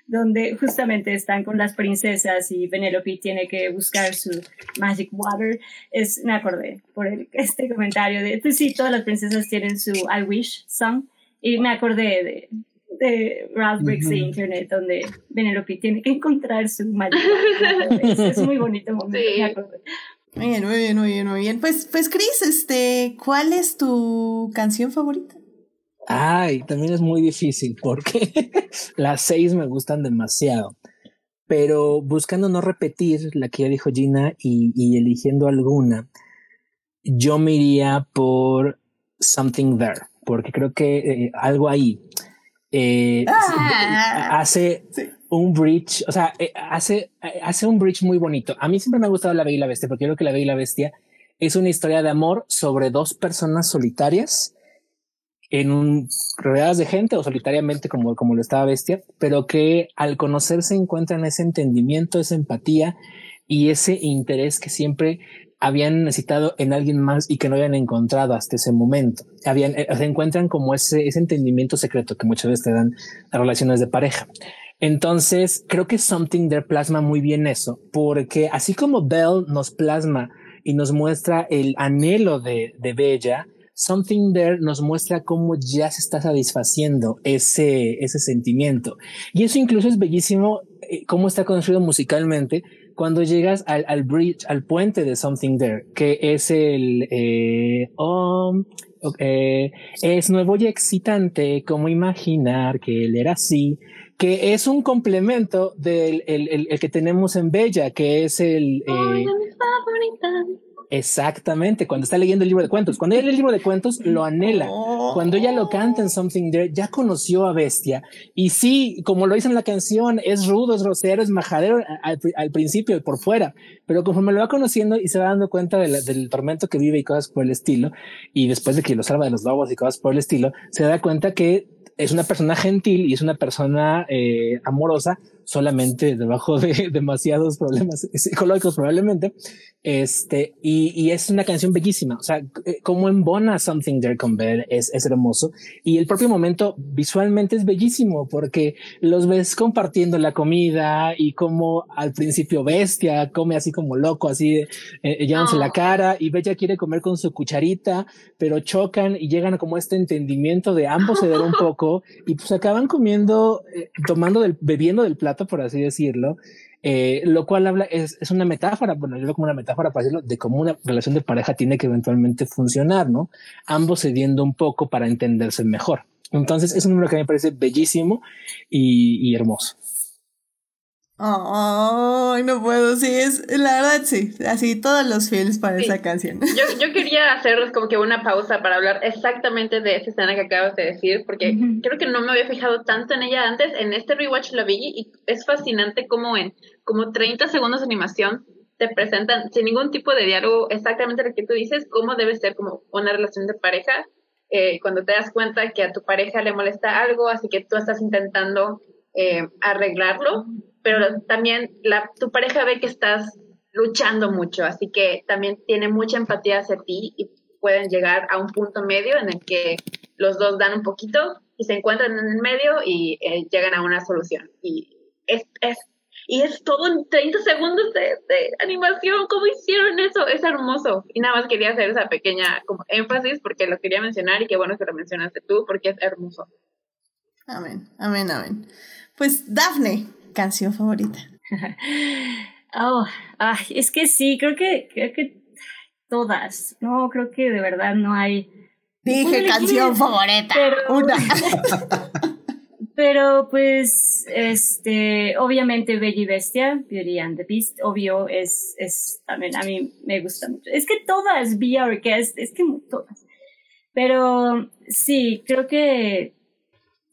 donde justamente están con las princesas y Penelope tiene que buscar su magic water. Es, me acordé por este comentario de, pues sí, todas las princesas tienen su I wish song y me acordé de, de Ralph Briggs de Internet donde Penelope tiene que encontrar su magic water. Es, muy bonito momento, me acordé. Muy bien, muy bien, muy bien, muy bien. Pues, pues Chris, este, ¿cuál es tu canción favorita? Ay, también es muy difícil porque las seis me gustan demasiado. Pero buscando no repetir la que ya dijo Gina y, eligiendo alguna, yo me iría por Something There, porque creo que eh, algo ahí eh, ah. hace un bridge, o sea, eh, hace, hace un bridge muy bonito. A mí siempre me ha gustado La Bella y la Bestia, porque creo que La Bella y la Bestia es una historia de amor sobre dos personas solitarias en un, rodeadas de gente o solitariamente como, como lo estaba Bestia, pero que al conocerse encuentran ese entendimiento, esa empatía y ese interés que siempre habían necesitado en alguien más y que no habían encontrado hasta ese momento. Habían, eh, se encuentran como ese, ese entendimiento secreto que muchas veces te dan las relaciones de pareja. Entonces, creo que Something There plasma muy bien eso, porque así como Belle nos plasma y nos muestra el anhelo de, de Bella, Something There nos muestra cómo ya se está satisfaciendo ese, ese sentimiento. Y eso incluso es bellísimo, eh, cómo está construido musicalmente cuando llegas al, al bridge, al puente de Something There, que es el, eh, oh, es nuevo y excitante como imaginar que él era así, que es un complemento del el, el, que tenemos en Bella, que es el... Eh, Exactamente, cuando está leyendo el libro de cuentos. Cuando ella lee el libro de cuentos, lo anhela. Cuando ella lo canta en Something There, ya conoció a Bestia. Y sí, como lo dice en la canción, es rudo, es grosero, es majadero al, principio y por fuera. Pero conforme lo va conociendo y se va dando cuenta del tormento que vive y cosas por el estilo, y después de que lo salva de los lobos y cosas por el estilo, se da cuenta que es una persona gentil y es una persona eh, amorosa solamente debajo de demasiados problemas psicológicos probablemente. Este, y, y es una canción bellísima. O sea, eh, como embona Something There con Bell es, es hermoso. Y el propio momento visualmente es bellísimo porque los ves compartiendo la comida y como al principio Bestia come así como loco, así eh, llevándose la cara y Bella quiere comer con su cucharita, pero chocan y llegan a como este entendimiento de ambos ceder un poco y pues acaban comiendo, eh, tomando del, bebiendo del plato por así decirlo, eh, lo cual habla, es, es, una metáfora, bueno, yo veo como una metáfora para decirlo, de cómo una relación de pareja tiene que eventualmente funcionar, ¿no? Ambos cediendo un poco para entenderse mejor. Entonces es un número que me parece bellísimo y, y hermoso. Ay, no puedo, sí, es, la verdad sí, así todos los feels para esa canción. Yo, yo quería hacer como que una pausa para hablar exactamente de esa escena que acabas de decir, porque creo que no me había fijado tanto en ella antes, en este rewatch la vi y es fascinante como en como 30 segundos de animación te presentan sin ningún tipo de diálogo exactamente lo que tú dices, cómo debe ser como una relación de pareja, eh, cuando te das cuenta que a tu pareja le molesta algo, así que tú estás intentando eh, arreglarlo pero también la, tu pareja ve que estás luchando mucho, así que también tiene mucha empatía hacia ti y pueden llegar a un punto medio en el que los dos dan un poquito y se encuentran en el medio y eh, llegan a una solución. Y es, es, y es todo en 30 segundos de, de, animación. ¿Cómo hicieron eso? Es hermoso. Y nada más quería hacer esa pequeña como énfasis porque lo quería mencionar y qué bueno que lo mencionaste tú porque es hermoso. Amén, amén, amén. Pues Dafne, canción favorita? oh, ay, es que sí, creo que, creo que todas. No, creo que de verdad no hay. Dije canción favorita. Pero, una. pero pues, este, obviamente Bella y Bestia, Beauty and the Beast, obvio, es, es también a mí me gusta mucho. Es que todas, Be Our Guest, es que todas. Pero sí, creo que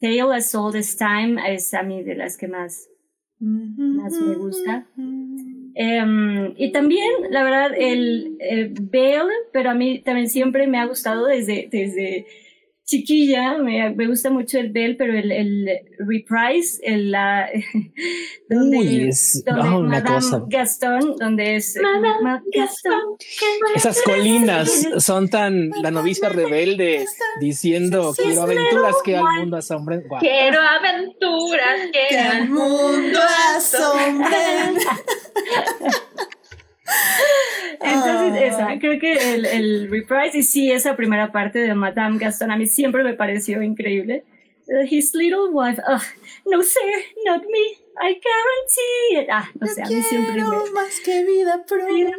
Tale as Old as Time es a mí de las que más más me gusta. Em, y también, la verdad, el, el pero a mí también siempre me ha gustado desde, desde chiquilla, me, me gusta mucho el Bell, pero el, el Reprise, el, la, donde, Uy, es donde oh, una Madame cosa. Gastón, donde es Madame Gastón. Esas colinas son tan la novicia rebelde diciendo quiero aventuras que al mundo asombren. Wow. Quiero aventuras que, que al mundo asombren. Entonces, esa, creo que el, el reprise y sí, esa primera parte de Madame Gaston a mí siempre me pareció increíble. Uh, his little wife. Ugh, no, sir, not me. I guarantee it. Ah, no sé, a mí siempre me... más que vida provincial.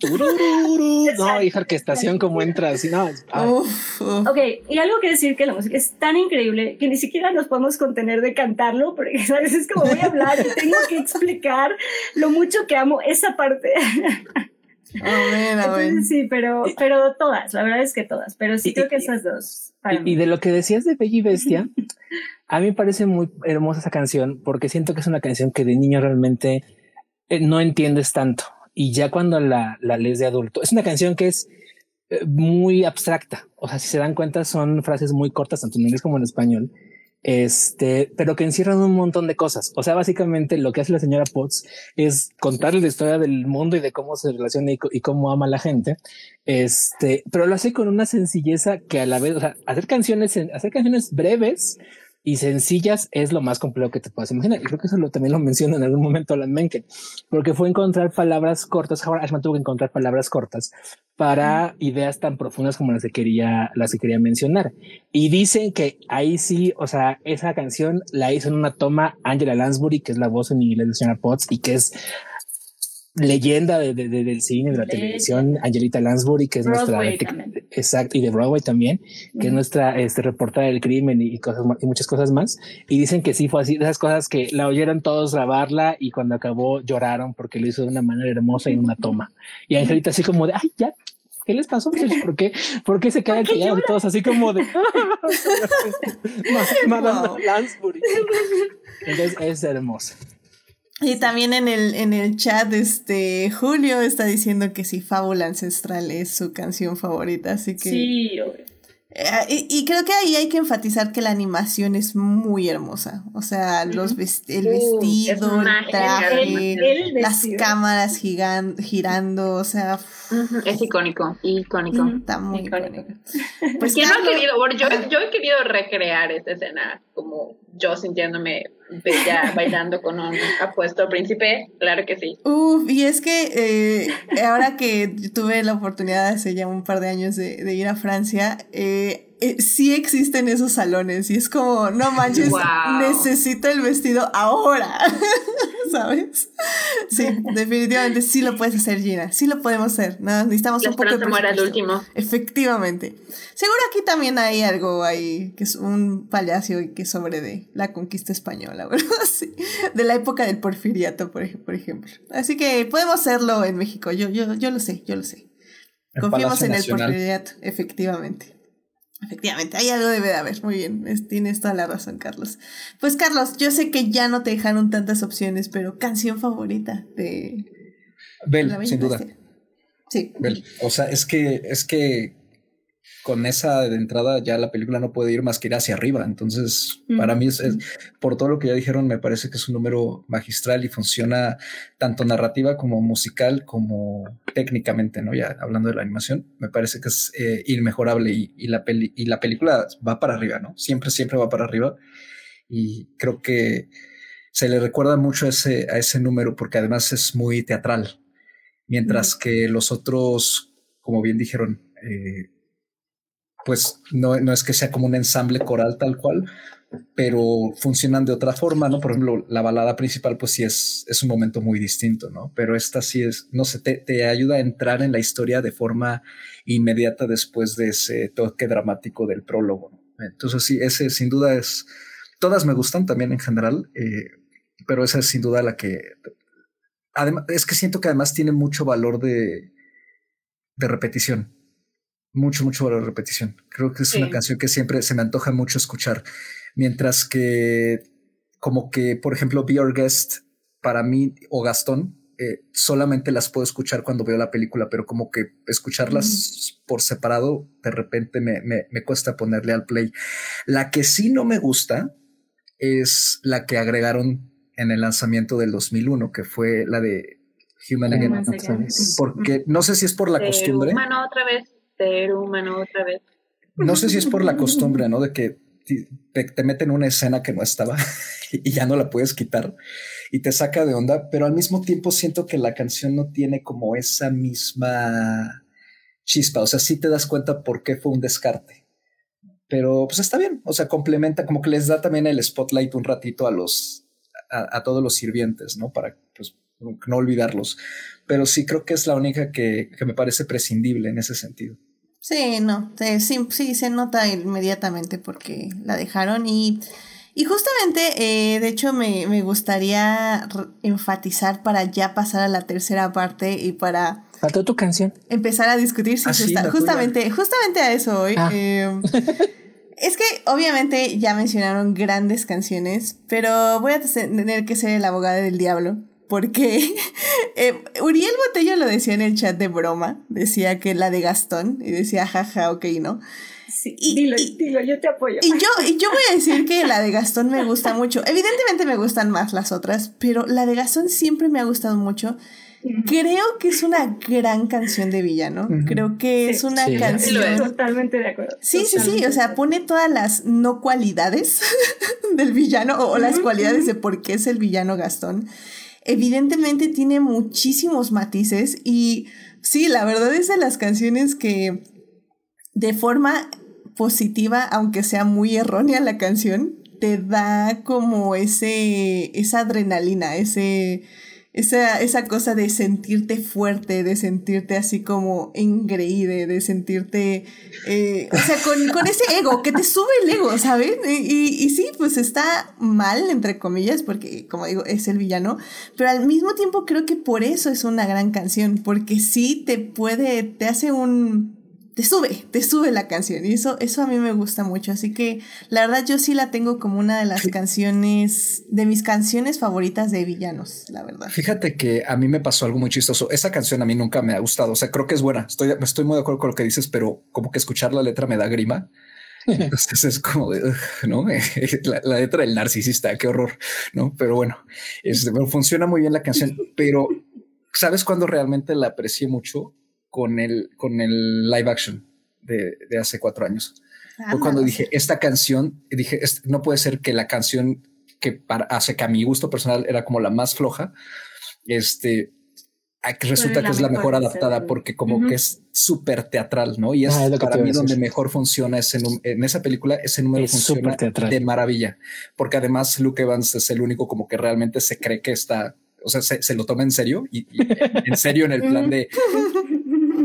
no, hija, orquestación como entras. No, uf, uf. Ok, y algo que decir que la música es tan increíble que ni siquiera nos podemos contener de cantarlo, porque ¿sabes? es como voy a hablar y tengo que explicar lo mucho que amo esa parte. Entonces, sí, pero, pero todas, la verdad es que todas, pero sí Y- creo que esas dos. para Y, mí. y de lo que decías de Bella y Bestia, a mí me parece muy hermosa esa canción porque siento que es una canción que de niño realmente eh, no entiendes tanto. Y ya cuando la, la lees de adulto, es una canción que es eh, muy abstracta. O sea, si se dan cuenta, son frases muy cortas, tanto en inglés como en español. Este, pero que encierran un montón de cosas. O sea, básicamente lo que hace la señora Potts es contarle la historia del mundo y de cómo se relaciona y, cómo ama a la gente. Este, pero lo hace con una sencilleza que a la vez, o sea, hacer canciones, hacer canciones breves y sencillas es lo más complejo que te puedas imaginar. Y creo que eso lo, también lo menciona en algún momento Alan Menken, porque fue encontrar palabras cortas. Ahora Ashman tuvo que encontrar palabras cortas para ideas tan profundas como las que quería, las que quería mencionar. Y dicen que ahí sí, o sea, esa canción la hizo en una toma Angela Lansbury, que es la voz en inglés de señora Potts y que es leyenda de, de- de- del cine, de la televisión, Angelita Lansbury, que es Broadway nuestra también. exacto y de Broadway también, que es nuestra este reportera del crimen y, cosas y muchas cosas más. Y dicen que sí fue así, de esas cosas que la oyeron todos grabarla y cuando acabó lloraron porque lo hizo de una manera hermosa y en una toma. Y Angelita así como de ay ya. ¿Qué les pasó? muchachos? ¿Por qué, ¿Por qué se quedan callados todos así como de Ma- Madame Wow. Lansbury? Entonces es hermosa. Y también en el, en el chat, este Julio está diciendo que sí, Fábula Ancestral es su canción favorita, así que. Sí, obvio. Eh, y, y creo que ahí hay que enfatizar que la animación es muy hermosa. O sea, los vest- el Uh, vestido, es una el traje, El las vestido. cámaras gigan- girando, o sea, Es icónico, icónico. Está muy Icónico. icónico. Pues ¿Quién no ha querido? Bueno, yo, yo he querido recrear esa escena, como yo sintiéndome bella bailando con un apuesto príncipe, claro que sí. Uf, y es que eh, ahora que tuve la oportunidad hace ya un par de años de, de ir a Francia, eh, eh, sí existen esos salones y es como, no manches, Wow. necesito el vestido ahora, ¿sabes? Sí, definitivamente sí lo puedes hacer, Gina, sí lo podemos hacer, no, necesitamos La un poco de al presupuesto. último. Efectivamente. Seguro aquí también hay algo ahí, que es un palacio y que sobre de la conquista española, ¿verdad? Sí. De la época del porfiriato, por, ej- por ejemplo. Así que podemos hacerlo en México, yo, yo, yo lo sé, yo lo sé. El Confiemos Palacio en el Nacional. porfiriato, efectivamente. Efectivamente, hay algo debe de haber. Muy bien, es- tienes toda la razón, Carlos. Pues Carlos, yo sé que ya no te dejaron tantas opciones, pero canción favorita de Bella sin duda. Sí. Bell. O sea, es que, es que con esa de entrada ya la película no puede ir más que ir hacia arriba. Entonces, para mí es, es- por todo lo que ya dijeron, me parece que es un número magistral y funciona tanto narrativa como musical como técnicamente, ¿no? Ya hablando de la animación, me parece que es eh, inmejorable y, y la peli- y la película va para arriba, ¿no? Siempre, siempre va para arriba. Y creo que se le recuerda mucho a ese, a ese número porque además es muy teatral. Mientras que los otros, como bien dijeron, eh, pues no, no es que sea como un ensamble coral tal cual, pero funcionan de otra forma, ¿no? Por ejemplo, la balada principal, pues sí es, es un momento muy distinto, ¿no? Pero esta sí es, no sé, te, te ayuda a entrar en la historia de forma inmediata después de ese toque dramático del prólogo. ¿no? Entonces sí, ese sin duda es, todas me gustan también en general, eh, pero esa es sin duda la que, además, es que siento que además tiene mucho valor de, de repetición. Mucho, mucho valor de repetición. Creo que es Sí. una canción que siempre se me antoja mucho escuchar. Mientras que, como que, por ejemplo, Be Our Guest, para mí, o Gastón, eh, solamente las puedo escuchar cuando veo la película, pero como que escucharlas por separado, de repente me, me, me cuesta ponerle al play. La que sí no me gusta es la que agregaron en el lanzamiento del 2001, que fue la de Human Again. Porque no sé si es por la Ser costumbre. humano otra vez, ser humano otra vez. No sé si es por la costumbre, ¿no? De que te, te meten una escena que no estaba y ya no la puedes quitar y te saca de onda, pero al mismo tiempo siento que la canción no tiene como esa misma chispa. O sea, sí te das cuenta por qué fue un descarte, pero pues está bien, o sea, complementa, como que les da también el spotlight un ratito a los, a, todos los sirvientes, ¿no? Para pues no olvidarlos. Pero sí creo que es la única que, que me parece prescindible en ese sentido. Sí, no, sí, sí, se nota inmediatamente porque la dejaron y, y justamente, eh, de hecho, me, me gustaría enfatizar para ya pasar a la tercera parte y para... Faltó tu canción. Empezar a discutir si ah, justamente, justamente a eso hoy. Ah. Em, es que obviamente ya mencionaron grandes canciones, pero voy a tener que ser el abogado del diablo porque eh, Uriel Botello lo decía en el chat de broma, decía que la de Gastón, y decía, jaja, ok, ¿no? Sí, dilo, dilo, yo te apoyo. Y yo, y yo voy a decir que la de Gastón me gusta mucho. Evidentemente me gustan más las otras, pero la de Gastón siempre me ha gustado mucho. Creo que es una gran canción de villano. Creo que es una canción. Totalmente de acuerdo. Sí, sí, sí. O sea, pone todas las no cualidades del villano o, las cualidades de por qué es el villano Gastón evidentemente tiene muchísimos matices y sí, la verdad es de las canciones que de forma positiva, aunque sea muy errónea la canción, te da como ese, esa adrenalina, ese, esa, esa cosa de sentirte fuerte, de sentirte así como engreíde, de sentirte, eh, o sea, con, con, ese ego, que te sube el ego, ¿sabes? Y, y, sí, pues está mal, entre comillas, porque como digo, es el villano, pero al mismo tiempo creo que por eso es una gran canción, porque sí te puede, te hace un te sube, te sube la canción. Y eso, eso a mí me gusta mucho. Así que la verdad yo sí la tengo como una de las canciones, de mis canciones favoritas de villanos, la verdad. Fíjate que a mí me pasó algo muy chistoso. Esa canción a mí nunca me ha gustado. O sea, creo que es buena. Estoy, estoy muy de acuerdo con lo que dices, pero como que escuchar la letra me da grima. Entonces es como de, ¿no? La, letra del narcisista, qué horror, ¿no? Pero bueno, este, funciona muy bien la canción, pero ¿sabes cuándo realmente la aprecié mucho? Con el, con el live action de, de hace cuatro años. Fue ah, cuando dije, esta canción, dije, no puede ser que la canción que para, hace que a mi gusto personal era como la más floja, este, resulta que es la mejor adaptada porque como que es súper teatral, ¿no? Y es, ah, para mí donde mejor funciona ese en esa película, ese número funciona de maravilla, porque además Luke Evans es el único como que realmente se cree que está, o sea, se, lo toma en serio y en serio en el plan de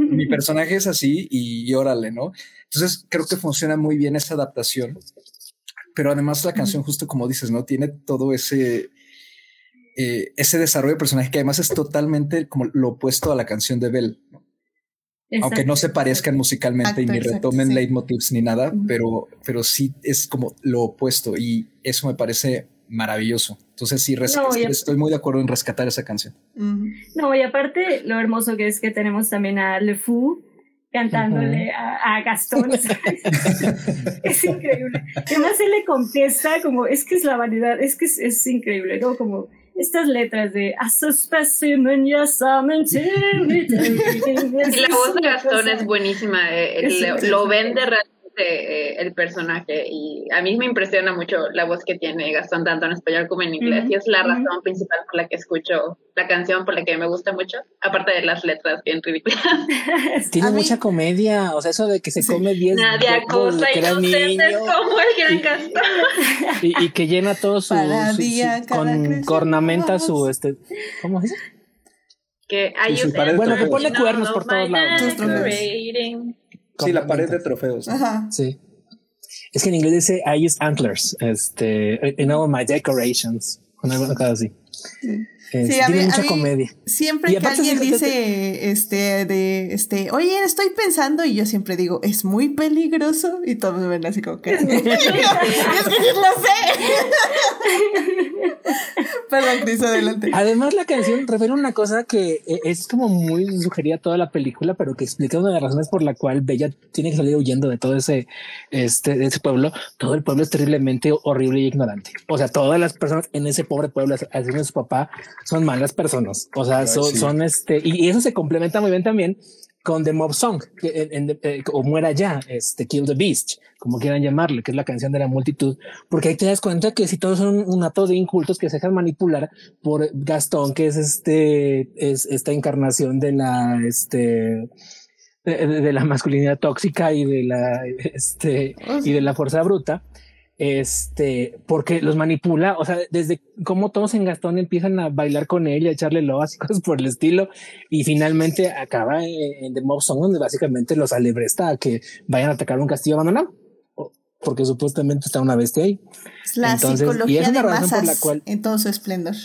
mi personaje es así y, órale, ¿no? Entonces creo que funciona muy bien esa adaptación, pero además la canción, justo como dices, ¿no? Tiene todo ese, eh, ese desarrollo de personaje que además es totalmente como lo opuesto a la canción de Bell, Aunque no se parezcan musicalmente y ni retomen leitmotivs ni nada, pero, pero sí es como lo opuesto y eso me parece maravilloso. Entonces sí, estoy muy de acuerdo en rescatar esa canción. No, y aparte lo hermoso que es que tenemos también a Le Fou cantándole a, Gastón. es increíble. Además él le contesta como, es que es la vanidad, es que es, increíble, ¿no? Como estas letras de a specimen, yes, I'm La voz de Gastón es buenísima, eh, lo vende realmente eh, el personaje y a mí me impresiona mucho la voz que tiene Gastón tanto en español como en inglés y es la razón principal por la que escucho la canción, por la que me gusta mucho, aparte de las letras bien ridículas. Tiene mucha comedia, o sea, eso de que se come 10 Nadie acosa inocentes como el gran y, y, que llena todo su, con cornamenta su este ¿cómo es? Que hay bueno, que pone cuernos por todos lados. Sí, la pared de trofeos. Ajá. Sí. Es que en inglés dice I use antlers, este, you know, my decorations, con algo así. Sí. Sí, tiene mucha comedia. Siempre que alguien dice, este, de, este, oye, estoy pensando, y yo siempre digo, es muy peligroso, y todos me ven así como que. es que lo sé. Perdón, Cris, adelante. Además, la canción revela una cosa que eh, es como muy sugerida toda la película, pero que explica una de las razones por la cual Bella tiene que salir huyendo de todo ese, este, de ese pueblo. Todo el pueblo es terriblemente horrible y ignorante. O sea, todas las personas en ese pobre pueblo, así su papá, son malas personas. O sea, son, este, y, eso se complementa muy bien también con The Mob Song, que eh, o Muera Ya, este, Kill the Beast, como quieran llamarle, que es la canción de la multitud, porque ahí te das cuenta que si todos son un ato de incultos que se dejan manipular por Gastón, que es este, es esta encarnación de la, este, de, la masculinidad tóxica y de la, este, oh, y de la fuerza bruta este, porque los manipula, o sea, desde cómo todos en Gastón empiezan a bailar con él y a echarle loas y cosas por el estilo, y finalmente acaba en, The Mob Song, donde básicamente los alebresta a que vayan a atacar un castillo abandonado, porque supuestamente está una bestia ahí. la psicología de masas en todo su esplendor.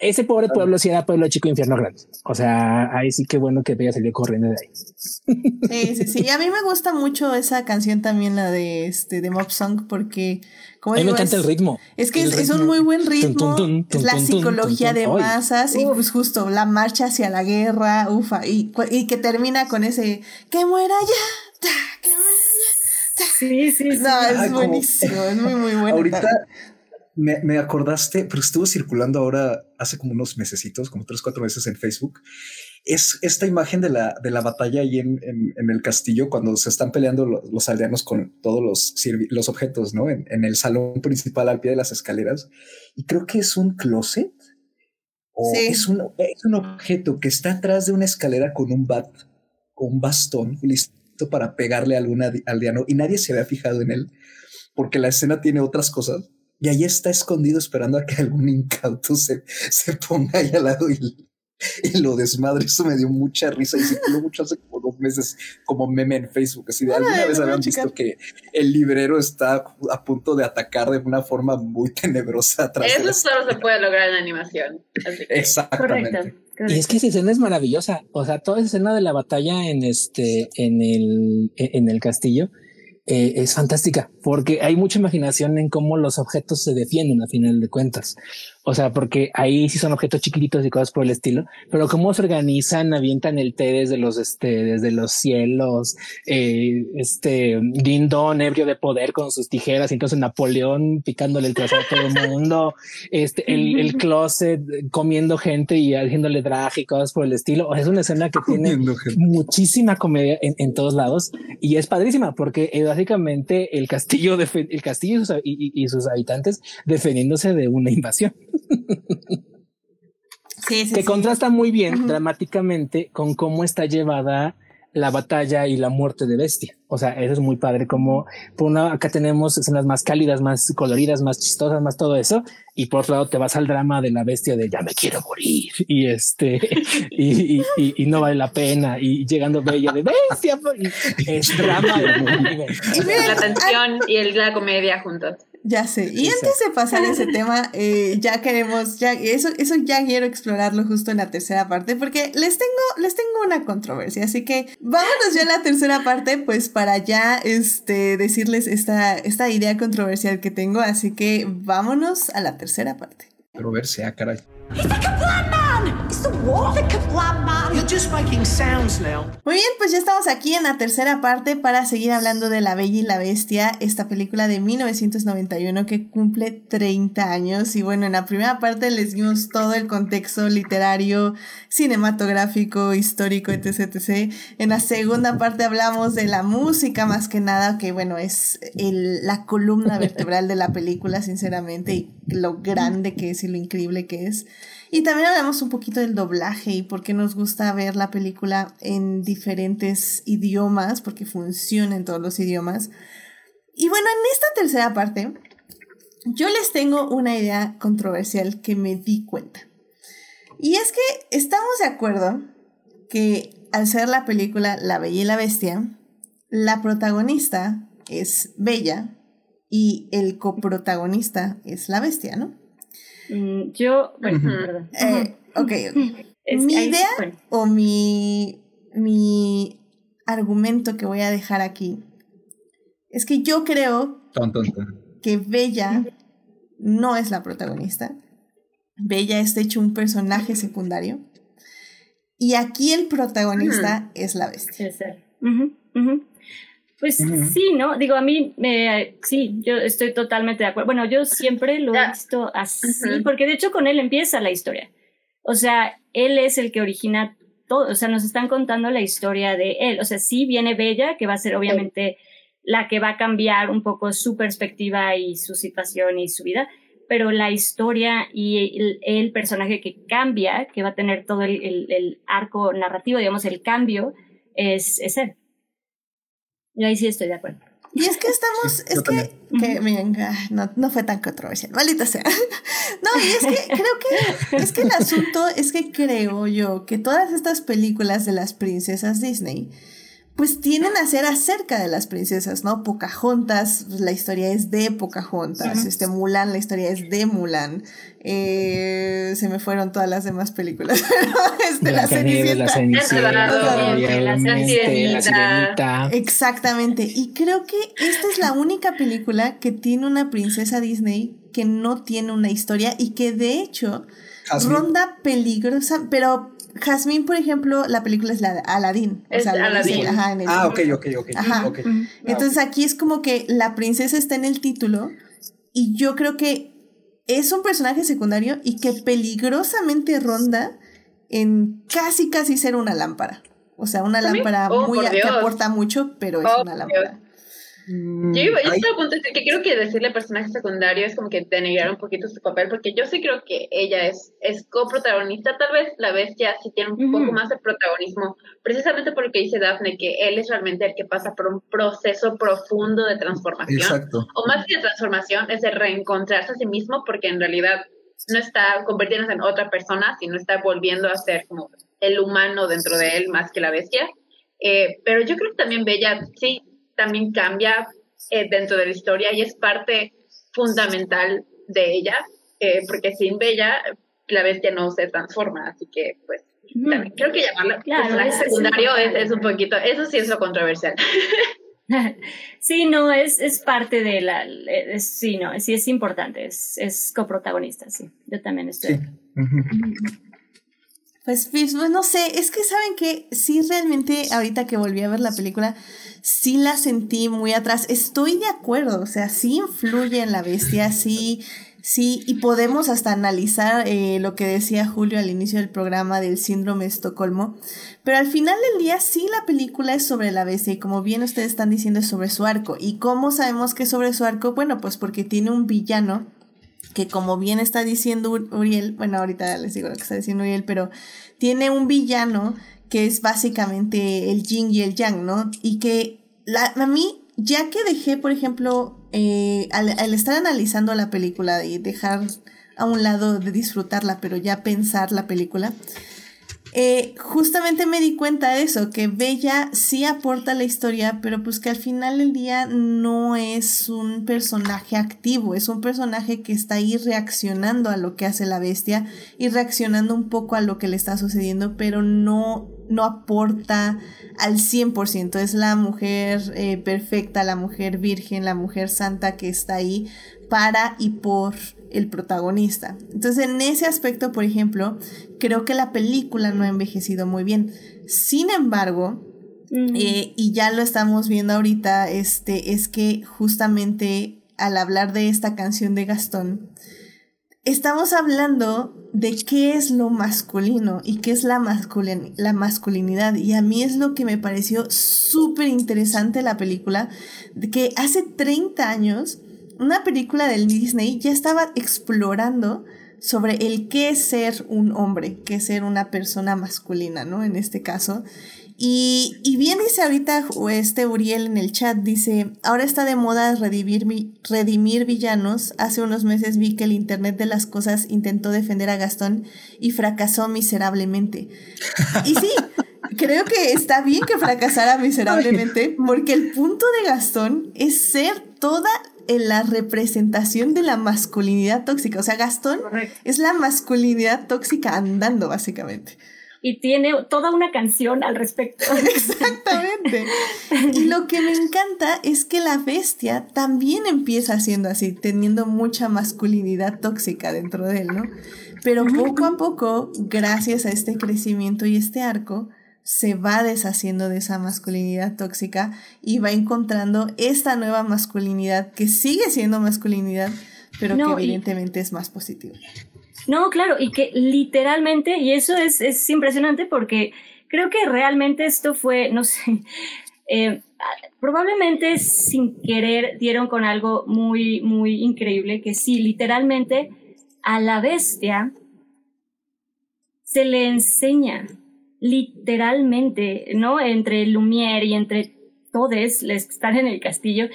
Ese pobre pueblo sí era pueblo chico infierno grande. O sea, ahí sí que bueno que Bella salió corriendo de ahí. Sí, sí, sí. A mí me gusta mucho esa canción también, la de este de Mob Song, porque como a mí me encanta el ritmo. Es que es, un muy buen ritmo. es la psicología de masas y pues justo la marcha hacia la guerra, ufa, y, y que termina con ese que muera ya, que muera ya. Sí, sí, sí. No, es buenísimo, es muy, muy bueno. Ahorita me, acordaste, pero estuvo circulando ahora hace como unos mesecitos, como tres, cuatro meses en Facebook. Es esta imagen de la, de la batalla ahí en, en, el castillo cuando se están peleando los, aldeanos con todos los, los objetos, ¿no? En, en, el salón principal al pie de las escaleras. Y creo que es un closet. O es, un, es un objeto que está atrás de una escalera con un bat, con un bastón listo para pegarle a algún aldeano y nadie se había fijado en él porque la escena tiene otras cosas y ahí está escondido esperando a que algún incauto se, se ponga ahí al lado y, y, lo desmadre. Eso me dio mucha risa y circuló mucho hace como dos meses como meme en Facebook. Así de alguna vez habían visto que el librero está a punto de atacar de una forma muy tenebrosa. Atrás Eso solo se puede lograr en animación. Exactamente. Y es que esa escena es maravillosa. O sea, toda esa escena de la batalla en este, en el, en el castillo eh, es fantástica porque hay mucha imaginación en cómo los objetos se defienden a final de cuentas. O sea, porque ahí sí son objetos chiquititos y cosas por el estilo, pero cómo se organizan, avientan el té desde los, este, desde los cielos, eh, este, Dindon ebrio de poder con sus tijeras, y entonces Napoleón picándole el trasero a todo el mundo, este, el, el closet comiendo gente y haciéndole drag y cosas por el estilo. O sea, es una escena que tiene muchísima comedia en, en, todos lados y es padrísima porque eh, básicamente el castillo, de, el castillo y sus, y sus habitantes defendiéndose de una invasión que contrasta muy bien dramáticamente con cómo está llevada la batalla y la muerte de Bestia. O sea, eso es muy padre. Como por una acá tenemos escenas más cálidas, más coloridas, más chistosas, más todo eso. Y por otro lado te vas al drama de la bestia de ya me quiero morir y este y, y, no vale la pena. Y llegando bella de bestia, es drama. la tensión y el, la comedia juntos. Ya sé. Y antes de pasar ese tema, eh, ya queremos, ya, eso, eso ya quiero explorarlo justo en la tercera parte, porque les tengo, les tengo una controversia. Así que vámonos ya a la tercera parte, pues para ya este, decirles esta, esta idea controversial que tengo. Así que vámonos a la tercera parte. Controversia, caray. Muy bien, pues ya estamos aquí en la tercera parte para seguir hablando de La Bella y la Bestia, esta película de 1991 que cumple 30 años. Y bueno, en la primera parte les dimos todo el contexto literario, cinematográfico, histórico, etc. etc. En la segunda parte hablamos de la música más que nada, que bueno, es la columna vertebral de la película, sinceramente, y lo grande que es y lo increíble que es. Y también hablamos un poquito del doblaje y por qué nos gusta ver la película en diferentes idiomas, porque funciona en todos los idiomas. Y bueno, en esta tercera parte, yo les tengo una idea controversial que me di cuenta. Y es que estamos de acuerdo que al ser la película La Bella y la Bestia, la protagonista es Bella y el coprotagonista es la bestia, ¿no? Mm, yo, bueno, perdón. Eh, ok, mi idea o mi, mi argumento que voy a dejar aquí es que yo creo que Bella no es la protagonista. Bella es de hecho un personaje secundario. Y aquí el protagonista es la bestia. Pues sí, ¿no? Digo, a mí, me, sí, yo estoy totalmente de acuerdo. Bueno, yo siempre lo he visto así, porque de hecho con él empieza la historia. O sea, él es el que origina todo, o sea, nos están contando la historia de él. O sea, sí viene Bella, que va a ser obviamente la que va a cambiar un poco su perspectiva y su situación y su vida, pero la historia y el, personaje que cambia, que va a tener todo el, el arco narrativo, digamos, el cambio, es, es él. Y ahí sí estoy de acuerdo. Y es que estamos, es que, que venga, no, no fue tan controversial, maldita sea. No, y es que creo que, es que el asunto es que creo yo que todas estas películas de las princesas Disney, pues tienen a ser acerca de las princesas, ¿no? Pocahontas, pues, la historia es de Pocahontas, este Mulan, la historia es de Mulan. Eh, se me fueron todas las demás películas, este, la, la Exactamente, y creo que esta es la única película que tiene una princesa Disney que no tiene una historia y que de hecho ronda peligrosa, pero Jasmine, por ejemplo, la película es la de Aladdin. Es Aladdin. ah, ok, ok, ok. Ajá. Entonces aquí es como que la princesa está en el título y yo creo que es un personaje secundario y que peligrosamente ronda en casi, casi ser una lámpara. O sea, una lámpara oh, muy, que aporta mucho, pero es oh, una lámpara. Mm, yo, iba, estaba a punto de decir que creo que decirle personaje secundario es como que denigrar un poquito su papel, porque yo sí creo que ella es, es coprotagonista. Tal vez la bestia sí tiene un poco más de protagonismo, precisamente por lo que dice Daphne, que él es realmente el que pasa por un proceso profundo de transformación. Exacto. O más que de transformación, es de reencontrarse a sí mismo, porque en realidad no está convirtiéndose en otra persona, sino está volviendo a ser como el humano dentro de él más que la bestia. Eh, pero yo creo que también Bella, sí, también cambia eh, dentro de la historia y es parte fundamental de ella, eh, porque sin Bella la bestia no se transforma, así que pues creo que llamarla personaje secundario es, es, un poquito, eso sí es lo controversial. sí, no, es, es parte de la, sí, no, sí es importante, es, es coprotagonista, sí, yo también estoy. Pues, pues, no sé, es que saben que sí realmente ahorita que volví a ver la película, sí la sentí muy atrás. Estoy de acuerdo, o sea, sí influye en la bestia, sí, sí, y podemos hasta analizar eh, lo que decía Julio al inicio del programa del síndrome de Estocolmo, pero al final del día sí la película es sobre la bestia y como bien ustedes están diciendo es sobre su arco. ¿Y cómo sabemos que es sobre su arco? Bueno, pues porque tiene un villano que como bien está diciendo Uriel, bueno, ahorita les digo lo que está diciendo Uriel, pero tiene un villano que es básicamente el yin y el yang, ¿no? Y que la, a mí, ya que dejé, por ejemplo, eh, al, estar analizando la película y dejar a un lado de disfrutarla, pero ya pensar la película, eh, justamente me di cuenta de eso, que Bella sí aporta la historia, pero pues que al final del día no es un personaje activo, es un personaje que está ahí reaccionando a lo que hace la bestia y reaccionando un poco a lo que le está sucediendo, pero no, no aporta al 100%, es la mujer eh, perfecta, la mujer virgen, la mujer santa que está ahí para y por el protagonista. Entonces, en ese aspecto, por ejemplo, creo que la película no ha envejecido muy bien. Sin embargo, eh, y ya lo estamos viendo ahorita, este, es que justamente al hablar de esta canción de Gastón, estamos hablando de qué es lo masculino y qué es la, la masculinidad. Y a mí es lo que me pareció súper interesante la película, de que hace 30 años una película del Disney ya estaba explorando sobre el qué es ser un hombre, qué es ser una persona masculina, ¿no? En este caso. Y, y, bien dice ahorita este Uriel en el chat, dice, ahora está de moda redimir, redimir villanos. Hace unos meses vi que el Internet de las Cosas intentó defender a Gastón y fracasó miserablemente. Y sí, creo que está bien que fracasara miserablemente porque el punto de Gastón es ser toda en la representación de la masculinidad tóxica. O sea, Gastón es la masculinidad tóxica andando, básicamente. Y tiene toda una canción al respecto. Exactamente. y lo que me encanta es que la bestia también empieza siendo así, teniendo mucha masculinidad tóxica dentro de él, ¿no? Pero poco a poco, gracias a este crecimiento y este arco, se va deshaciendo de esa masculinidad tóxica y va encontrando esta nueva masculinidad que sigue siendo masculinidad, pero que evidentemente es más positiva. No, claro, y que literalmente, y eso es, es impresionante porque creo que realmente esto fue, no sé, eh, probablemente sin querer dieron con algo muy, muy increíble, que sí, literalmente a la bestia se le enseña literalmente, ¿no? Entre Lumière y entre todos los que están en el castillo,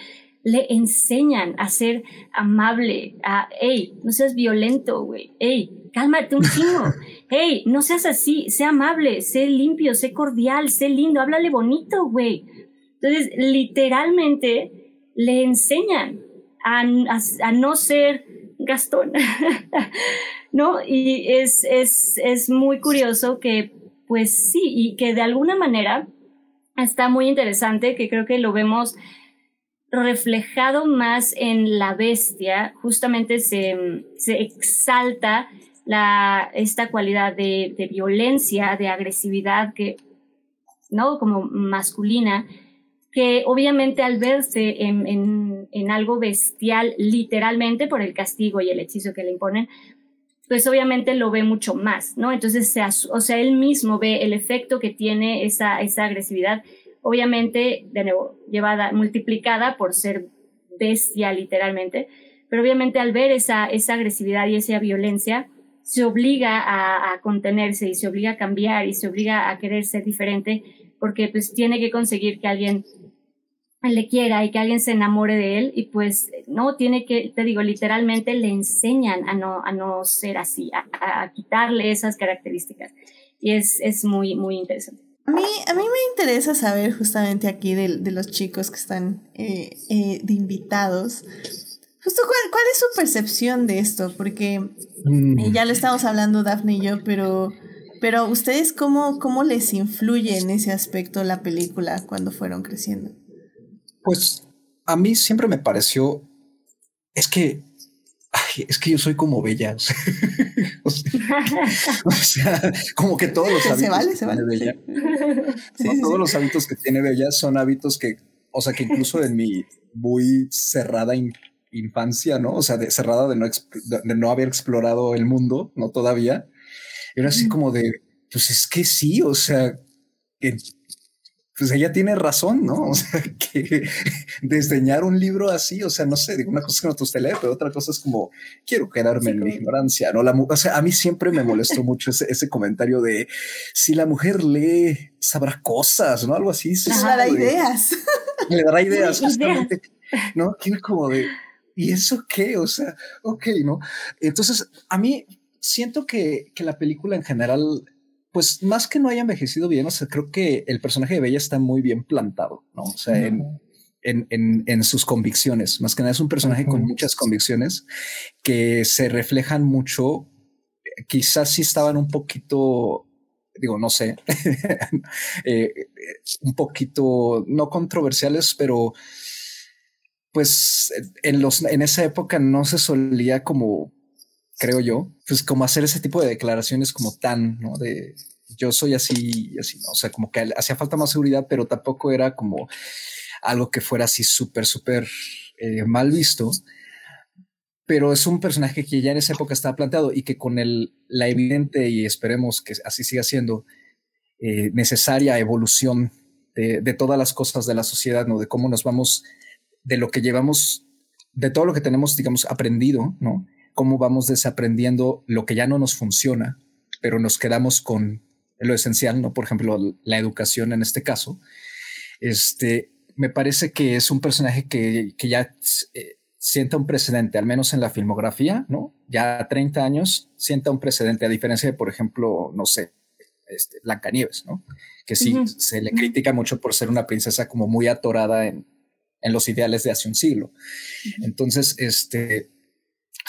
le enseñan a ser amable, a, hey, no seas violento, güey, hey, cálmate un chingo, hey, no seas así, sé amable, sé limpio, sé cordial, sé lindo, háblale bonito, güey. Entonces, literalmente le enseñan a, a, no ser Gastón, ¿no? Y es, es, es muy curioso que, pues sí, y que de alguna manera está muy interesante, que creo que lo vemos reflejado más en la bestia, justamente se, se exalta la, esta cualidad de, violencia, de agresividad, que, ¿no? Como masculina, que obviamente al verse en, en, algo bestial, literalmente por el castigo y el hechizo que le imponen, pues obviamente lo ve mucho más, ¿no? Entonces, o sea, él mismo ve el efecto que tiene esa, esa agresividad obviamente, de nuevo, llevada, multiplicada por ser bestia literalmente, pero obviamente al ver esa, esa agresividad y esa violencia, se obliga a, contenerse y se obliga a cambiar y se obliga a querer ser diferente porque pues tiene que conseguir que alguien le quiera y que alguien se enamore de él y pues no tiene que, te digo, literalmente le enseñan a no, a no ser así, a, quitarle esas características y es, es muy, muy interesante. A mí, a mí me interesa saber justamente aquí de, de los chicos que están eh, eh, de invitados. Justo cuál, cuál, es su percepción de esto, porque eh, ya lo estamos hablando Daphne y yo, pero, pero ustedes cómo, cómo les influye en ese aspecto la película cuando fueron creciendo. Pues a mí siempre me pareció, es que es que yo soy como bella. O sea, como que todos los hábitos se vale, se vale. Bella, todos los hábitos que tiene Bella son hábitos que, o sea, que incluso en mi muy cerrada infancia, ¿no? O sea, de, cerrada de no, de no haber explorado el mundo, no todavía. Era así como de, pues es que sí, o sea, pues ella tiene razón, ¿no? O sea, que desdeñar un libro así, o sea, no sé, digo, una cosa es que no te guste leer, pero otra cosa es como, quiero quedarme en mi ignorancia, ¿no? La, o sea, a mí siempre me molestó mucho ese, ese comentario de, si la mujer lee, sabrá cosas, ¿no? Algo así. Le dará ideas. Le dará ideas, justamente, ¿no? Tiene como de, ¿y eso qué? O sea, ok, ¿no? Entonces, a mí siento que, que la película en general pues más que no haya envejecido bien, o sea, creo que el personaje de Bella está muy bien plantado, ¿no? O sea, en, en, en, sus convicciones. Más que nada es un personaje con muchas convicciones que se reflejan mucho. Quizás sí estaban un poquito, digo, no sé, eh, un poquito no controversiales, pero pues en los en esa época no se solía como creo yo, pues como hacer ese tipo de declaraciones como tan, ¿no? De yo soy así y así, ¿no? O sea, como que hacía falta más seguridad, pero tampoco era como algo que fuera así súper, súper eh, mal visto. Pero es un personaje que ya en esa época estaba planteado y que con el, la evidente y esperemos que así siga siendo eh, necesaria evolución de, de todas las cosas de la sociedad, ¿no? De cómo nos vamos, de lo que llevamos, de todo lo que tenemos, digamos, aprendido, ¿no? Cómo vamos desaprendiendo lo que ya no nos funciona, pero nos quedamos con lo esencial, ¿no? Por ejemplo, la educación en este caso. Este, me parece que es un personaje que, que ya eh, sienta un precedente, al menos en la filmografía, ¿no? Ya 30 años sienta un precedente, a diferencia de, por ejemplo, no sé, este, Blancanieves, ¿no? Que sí, se le critica mucho por ser una princesa como muy atorada en, en los ideales de hace un siglo. Entonces, este,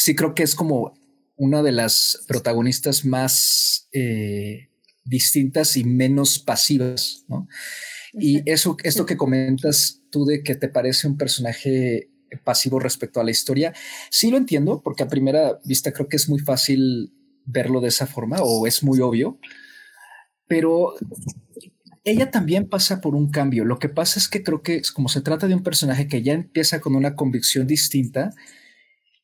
sí creo que es como una de las protagonistas más eh, distintas y menos pasivas, ¿no? Y eso, esto que comentas tú de que te parece un personaje pasivo respecto a la historia, sí lo entiendo, porque a primera vista creo que es muy fácil verlo de esa forma o es muy obvio, pero ella también pasa por un cambio. Lo que pasa es que creo que como se trata de un personaje que ya empieza con una convicción distinta,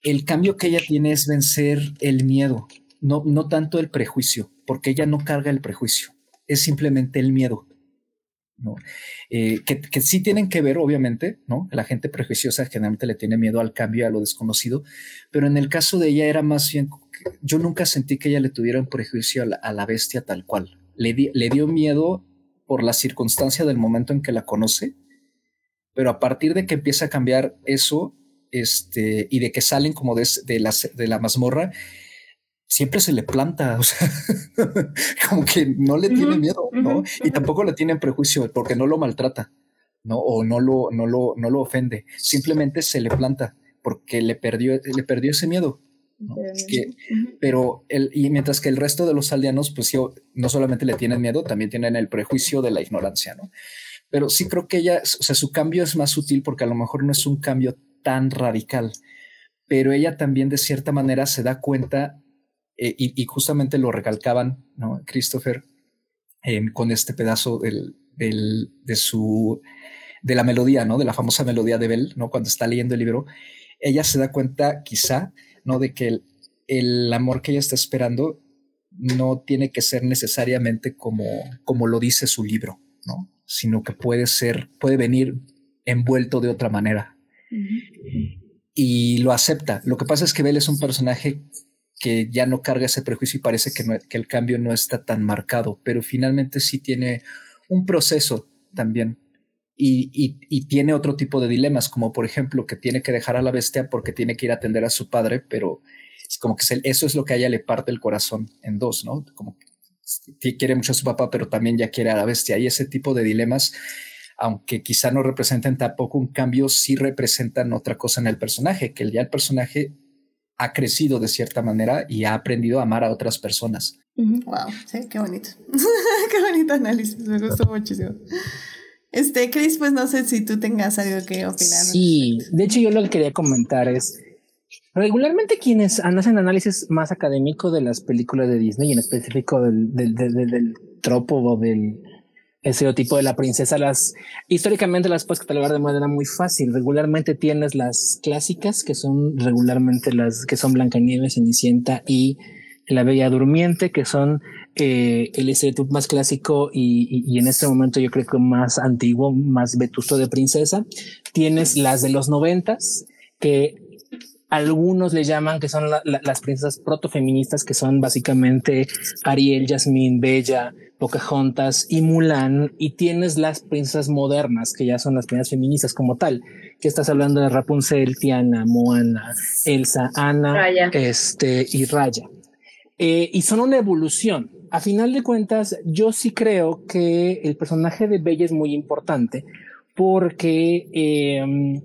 el cambio que ella tiene es vencer el miedo, no, no tanto el prejuicio, porque ella no carga el prejuicio, es simplemente el miedo. ¿no? Eh, que, que, sí tienen que ver, obviamente, ¿no? La gente prejuiciosa generalmente le tiene miedo al cambio, a lo desconocido, pero en el caso de ella era más bien, yo nunca sentí que ella le tuviera un prejuicio a la, bestia tal cual. le, le dio miedo por la circunstancia del momento en que la conoce, pero a partir de que empieza a cambiar eso, este, y de que salen como de, de, de la mazmorra, siempre se le planta, o sea, como que no le tiene miedo, ¿no? y tampoco le tiene prejuicio porque no lo maltrata, ¿no? O no lo, no lo, no lo ofende, simplemente se le planta porque le perdió, le perdió ese miedo. pero el, y mientras que el resto de los aldeanos, pues yo, no solamente le tienen miedo, también tienen el prejuicio de la ignorancia, ¿no? Pero sí creo que ella, o sea, su cambio es más sutil porque a lo mejor no es un cambio tan radical, pero ella también de cierta manera se da cuenta eh, y, justamente lo recalcaban, ¿no? Christopher, con este pedazo de su, de la melodía, ¿no? De la famosa melodía de Bell, ¿no? Cuando está leyendo el libro, ella se da cuenta quizá, ¿no? De que el, el amor que ella está esperando no tiene que ser necesariamente como, como lo dice su libro, ¿no? Sino que puede ser, puede venir envuelto de otra manera. Y lo acepta. Lo que pasa es que Bell es un personaje que ya no carga ese prejuicio y parece que, que el cambio no está tan marcado, pero finalmente sí tiene un proceso también y, y, tiene otro tipo de dilemas, como por ejemplo que tiene que dejar a la bestia porque tiene que ir a atender a su padre, pero es como que eso es lo que a ella le parte el corazón en dos, ¿no? Como que quiere mucho a su papá, pero también ya quiere a la bestia. Y ese tipo de dilemas, aunque quizá no representen tampoco un cambio, sí representan otra cosa en el personaje, que ya el personaje ha crecido de cierta manera y ha aprendido a amar a otras personas. Wow, sí, qué bonito. qué bonito análisis, me gustó muchísimo. Este, Chris, pues no sé si tú tengas algo que opinar. Sí, de hecho yo lo que quería comentar es, regularmente quienes hacen análisis más académico de las películas de Disney, y en específico del, del, del, del tropo o del estereotipo de la princesa, las históricamente las puedes catalogar de manera muy fácil. Regularmente tienes las clásicas, que son regularmente las que son Blancanieves, Cenicienta y La Bella Durmiente, que son eh, el estereotipo más clásico y, y, en este momento yo creo que más antiguo, más vetusto de princesa. Tienes las de los noventas, que algunos le llaman que son las princesas protofeministas, que son básicamente Ariel, Jasmine, Bella, Pocahontas y Mulan. Y tienes las princesas modernas, que ya son las primeras feministas como tal, que estás hablando de Rapunzel, Tiana, Moana, Elsa, Ana, este y Raya. Eh, y son una evolución. A final de cuentas, yo sí creo que el personaje de Bella es muy importante porque eh,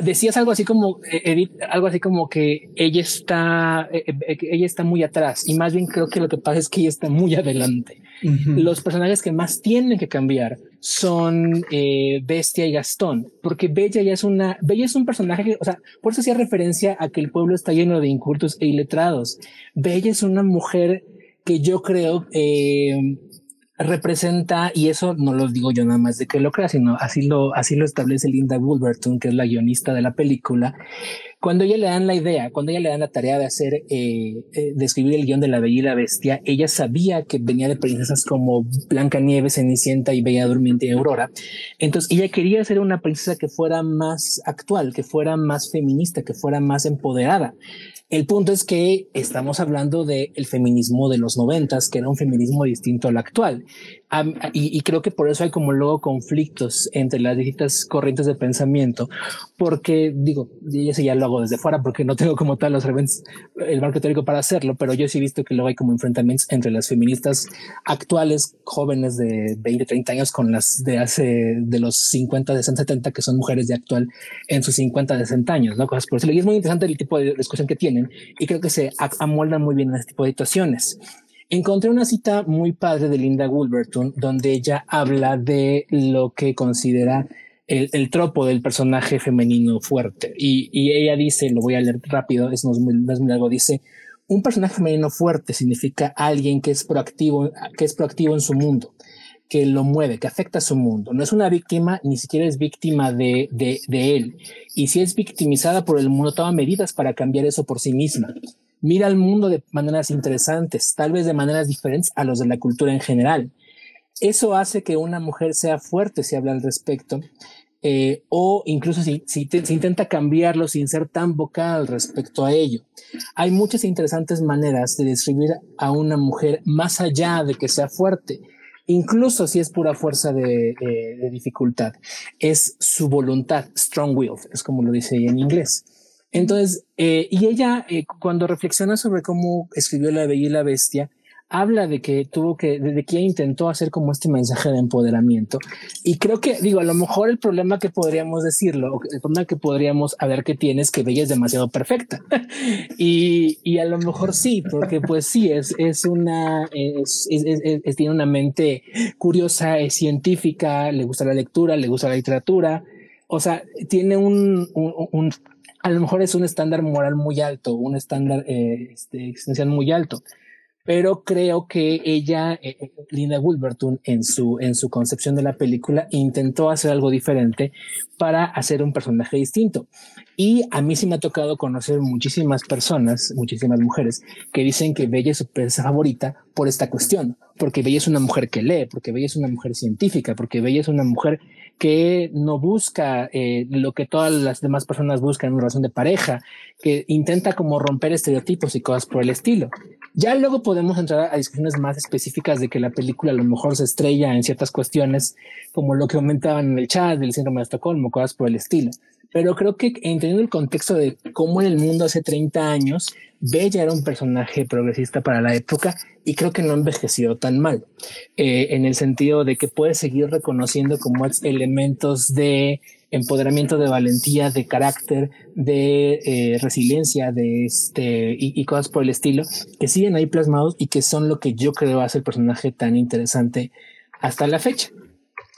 decías algo así como eh, Edith, algo así como que ella está, eh, eh, ella está muy atrás y más bien creo que lo que pasa es que ella está muy adelante. Los personajes que más tienen que cambiar son Bestia y Gastón, porque Bella ya es una, Bella es un personaje que, o sea, por eso hacía referencia a que el pueblo está lleno de incultos e iletrados. Bella es una mujer que yo creo eh, representa, y eso no lo digo yo nada más de que lo crea, sino así lo, así lo establece Linda Wolverton, que es la guionista de la película. Cuando ella le dan la idea, cuando ella le dan la tarea de hacer, eh, eh, de escribir el guion de La Bella y la Bestia, ella sabía que venía de princesas como Blanca Nieves, Cenicienta y Bella Durmiente y Aurora. Entonces ella quería hacer una princesa que fuera más actual, que fuera más feminista, que fuera más empoderada. El punto es que estamos hablando del feminismo de los noventas, que era un feminismo distinto al actual y, creo que por eso hay como luego conflictos entre las distintas corrientes de pensamiento, porque digo, yo sí ya lo hago desde fuera porque no tengo como tal los events, el marco teórico para hacerlo, pero yo sí he visto que luego hay como enfrentamientos entre las feministas actuales, jóvenes de 20, 30 años con las de hace de los 50, 60, 70, que son mujeres de actual en sus 50, 60 años, ¿no? Cosas por eso. Y es muy interesante el tipo de discusión que tienen y creo que se amoldan muy bien en este tipo de situaciones encontré una cita muy padre de Linda Wolverton donde ella habla de lo que considera el, tropo del personaje femenino fuerte. Y, ella dice, lo voy a leer rápido, es muy, largo, dice, un personaje femenino fuerte significa alguien que es proactivo, que es proactivo en su mundo, que lo mueve, que afecta a su mundo. No es una víctima, ni siquiera es víctima de, de él. Y si es victimizada por el mundo, toma medidas para cambiar eso por sí misma mira al mundo de maneras interesantes, tal vez de maneras diferentes a los de la cultura en general. Eso hace que una mujer sea fuerte si habla al respecto eh, o incluso si, si intenta cambiarlo sin ser tan vocal respecto a ello. Hay muchas interesantes maneras de describir a una mujer más allá de que sea fuerte, incluso si es pura fuerza de, eh, dificultad. Es su voluntad, strong will, es como lo dice en inglés. Entonces, eh, y ella, eh, cuando reflexiona sobre cómo escribió La Bella y la Bestia, habla de que tuvo que, de que intentó hacer como este mensaje de empoderamiento. Y creo que, digo, a lo mejor el problema que podríamos decirlo, el problema que podríamos ver que tiene es que Bella es demasiado perfecta. y, y, a lo mejor sí, porque pues sí, es, es una, es, es, tiene una mente curiosa, es científica, le gusta la lectura, le gusta la literatura. O sea, tiene un, un, un a lo mejor es un estándar moral muy alto, un estándar eh, este, existencial muy alto pero creo que ella, eh, eh, Linda Wolverton, en su, en su concepción de la película, intentó hacer algo diferente para hacer un personaje distinto. Y a mí sí me ha tocado conocer muchísimas personas, muchísimas mujeres, que dicen que Bella es su princesa favorita por esta cuestión, porque Bella es una mujer que lee, porque Bella es una mujer científica, porque Bella es una mujer que no busca eh, lo que todas las demás personas buscan en relación de pareja, que intenta como romper estereotipos y cosas por el estilo. Ya luego podemos entrar a discusiones más específicas de que la película a lo mejor se estrella en ciertas cuestiones, como lo que comentaban en el chat del síndrome de Estocolmo, cosas por el estilo. Pero creo que entendiendo el contexto de cómo en el mundo hace 30 años, Bella era un personaje progresista para la época y creo que no envejeció tan mal, eh, en el sentido de que puede seguir reconociendo como elementos de empoderamiento de valentía, de carácter, de eh, resiliencia, de este y, cosas por el estilo que siguen ahí plasmados y que son lo que yo creo hace el personaje tan interesante hasta la fecha.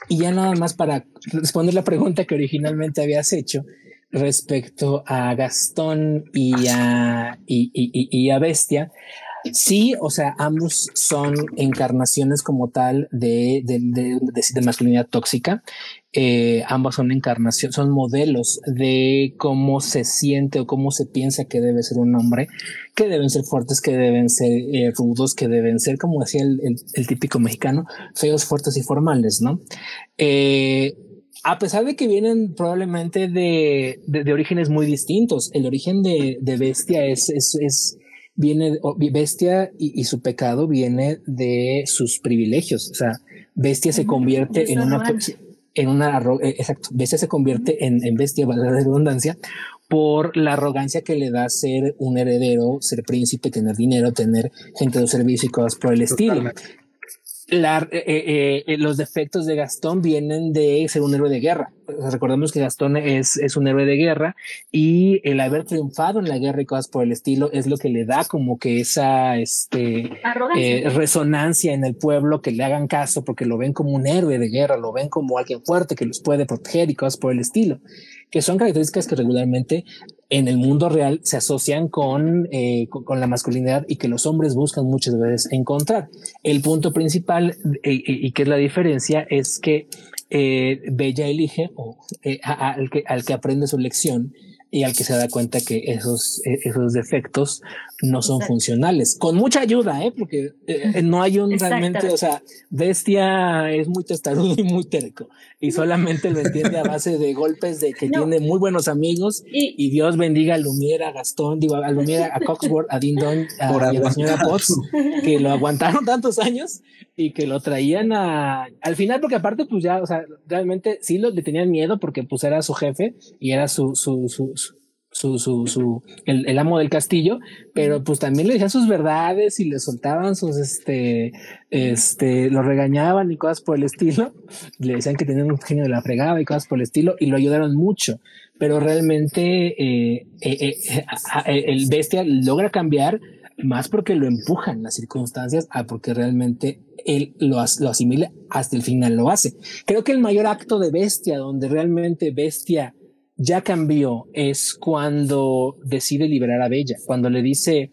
Y ya nada más para responder la pregunta que originalmente habías hecho respecto a Gastón y a, y, y a Bestia, Sí, o sea, ambos son encarnaciones como tal de, de, de, de masculinidad tóxica. Eh, ambos son encarnaciones, son modelos de cómo se siente o cómo se piensa que debe ser un hombre, que deben ser fuertes, que deben ser eh, rudos, que deben ser, como decía el, el, típico mexicano, feos, fuertes y formales, ¿no? Eh, a pesar de que vienen probablemente de, de, orígenes muy distintos, el origen de, Bestia es, es, es viene, Bestia y, su pecado viene de sus privilegios. O sea, Bestia se convierte en una, en una, eh, exacto, Bestia se convierte en, en bestia, valga la redundancia, por la arrogancia que le da ser un heredero, ser príncipe, tener dinero, tener gente de servicio y cosas por el estilo la, eh, eh, los defectos de Gastón vienen de ser un héroe de guerra. Recordemos que Gastón es, es un héroe de guerra y el haber triunfado en la guerra y cosas por el estilo es lo que le da como que esa este, eh, resonancia en el pueblo, que le hagan caso porque lo ven como un héroe de guerra, lo ven como alguien fuerte que los puede proteger y cosas por el estilo, que son características que regularmente en el mundo real se asocian con, eh, con, la masculinidad y que los hombres buscan muchas veces encontrar. El punto principal eh, y que es la diferencia es que eh, Bella elige o, al, que, al que aprende su lección y al que se da cuenta que esos, esos defectos no son funcionales. Con mucha ayuda, ¿eh? porque eh, no hay un realmente, o sea, Bestia es muy testarudo y muy terco. Y solamente lo entiende a base de golpes de que tiene muy buenos amigos. Y, Dios bendiga a Lumiera, a Gastón, digo, a Lumiera, a Coxworth, a Dindon, a, a la señora Potts, que lo aguantaron tantos años y que lo traían a, al final, porque aparte, pues ya, o sea, realmente sí lo, le tenían miedo porque pues era su jefe y era su, su, su su, su, su, el, el, amo del castillo, pero pues también le decían sus verdades y le soltaban sus, este, este, lo regañaban y cosas por el estilo. Le decían que tenía un genio de la fregada y cosas por el estilo y lo ayudaron mucho. Pero realmente eh, eh, eh, el bestia logra cambiar más porque lo empujan las circunstancias a porque realmente él lo, lo asimila hasta el final lo hace. Creo que el mayor acto de bestia, donde realmente bestia ya cambió es cuando decide liberar a Bella, cuando le dice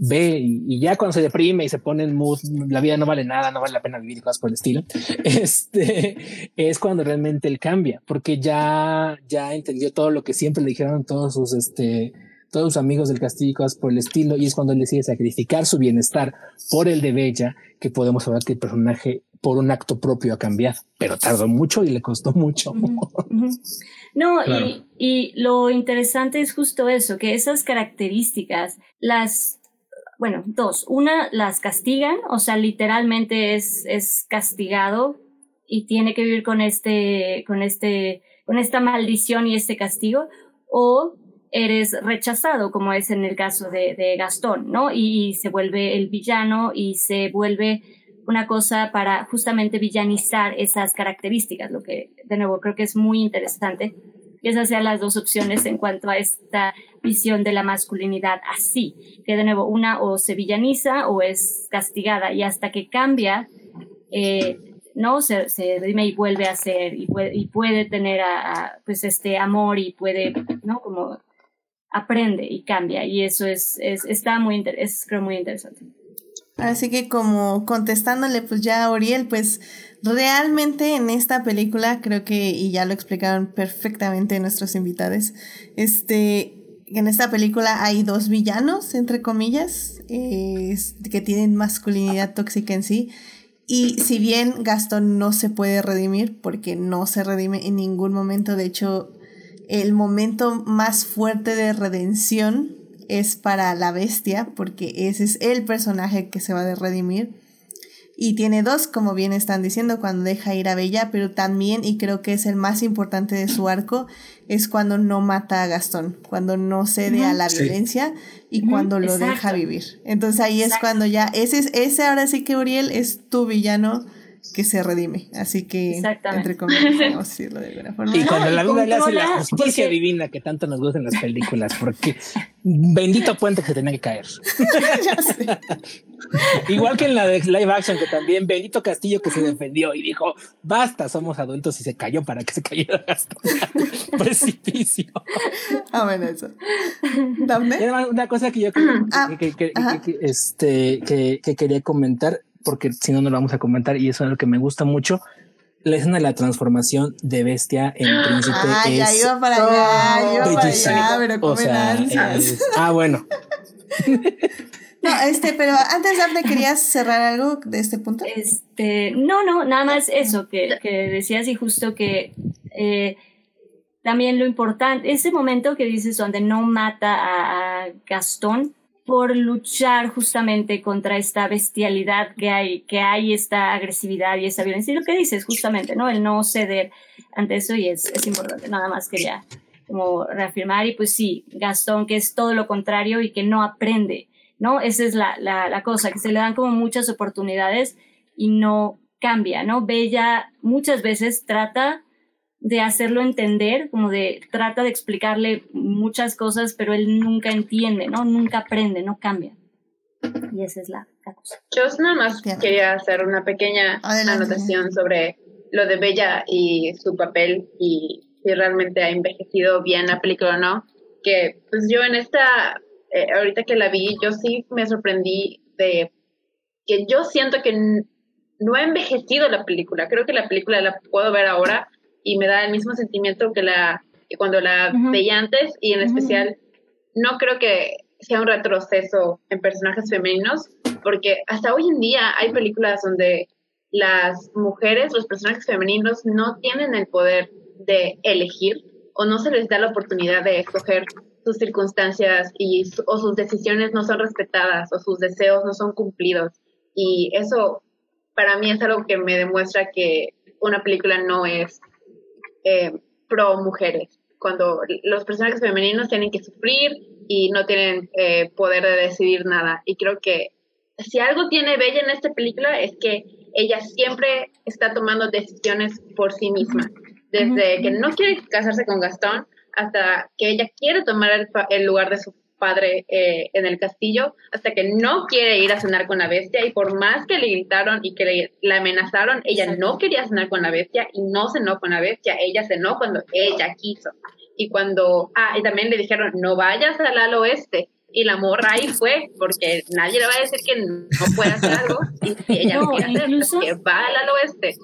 ve y, ya cuando se deprime y se pone en mood, la vida no vale nada, no vale la pena vivir y cosas por el estilo. Este es cuando realmente él cambia, porque ya, ya entendió todo lo que siempre le dijeron todos sus, este, todos sus amigos del castillo y cosas por el estilo. Y es cuando él decide sacrificar su bienestar por el de Bella, que podemos hablar que el personaje por un acto propio a cambiar, pero tardó mucho y le costó mucho. No, y, y lo interesante es justo eso, que esas características las bueno, dos. Una, las castigan, o sea, literalmente es, es castigado y tiene que vivir con este, con este, con esta maldición y este castigo, o eres rechazado, como es en el caso de, de Gastón, ¿no? Y se vuelve el villano y se vuelve una cosa para justamente villanizar esas características, lo que de nuevo creo que es muy interesante que esas sean las dos opciones en cuanto a esta visión de la masculinidad así, que de nuevo una o se villaniza o es castigada y hasta que cambia, eh, ¿no? Se, se y vuelve a ser y puede, y puede tener a, pues este amor y puede, ¿no? Como aprende y cambia y eso es, es está muy, es creo muy interesante. Así que como contestándole pues ya a Oriel, pues realmente en esta película creo que, y ya lo explicaron perfectamente nuestros invitados, este, en esta película hay dos villanos, entre comillas, que tienen masculinidad tóxica en sí. Y si bien Gastón no se puede redimir, porque no se redime en ningún momento, de hecho, el momento más fuerte de redención es para la bestia, porque ese es el personaje que se va a redimir. Y tiene dos, como bien están diciendo, cuando deja ir a Bella, pero también, y creo que es el más importante de su arco, es cuando no mata a Gastón, cuando no cede a la violencia y cuando lo deja vivir. Entonces ahí es cuando ya, ese, ese ahora sí que Uriel es tu villano que se redime. Así que, entre comillas, vamos a decirlo de alguna forma. Y cuando la vida le hace la justicia divina que tanto nos gusta en las películas, porque bendito puente que tenía que caer. ya sé. Igual que en la de live action, que también bendito castillo que se defendió y dijo, basta, somos adultos y se cayó para que se cayera precipicio. Ah, bueno, eso. Una cosa que yo ah, que, este, que quería comentar porque si no, no lo vamos a comentar y eso es lo que me gusta mucho. La escena de la transformación de bestia en príncipe ah, es ya iba para allá, iba para allá, pero o sea, ah, bueno. No, este, pero antes, Daphne, ¿querías cerrar algo de este punto? Este, no, no, nada más eso que, que decías y justo que eh, también lo importante, ese momento que dices donde no mata a, a Gastón, por luchar justamente contra esta bestialidad que hay, que hay esta agresividad y esta violencia. Y lo que dices justamente, ¿no? El no ceder ante eso y es, es importante. Nada más quería como reafirmar y pues sí, Gastón que es todo lo contrario y que no aprende, ¿no? Esa es la, la, la cosa, que se le dan como muchas oportunidades y no cambia, ¿no? Bella muchas veces trata de hacerlo entender, como de trata de explicarle muchas cosas, pero él nunca entiende, ¿no? Nunca aprende, no cambia. Y esa es la, cosa. Yo nada más quería hacer una pequeña anotación sobre lo de Bella y su papel y si realmente ha envejecido bien la película o no. Que pues yo en esta, eh, ahorita que la vi, yo sí me sorprendí de que yo siento que no ha envejecido la película. Creo que la película la puedo ver ahora y me da el mismo sentimiento que la cuando la veía antes y en especial no creo que sea un retroceso en personajes femeninos porque hasta hoy en día hay películas donde las mujeres, los personajes femeninos no tienen el poder de elegir o no se les da la oportunidad de escoger sus circunstancias y o sus decisiones no son respetadas o sus deseos no son cumplidos. Y eso para mí es algo que me demuestra que una película no es eh, pro mujeres, cuando los personajes femeninos tienen que sufrir y no tienen eh, poder de decidir nada. Y creo que si algo tiene Bella en esta película es que ella siempre está tomando decisiones por sí misma. Desde que no quiere casarse con Gastón hasta que ella quiere tomar el lugar de su padre eh, en el castillo hasta que no quiere ir a cenar con la bestia y por más que le gritaron y que le, la amenazaron, ella no quería cenar con la bestia y no cenó con la bestia, ella cenó cuando ella quiso. Y cuando, ah, y también le dijeron, no vayas al al oeste. Y la morra ahí fue, porque nadie le va a decir que no puede hacer algo. Y si ella no, quiere hacer, que va al al oeste.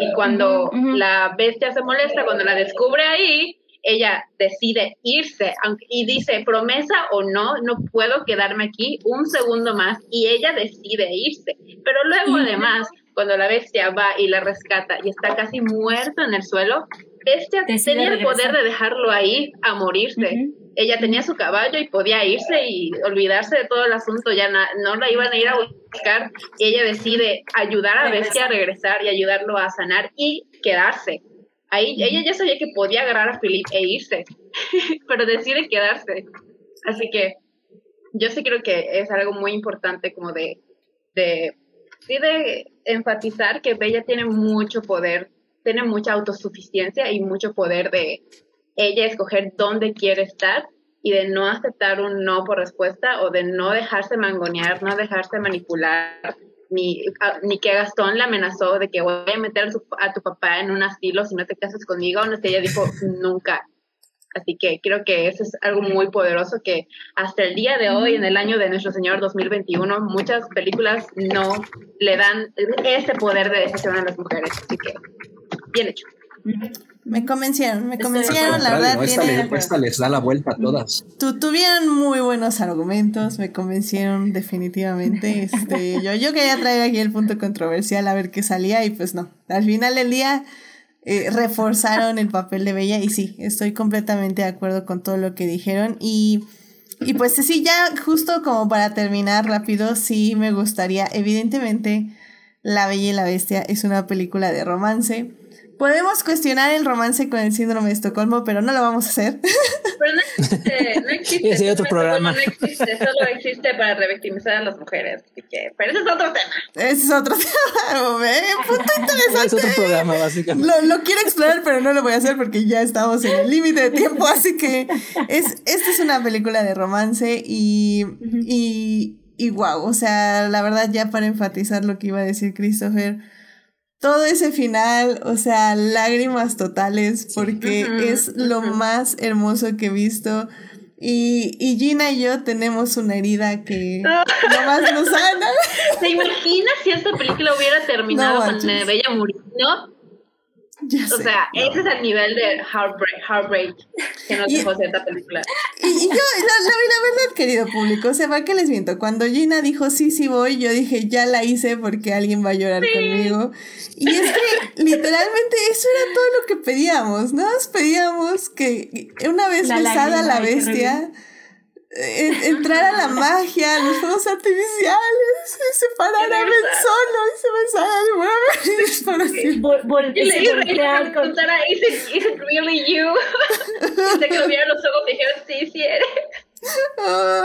Y cuando la bestia se molesta, cuando la descubre ahí, ella decide irse aunque, y dice, promesa o no, no puedo quedarme aquí un segundo más y ella decide irse. Pero luego además, cuando la bestia va y la rescata y está casi muerta en el suelo, bestia tenía el poder de dejarlo ahí a morirse. Ella tenía su caballo y podía irse y olvidarse de todo el asunto, ya no la iban a ir a buscar y ella decide ayudar a Bestia a regresar y ayudarlo a sanar y quedarse. Ahí ella ya sabía que podía agarrar a Philip e irse, pero decide quedarse. Así que yo sí creo que es algo muy importante como de, de, de enfatizar que Bella tiene mucho poder, tiene mucha autosuficiencia y mucho poder de ella escoger dónde quiere estar y de no aceptar un no por respuesta o de no dejarse mangonear, no dejarse manipular ni, ni que Gastón le amenazó de que voy a meter a tu, papá en un asilo si no te casas conmigo, no sé, ella dijo nunca. Así que creo que eso es algo muy poderoso que hasta el día de hoy, en el año de nuestro Señor 2021, muchas películas no le dan ese poder de decisión a las mujeres. Así que, bien hecho. Me convencieron, me convencieron, la verdad. Esta, les da la vuelta a todas. Tu, tuvieron muy buenos argumentos, me convencieron definitivamente. Este, yo, yo quería traer aquí el punto controversial a ver qué salía y pues no. Al final del día eh, reforzaron el papel de Bella y sí, estoy completamente de acuerdo con todo lo que dijeron y... Y pues sí, ya justo como para terminar rápido, sí me gustaría, evidentemente, La Bella y la Bestia es una película de romance Podemos cuestionar el romance con el síndrome de Estocolmo, pero no lo vamos a hacer. Pero no existe, no existe. Ese otro programa. No existe, solo existe para revictimizar a las mujeres. Así que, pero ese es otro tema. Ese es otro tema, ¿eh? Punto interesante. Es otro programa, básicamente. Lo, lo, quiero explorar, pero no lo voy a hacer porque ya estamos en el límite de tiempo. Así que es, esta es una película de romance y, y, y wow, o sea, la verdad, ya para enfatizar lo que iba a decir Christopher todo ese final, o sea, lágrimas totales, porque es lo más hermoso que he visto. Y, y, Gina y yo tenemos una herida que nomás nos sana. ¿Se imagina si esta película hubiera terminado con Bella muriendo? O sea, ese es el nivel de heartbreak, heartbreak que nos dejó cierta película. Y, yo, la, la, verdad, querido público, o sea, ¿para qué les miento? Cuando Gina dijo sí, sí voy, yo dije ya la hice porque alguien va a llorar conmigo. Y es que literalmente eso era todo lo que pedíamos, ¿no? Nos pedíamos que una vez besada la bestia entrar a la magia, los fuegos artificiales, se parara Ben solo y se besara y bueno, y le preguntara, ¿Is it, is it really you? y se que lo vieron los ojos y dijeron, sí, sí eres. Oh,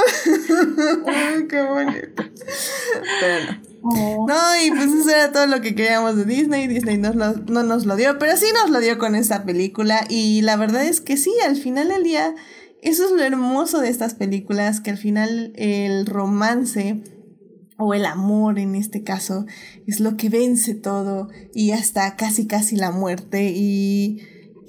qué bonito. Pero oh. no. y pues eso era todo lo que queríamos de Disney. Disney nos lo, no nos lo dio, pero sí nos lo dio con esta película. Y la verdad es que sí, al final del día eso es lo hermoso de estas películas, que al final el romance o el amor en este caso es lo que vence todo y hasta casi casi la muerte. Y...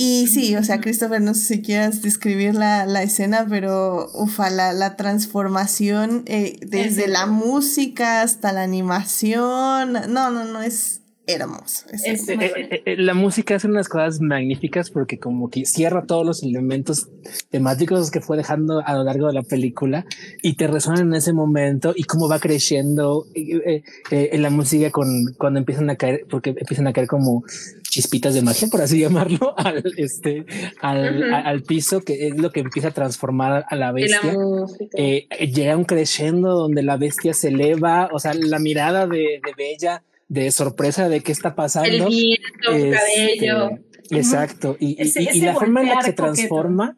Y sí, o sea, Christopher, no sé si quieras describir la, la escena, pero ufa, la, la transformación eh, desde la música hasta la animación, no, no, no, es, hermoso. Eh, eh, eh, la música es unas cosas magníficas porque como que cierra todos los elementos temáticos que fue dejando a lo largo de la película y te resuenan en ese momento y cómo va creciendo en la música con cuando empiezan a caer, porque empiezan a caer como chispitas de magia, por así llamarlo, al, este, al, al, piso, que es lo que empieza a transformar a la bestia. llega un creciendo donde la bestia se eleva, o sea, la mirada de, de Bella de sorpresa de qué está pasando. El viento, este, cabello. Exacto. Y, y, la forma en la que se transforma,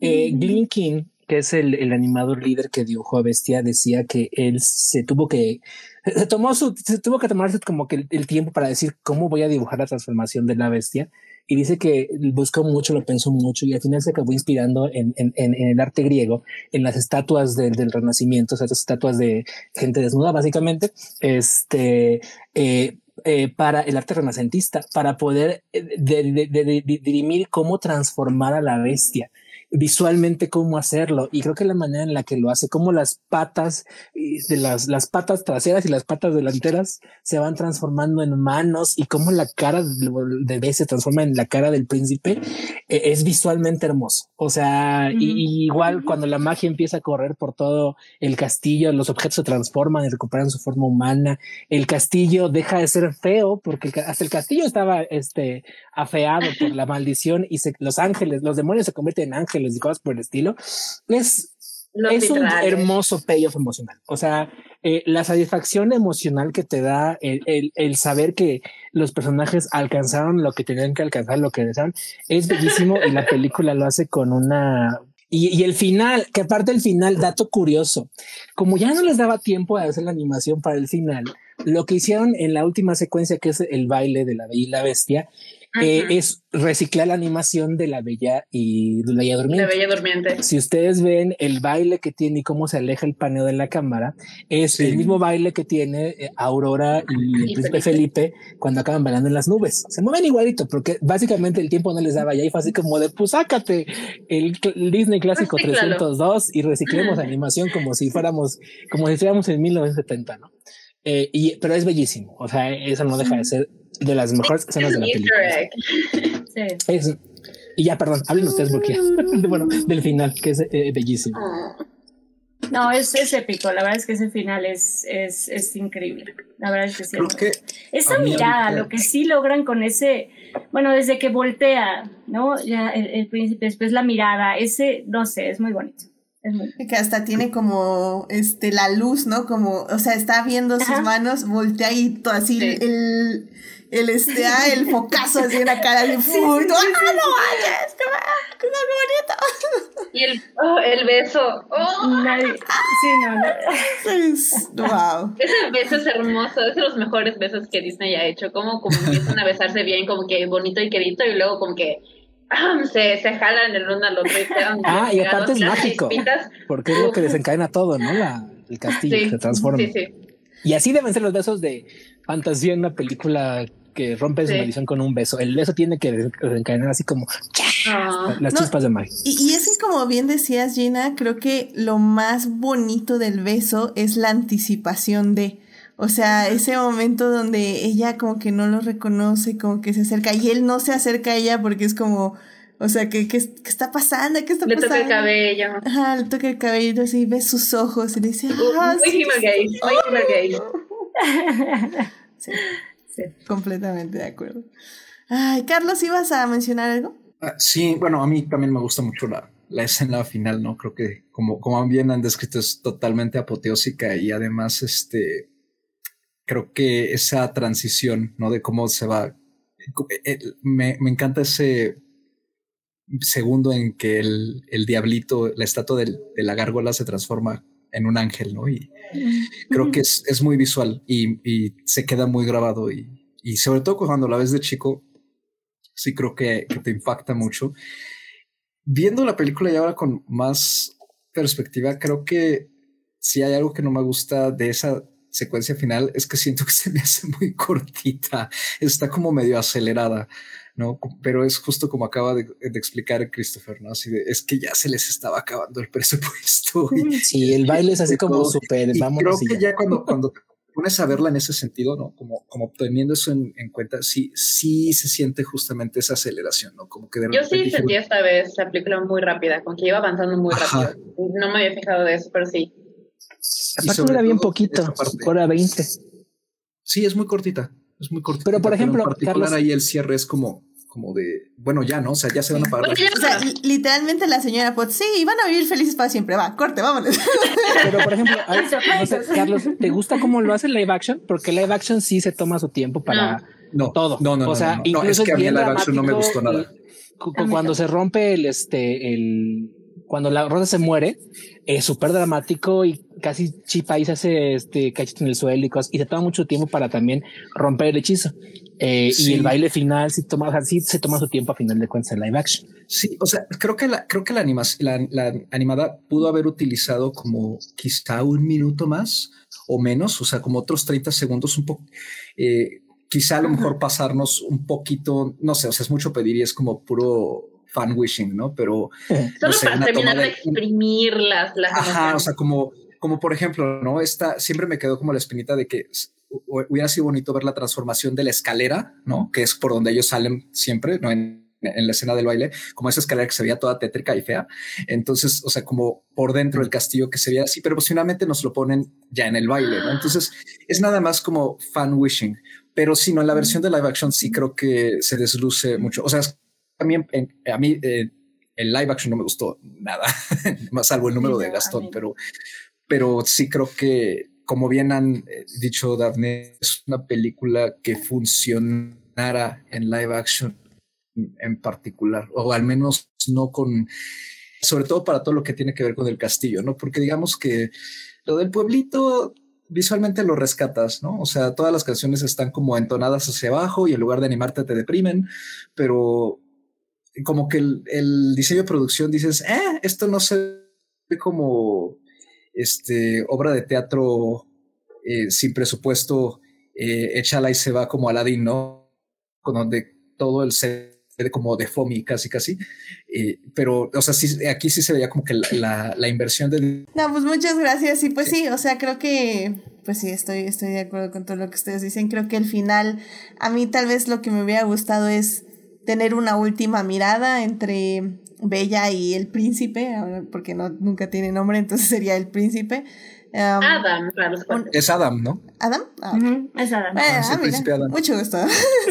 eh, Glinkin, que es el, el, animador líder que dibujó a Bestia, decía que él se tuvo que, se tomó su, se tuvo que tomarse como que el tiempo para decir cómo voy a dibujar la transformación de la bestia y dice que buscó mucho, lo pensó mucho y al final se acabó inspirando en, en, en el arte griego, en las estatuas del, del Renacimiento, o sea, estas estatuas de gente desnuda, básicamente, este, eh, eh, para el arte renacentista, para poder eh, dirimir cómo transformar a la bestia. Visualmente cómo hacerlo. Y creo que la manera en la que lo hace, como las patas de las, las patas traseras y las patas delanteras se van transformando en manos y cómo la cara de B se transforma en la cara del príncipe, e, es visualmente hermoso. O sea, y, igual cuando la magia empieza a correr por todo el castillo, los objetos se transforman y recuperan su forma humana. El castillo deja de ser feo porque hasta el castillo estaba este, afeado por la maldición y los ángeles, los demonios se convierten en ángeles y cosas por el estilo. Es, es un hermoso payoff emocional. O sea, eh, la satisfacción emocional que te da el, el, saber que los personajes alcanzaron lo que tenían que alcanzar, lo que desearon, es bellísimo y la película lo hace con una y, y, el final, que aparte el final, dato curioso, como ya no les daba tiempo a hacer la animación para el final, lo que hicieron en la última secuencia, que es el baile de la Bella y la Bestia, eh, es reciclar la animación de la Bella y de la Bella Durmiente. La Bella Durmiente. Si ustedes ven el baile que tiene y cómo se aleja el paneo de la cámara, es el mismo baile que tiene eh, Aurora y el príncipe Felipe. cuando acaban bailando en las nubes. Se mueven igualito, porque básicamente el tiempo no les daba ya y fue así como de, pues sácate el, Disney clásico 302 y reciclemos animación como si fuéramos, como si estuviéramos en 1970, ¿no? Eh, y, pero es bellísimo. O sea, eso no deja de ser de las mejores escenas de la película. Sí. y ya, perdón, hablen ustedes porque bueno, del final, que es eh, bellísimo. No, es, es, épico, la verdad es que ese final es, es, es increíble. La verdad es que sí. Esa mirada, lo que sí logran con ese, bueno, desde que voltea, ¿no? Ya el, el príncipe, después la mirada, ese, no sé, es muy bonito. Que hasta tiene como este la luz, ¿no? Como, o sea, está viendo sus manos, voltea y todo así el, el este, ah, el focazo así en la cara, así, sí, ¡ah, no vayas! ¡Qué bonito! Y el, oh, el beso, ¡oh! Nadie, sí, no, no. wow. Ese beso es hermoso, es de los mejores besos que Disney ha hecho, como, como empiezan a besarse bien, como que bonito y querido, y luego como que se, se jalan el uno al otro y Ah, y aparte es mágico. Porque es lo que desencadena todo, ¿no? La, el castillo se transforma. Sí, sí. Y así deben ser los besos de fantasía en una película que rompe su maldición con un beso. El beso tiene que desencadenar así como ah. las chispas de magia. Y, y, es que como bien decías, Gina, creo que lo más bonito del beso es la anticipación de... O sea, ese momento donde ella como que no lo reconoce, como que se acerca y él no se acerca a ella porque es como, o sea, ¿qué, qué, está pasando? ¿Qué está le pasando? Le toca el cabello. Ajá, le toca el cabello y ve sus ojos y le dice, ah, muy sí, gay, muy gay. Sí, sí, completamente de acuerdo. Ay, Carlos, ¿ibas a mencionar algo? Ah, sí, bueno, a mí también me gusta mucho la, la escena final, ¿no? Creo que como, como bien han descrito es totalmente apoteósica y además este creo que esa transición, ¿no? De cómo se va. Eh, me, me encanta ese segundo en que el, el diablito, la estatua del, de la gárgola se transforma en un ángel, ¿no? Y creo que es, es muy visual y, y, se queda muy grabado y, y, sobre todo cuando la ves de chico, sí creo que, que, te impacta mucho. Viendo la película y ahora con más perspectiva, creo que si hay algo que no me gusta de esa secuencia final es que siento que se me hace muy cortita, está como medio acelerada, ¿no? Pero es justo como acaba de, explicar Christopher, ¿no? Así de, es que ya se les estaba acabando el presupuesto. Y, sí, el baile es así como súper, vamos. Creo que ya cuando, cuando pones a verla en ese sentido, ¿no? Como, como teniendo eso en, cuenta, sí, sí se siente justamente esa aceleración, ¿no? Como que de Yo sí sentí esta vez la película muy rápida, con que iba avanzando muy rápido. No me había fijado de eso, pero sí. Aparte dura bien poquito, hora 20. Sí, es muy cortita. Es muy cortita. Pero por ejemplo, en particular ahí el cierre es como, como de, bueno, ya, ¿no? O sea, ya se van a pagar. o sea, literalmente la señora Potts, sí, van a vivir felices para siempre, va, corte, vámonos. Pero por ejemplo, Carlos, ¿te gusta cómo lo hace live action? Porque live action sí se toma su tiempo para no, todo. No, no, o sea, no, incluso es que a mí live action no me gustó nada. Cuando se rompe el, este, el, cuando la rosa se muere, es súper dramático y casi Chipa se hace este cachito en el suelo y cosas, y se toma mucho tiempo para también romper el hechizo. Eh, y el baile final sí toma, así se toma su tiempo a final de cuentas en live action. Sí, o sea, creo que la, creo que la, la, la animada pudo haber utilizado como quizá un minuto más o menos, o sea, como otros 30 segundos, un poco. Eh, quizá a lo mejor pasarnos un poquito, no sé, o sea, es mucho pedir y es como puro fan wishing, ¿no? Pero... Solo para terminar de exprimir las, las Ajá, o sea, como, como por ejemplo, ¿no? Esta, siempre me quedó como la espinita de que hubiera sido bonito ver la transformación de la escalera, ¿no? Que es por donde ellos salen siempre, ¿no? En, en la escena del baile, como esa escalera que se veía toda tétrica y fea. Entonces, o sea, como por dentro del castillo que se veía así, pero posiblemente nos lo ponen ya en el baile, ¿no? Entonces, es nada más como fan wishing, pero si no, en la versión de live action sí creo que se desluce mucho. O sea, también a mí eh, el live action no me gustó nada, más salvo el número de Gastón, pero, pero sí creo que, como bien han eh, dicho Daphne, es una película que funcionara en live action en particular, o al menos no con, sobre todo para todo lo que tiene que ver con el castillo, ¿no? Porque digamos que lo del pueblito visualmente lo rescatas, ¿no? O sea, todas las canciones están como entonadas hacia abajo y en lugar de animarte te deprimen, pero como que el, diseño de producción dices, eh, esto no se ve como este, obra de teatro eh, sin presupuesto, eh, échala y se va como Aladdin, ¿no? Con donde todo el set como de FOMI casi casi, eh, pero o sea, sí, aquí sí se veía como que la, la, inversión de... No, pues muchas gracias y pues sí. o sea, creo que, pues sí, estoy, estoy de acuerdo con todo lo que ustedes dicen, creo que el final, a mí tal vez lo que me hubiera gustado es tener una última mirada entre Bella y el príncipe, porque no, nunca tiene nombre, entonces sería el príncipe. Adam, claro. Es Adam, ¿no? ¿Adam? Ah, Es Adam. Ah, ah, Mucho gusto.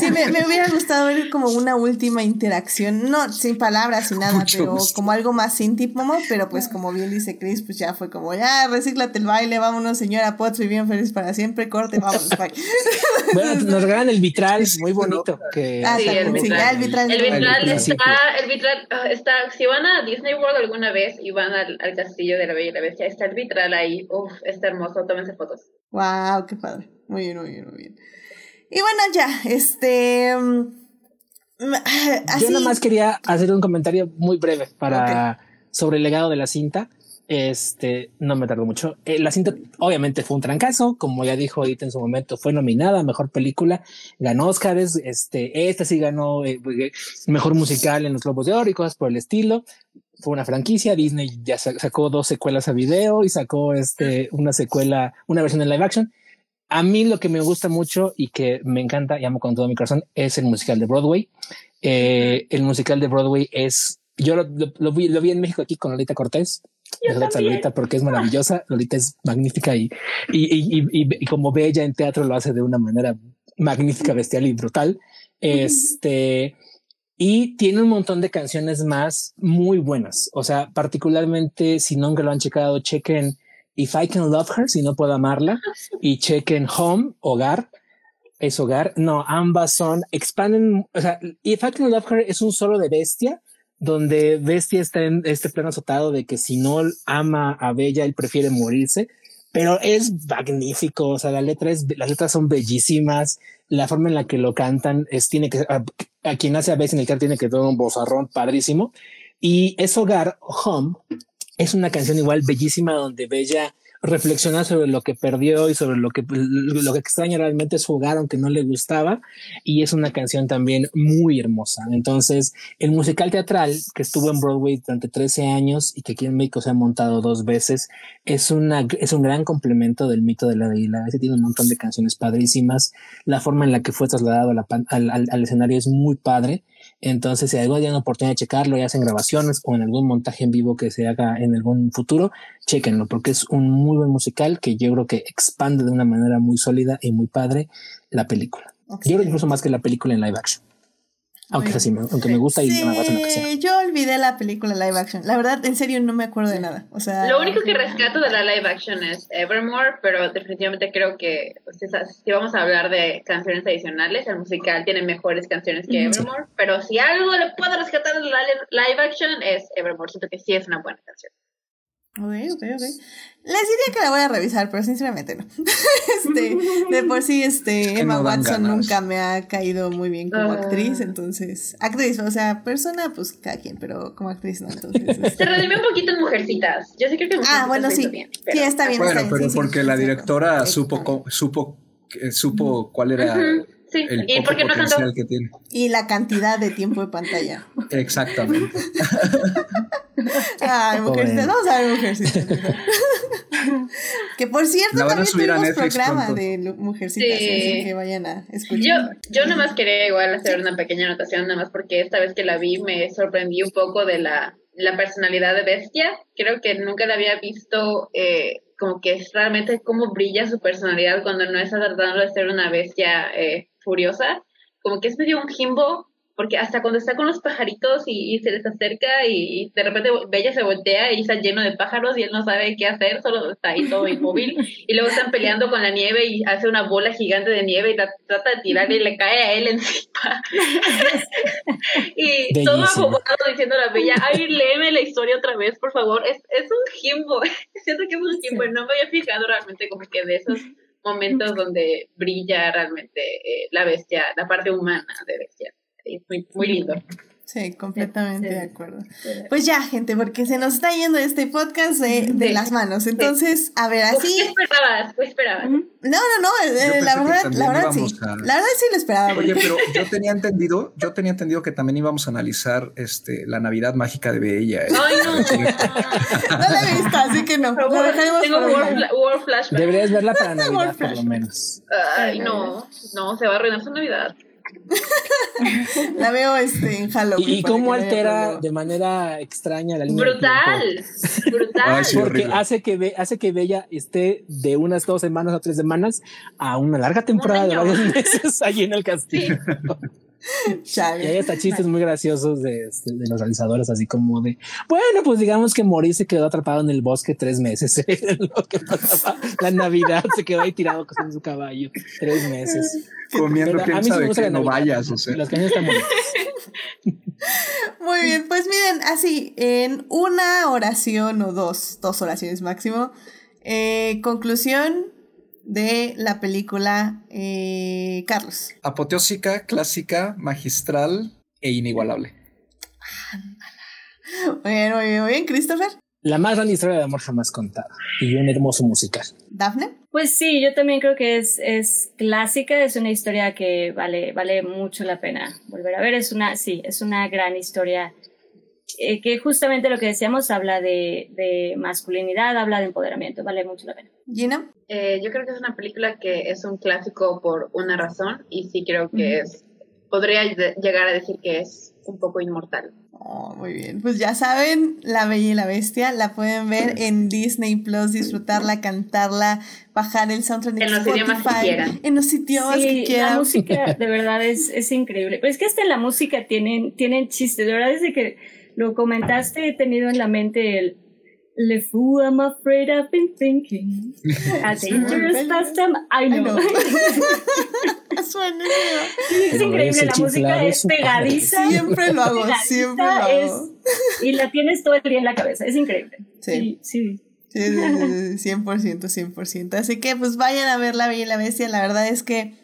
sí, me, me, hubiera gustado ver como una última interacción, no sin palabras, sin nada, pero como algo más íntimo, pero pues como bien dice Chris, pues ya fue como, ya, recíclate el baile, vámonos señora Potts, bien feliz para siempre, corte, vamos, bye. bueno, nos regalan el vitral, muy bonito. Que... sí, el vitral. el vitral. El vitral, está, el vitral está, si van a Disney World alguna vez y van al, al castillo de la Bella y la Bestia, está vitral ahí. Uf, está hermoso, tómense fotos. Wow, qué padre. Muy bien, muy bien, muy bien. Y bueno, ya, este. Mm, Yo nada más quería hacer un comentario muy breve para sobre el legado de la cinta. Este no me tardó mucho. Eh, la cinta, obviamente, fue un trancazo. Como ya dijo ahorita en su momento, fue nominada a mejor película, ganó Oscars. Este, esta sí ganó eh, mejor musical en los Globos de Oro y cosas por el estilo fue una franquicia. Disney ya sacó dos secuelas a video y sacó este, una secuela, una versión en live action. A mí lo que me gusta mucho y que me encanta y amo con todo mi corazón es el musical de Broadway. Eh, el musical de Broadway es, yo lo, vi, lo vi en México aquí con Lolita Cortés. Lolita porque es maravillosa. Lolita es magnífica y, y, y, y, como bella en teatro lo hace de una manera magnífica, bestial y brutal. Este, y tiene un montón de canciones más muy buenas. O sea, particularmente si nunca lo han checado, chequen If I Can Love Her, si no puedo amarla, y chequen Home, hogar. Es hogar. No, ambas son, expanden. O sea, If I Can Love Her es un solo de bestia, donde Bestia está en este plano azotado de que si no ama a Bella, él prefiere morirse pero es magnífico. O sea, la letra las letras son bellísimas. La forma en la que lo cantan es, tiene que, a, quien hace a veces en el car tiene que tener un bozarrón padrísimo. Y es Hogar, Home, es una canción igual bellísima donde Bella reflexionar sobre lo que perdió y sobre lo que, lo que extraña realmente su hogar, aunque no le gustaba. Y es una canción también muy hermosa. Entonces, el musical teatral que estuvo en Broadway durante 13 años y que aquí en México se ha montado dos veces, es, una, es un gran complemento del mito de la Bella. Este tiene un montón de canciones padrísimas. La forma en la que fue trasladado al, al escenario es muy padre. Entonces, si algún día tienen oportunidad de checarlo, ya sea en grabaciones o en algún montaje en vivo que se haga en algún futuro, chequenlo, porque es un muy buen musical que yo creo que expande de una manera muy sólida y muy padre la película. Yo creo incluso más que la película en live action. Aunque, así, aunque me gusta y me lo que sea. Yo olvidé la película live action. La verdad, en serio, no me acuerdo de nada. O sea, lo único que rescato de la live action es Evermore, pero definitivamente creo que si vamos a hablar de canciones adicionales, el musical tiene mejores canciones que Evermore. Pero si algo le puedo rescatar de la live action es Evermore. Siento que sí es una buena canción. Ok, ok, ok. Les diría que la voy a revisar, pero sinceramente no. este, de por sí, este, Emma Watson nunca me ha caído muy bien como ah. actriz, entonces, actriz, o sea, persona, pues cada quien, pero como actriz no, entonces. Este. Se redime un poquito en Mujercitas. Yo sí creo que Ah, bueno, sí. Sí, está bien. Bueno, está pero porque la directora supo, supo, supo cuál era Sí, el y poco porque no tanto. que tiene. Y la cantidad de tiempo de pantalla. Exactamente. Ay, mujercitas, Pobre. vamos a ver mujercitas. que por cierto, también tuvimos programa pronto. de mujercitas, Sí. así que vayan a escuchar. Yo, yo nomás quería igual hacer una pequeña anotación, nada más porque esta vez que la vi me sorprendí un poco de la, la personalidad de Bestia. Creo que nunca la había visto eh, como que es realmente cómo brilla su personalidad cuando no está tratando de ser una bestia eh, furiosa. Como que es medio un jimbo, porque hasta cuando está con los pajaritos y, y se les acerca y, y de repente Bella se voltea y está lleno de pájaros y él no sabe qué hacer, solo está ahí todo inmóvil. Y luego están peleando con la nieve y hace una bola gigante de nieve y la- trata de tirarle y le cae a él encima. y todo abogado diciendo a la Bella, ay, léeme la historia otra vez, por favor. Es, es un jimbo. Siento que es un jimbo. No me había fijado realmente como que de esos momentos donde brilla realmente eh, la bestia, la parte humana de bestia. Es muy, muy lindo. Sí, completamente Sí. de acuerdo. Pues ya, gente, porque se nos está yendo este podcast de, de Sí. las manos. Entonces, a ver, ¿Qué así. esperabas? ¿Qué esperabas? No, no, no, eh, pensé la verdad, la verdad sí. a- La verdad sí lo esperaba. Oye, porque- pero yo tenía entendido, yo tenía entendido que también íbamos a analizar este la Navidad mágica de Bella. ¿eh? Ay, no. no la he visto, así que no. Lo dejaremos Tengo War Flashback. Deberías verla para Navidad, por lo menos. Ay, no. No, se va a arruinar su Navidad. La veo este, en Halloween. ¿Y, cómo altera de manera extraña la línea? Brutal. Brutal. Ay, sí. Porque hace que, hace que Bella esté de unas dos semanas o tres semanas a una larga temporada de varios meses allí en el castillo. Chale. Y hay hasta chistes muy graciosos de, este, de los realizadores, así como de, bueno, pues digamos que Moris se quedó atrapado en el bosque tres meses. ¿eh? Lo que pasaba la Navidad se quedó ahí tirado con su caballo tres meses. Comiendo, Pero a mí sí gusta que no Navidad. vayas, o sea. Los están. Muy bien, pues miren, así, en una oración o dos, dos oraciones máximo, eh, conclusión de la película eh, Carlos. Apoteósica, clásica, magistral e inigualable. Muy bien, muy bien, muy bien, Christopher, La más grande historia de amor jamás contada y un hermoso musical. Dafne. Pues sí, yo también creo que es, es clásica, es una historia que vale, vale mucho la pena volver a ver. Es una, sí, es una gran historia eh, que justamente lo que decíamos habla de, de masculinidad, habla de empoderamiento, vale mucho la pena. Gina. Eh, yo creo que es una película que es un clásico por una razón y sí creo que es, podría llegar a decir que es un poco inmortal. Oh, muy bien. Pues ya saben, La Bella y la Bestia la pueden ver en Disney Plus, disfrutarla, cantarla, bajar el soundtrack En los idiomas que Spotify, quieran. En los idiomas que Sí, la quieran. música de verdad es, es increíble. Pero es que hasta en la música tienen, tienen chistes. De verdad, desde que lo comentaste, he tenido en la mente el Le fou, I'm afraid I've been thinking. A dangerous pastime, I know. no. Suena es increíble, la música es pegadiza. Siempre lo hago, siempre lo hago. es- y la tienes todo el día en la cabeza. Es increíble. Sí. Sí, sí. Sí, sí, sí, sí, 100%, 100%. Así que pues vayan a ver La Bella y la Bestia. La verdad es que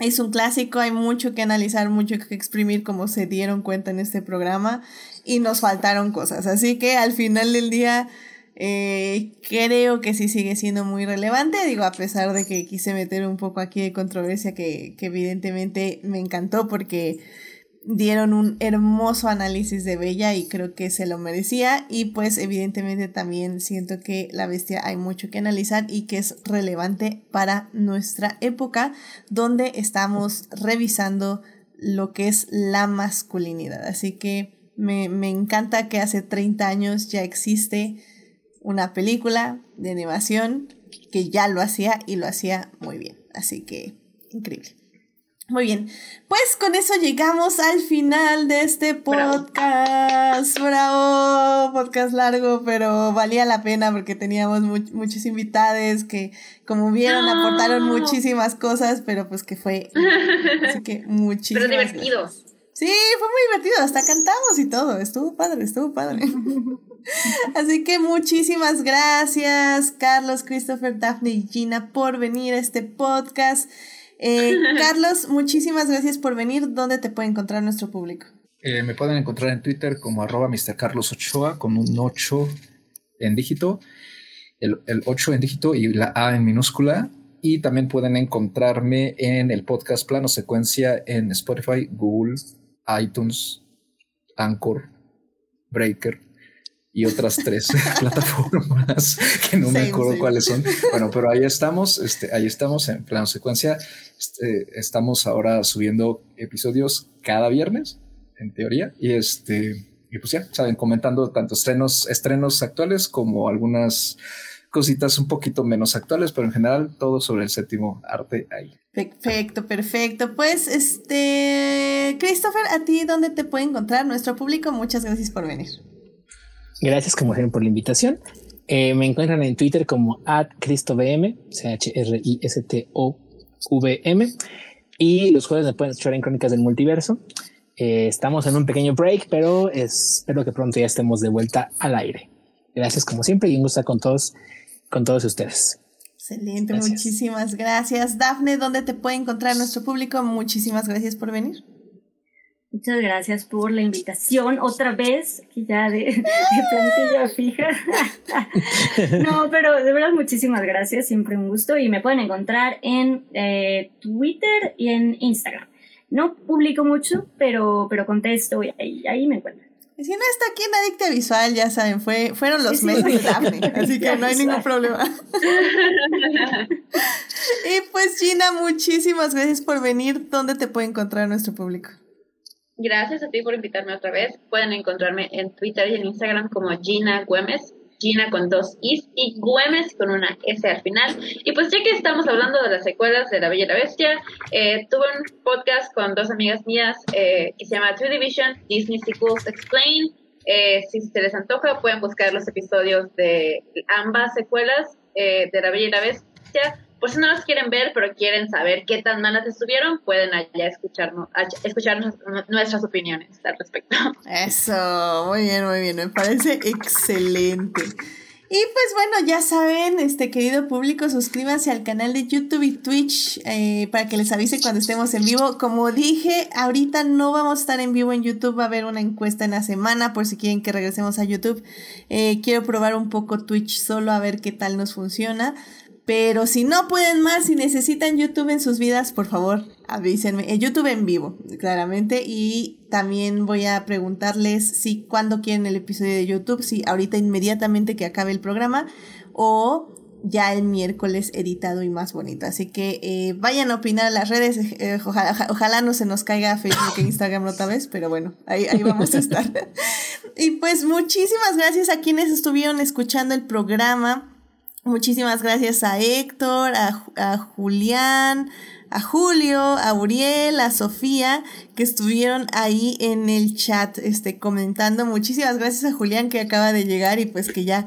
es un clásico, hay mucho que analizar, mucho que exprimir, como se dieron cuenta en este programa. Y nos faltaron cosas. Así que al final del día eh, creo que sí sigue siendo muy relevante. Digo, a pesar de que quise meter un poco aquí de controversia que, que evidentemente me encantó porque dieron un hermoso análisis de Bella y creo que se lo merecía y pues evidentemente también siento que la bestia hay mucho que analizar y que es relevante para nuestra época donde estamos revisando lo que es la masculinidad. Así que me, me encanta que hace 30 años ya existe una película de animación que ya lo hacía y lo hacía muy bien. Así que increíble. Muy bien, pues con eso llegamos al final de este podcast. Bravo, podcast largo, pero valía la pena porque teníamos mu- muchos invitados que, como vieron, No. aportaron muchísimas cosas, pero pues que fue. Así que muchísimas Pero divertido. gracias. Sí, fue muy divertido, hasta cantamos y todo, estuvo padre, estuvo padre. Así que muchísimas gracias, Carlos, Christopher, Daphne y Gina, por venir a este podcast. Eh, Carlos, muchísimas gracias por venir. ¿Dónde te puede encontrar nuestro público? Eh, me pueden encontrar en Twitter como arroba Mr. Carlos Ochoa con un 8 en dígito, el, el 8 en dígito y la A en minúscula. y también pueden encontrarme en el podcast Plano Secuencia en Spotify, Google, iTunes, Anchor, Breaker y otras tres plataformas que no me acuerdo cuáles son. Bueno, pero ahí estamos, este, ahí estamos en plano secuencia. Este, estamos ahora subiendo episodios cada viernes, en teoría, y este, y pues ya saben, comentando tanto estrenos, estrenos actuales como algunas cositas un poquito menos actuales, pero en general todo sobre el séptimo arte ahí. Perfecto, perfecto. Pues, este, Christopher, ¿a ti dónde te puede encontrar nuestro público? Muchas gracias por venir. Gracias como siempre por la invitación. Eh, me encuentran en Twitter como at ChristoVM, C-H-R-I-S-T-O-V-M. Y los jueves me pueden escuchar en Crónicas del Multiverso. Eh, estamos en un pequeño break, pero espero que pronto ya estemos de vuelta al aire. Gracias como siempre y un gusto con todos, con todos ustedes. Excelente, muchísimas gracias. Dafne, ¿dónde te puede encontrar nuestro público? Muchísimas gracias por venir. Muchas gracias por la invitación otra vez, aquí ya de, plantilla fija. no, pero de verdad muchísimas gracias, siempre un gusto y me pueden encontrar en eh, Twitter y en Instagram. No publico mucho, pero, pero contesto y ahí, me encuentran. Si no está aquí en Adicta Visual, ya saben, fue, fueron los medios de Daphne, así que no hay ningún problema. y pues Gina, muchísimas gracias por venir. ¿Dónde te puede encontrar nuestro público? Gracias a ti por invitarme otra vez. Pueden encontrarme en Twitter y en Instagram como Gina Güemes. Gina con dos Is y Güemes con una S al final. Y pues ya que estamos hablando de las secuelas de La Bella y la Bestia, eh, tuve un podcast con dos amigas mías eh, que se llama Two Division Disney Sequels Explain. Eh, si se les antoja, pueden buscar los episodios de ambas secuelas de La Bella y la Bestia por si no las quieren ver, pero quieren saber qué tan malas estuvieron, pueden allá escucharnos, escuchar nuestras opiniones al respecto. Eso, muy bien, muy bien, me parece excelente. Y pues bueno, ya saben, este querido público, suscríbanse al canal de YouTube y Twitch eh, para que les avise cuando estemos en vivo. Como dije, ahorita no vamos a estar en vivo en YouTube, va a haber una encuesta en la semana por si quieren que regresemos a YouTube. Eh, quiero probar un poco Twitch solo a ver qué tal nos funciona. Pero si no pueden más, si necesitan YouTube en sus vidas, por favor, avísenme. En YouTube en vivo, claramente. Y también voy a preguntarles si cuando quieren el episodio de YouTube, si ahorita inmediatamente que acabe el programa o ya el miércoles editado y más bonito. Así que eh, vayan a opinar en las redes. Eh, ojalá, no se nos caiga Facebook e Instagram otra vez, pero bueno, ahí, ahí vamos a estar. y pues muchísimas gracias a quienes estuvieron escuchando el programa. Muchísimas gracias a Héctor, a, Julián, a Julio, a Uriel, a Sofía, que estuvieron ahí en el chat, este, comentando. Muchísimas gracias a Julián que acaba de llegar y pues que ya,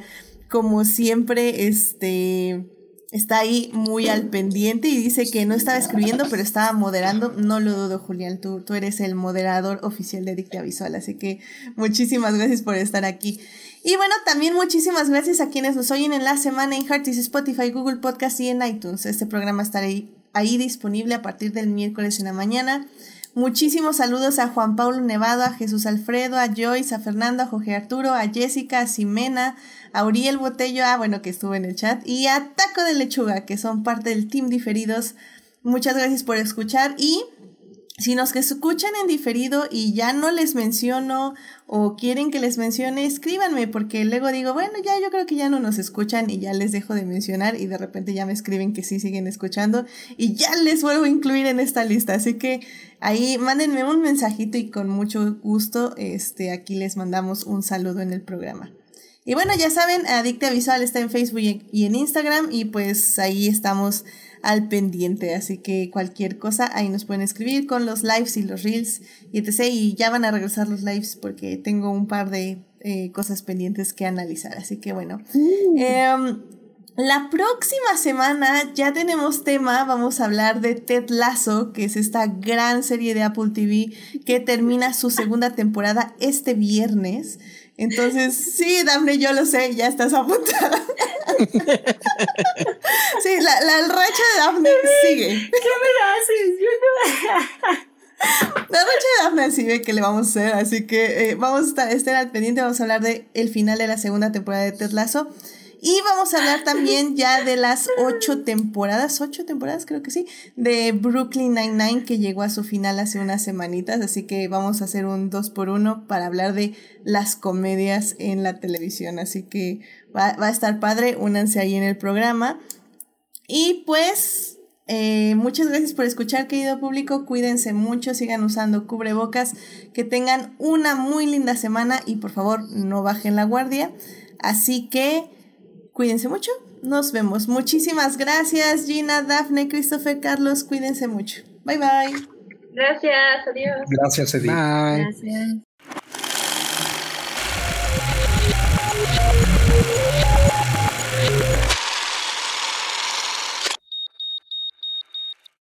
como siempre, este, está ahí muy al pendiente y dice que no estaba escribiendo, pero estaba moderando. No lo dudo, Julián, tú, tú eres el moderador oficial de Dicta Visual, así que muchísimas gracias por estar aquí. Y bueno, también muchísimas gracias a quienes nos oyen en la semana en Heartis, Spotify, Google Podcast y en iTunes. Este programa estará ahí, disponible a partir del miércoles en la mañana. Muchísimos saludos a Juan Pablo Nevado, a Jesús Alfredo, a Joyce, a Fernando, a Jorge Arturo, a Jessica, a Ximena, a Uriel Botello, ah, bueno, que estuvo en el chat, y a Taco de Lechuga, que son parte del team diferidos. Muchas gracias por escuchar y si nos que escuchan en diferido y ya no les menciono o quieren que les mencione, escríbanme porque luego digo, bueno, ya yo creo que ya no nos escuchan y ya les dejo de mencionar y de repente ya me escriben que sí siguen escuchando y ya les vuelvo a incluir en esta lista. Así que ahí mándenme un mensajito y con mucho gusto este aquí les mandamos un saludo en el programa. Y bueno, ya saben, Adicta Visual está en Facebook y en Instagram y pues ahí estamos al pendiente. Así que cualquier cosa ahí nos pueden escribir con los lives y los reels y etc. Y ya van a regresar los lives porque tengo un par de eh, cosas pendientes que analizar. Así que bueno. Mm. Em, la próxima semana ya tenemos tema, vamos a hablar de Ted Lasso, que es esta gran serie de Apple TV que termina su segunda temporada este viernes. Entonces, sí, Daphne, yo lo sé, ya estás apuntada. sí, la, la racha de Daphne sigue. ¿Qué me haces? La racha de Daphne sigue que le vamos a hacer, así que eh, vamos a estar, al pendiente, vamos a hablar de el final de la segunda temporada de Ted Lasso. Y vamos a hablar también ya de las ocho temporadas, ocho temporadas creo que sí, de Brooklyn Nine-Nine que llegó a su final hace unas semanitas, así que vamos a hacer un dos por uno para hablar de las comedias en la televisión, así que va, va a estar padre, únanse ahí en el programa. Y pues eh, muchas gracias por escuchar, querido público. Cuídense mucho, sigan usando cubrebocas, que tengan una muy linda semana y por favor no bajen la guardia. Así que cuídense mucho. Nos vemos. Muchísimas gracias, Gina, Dafne, Christopher, Carlos. Cuídense mucho. Bye bye. Gracias, adiós. Gracias, Edith. Bye. Gracias.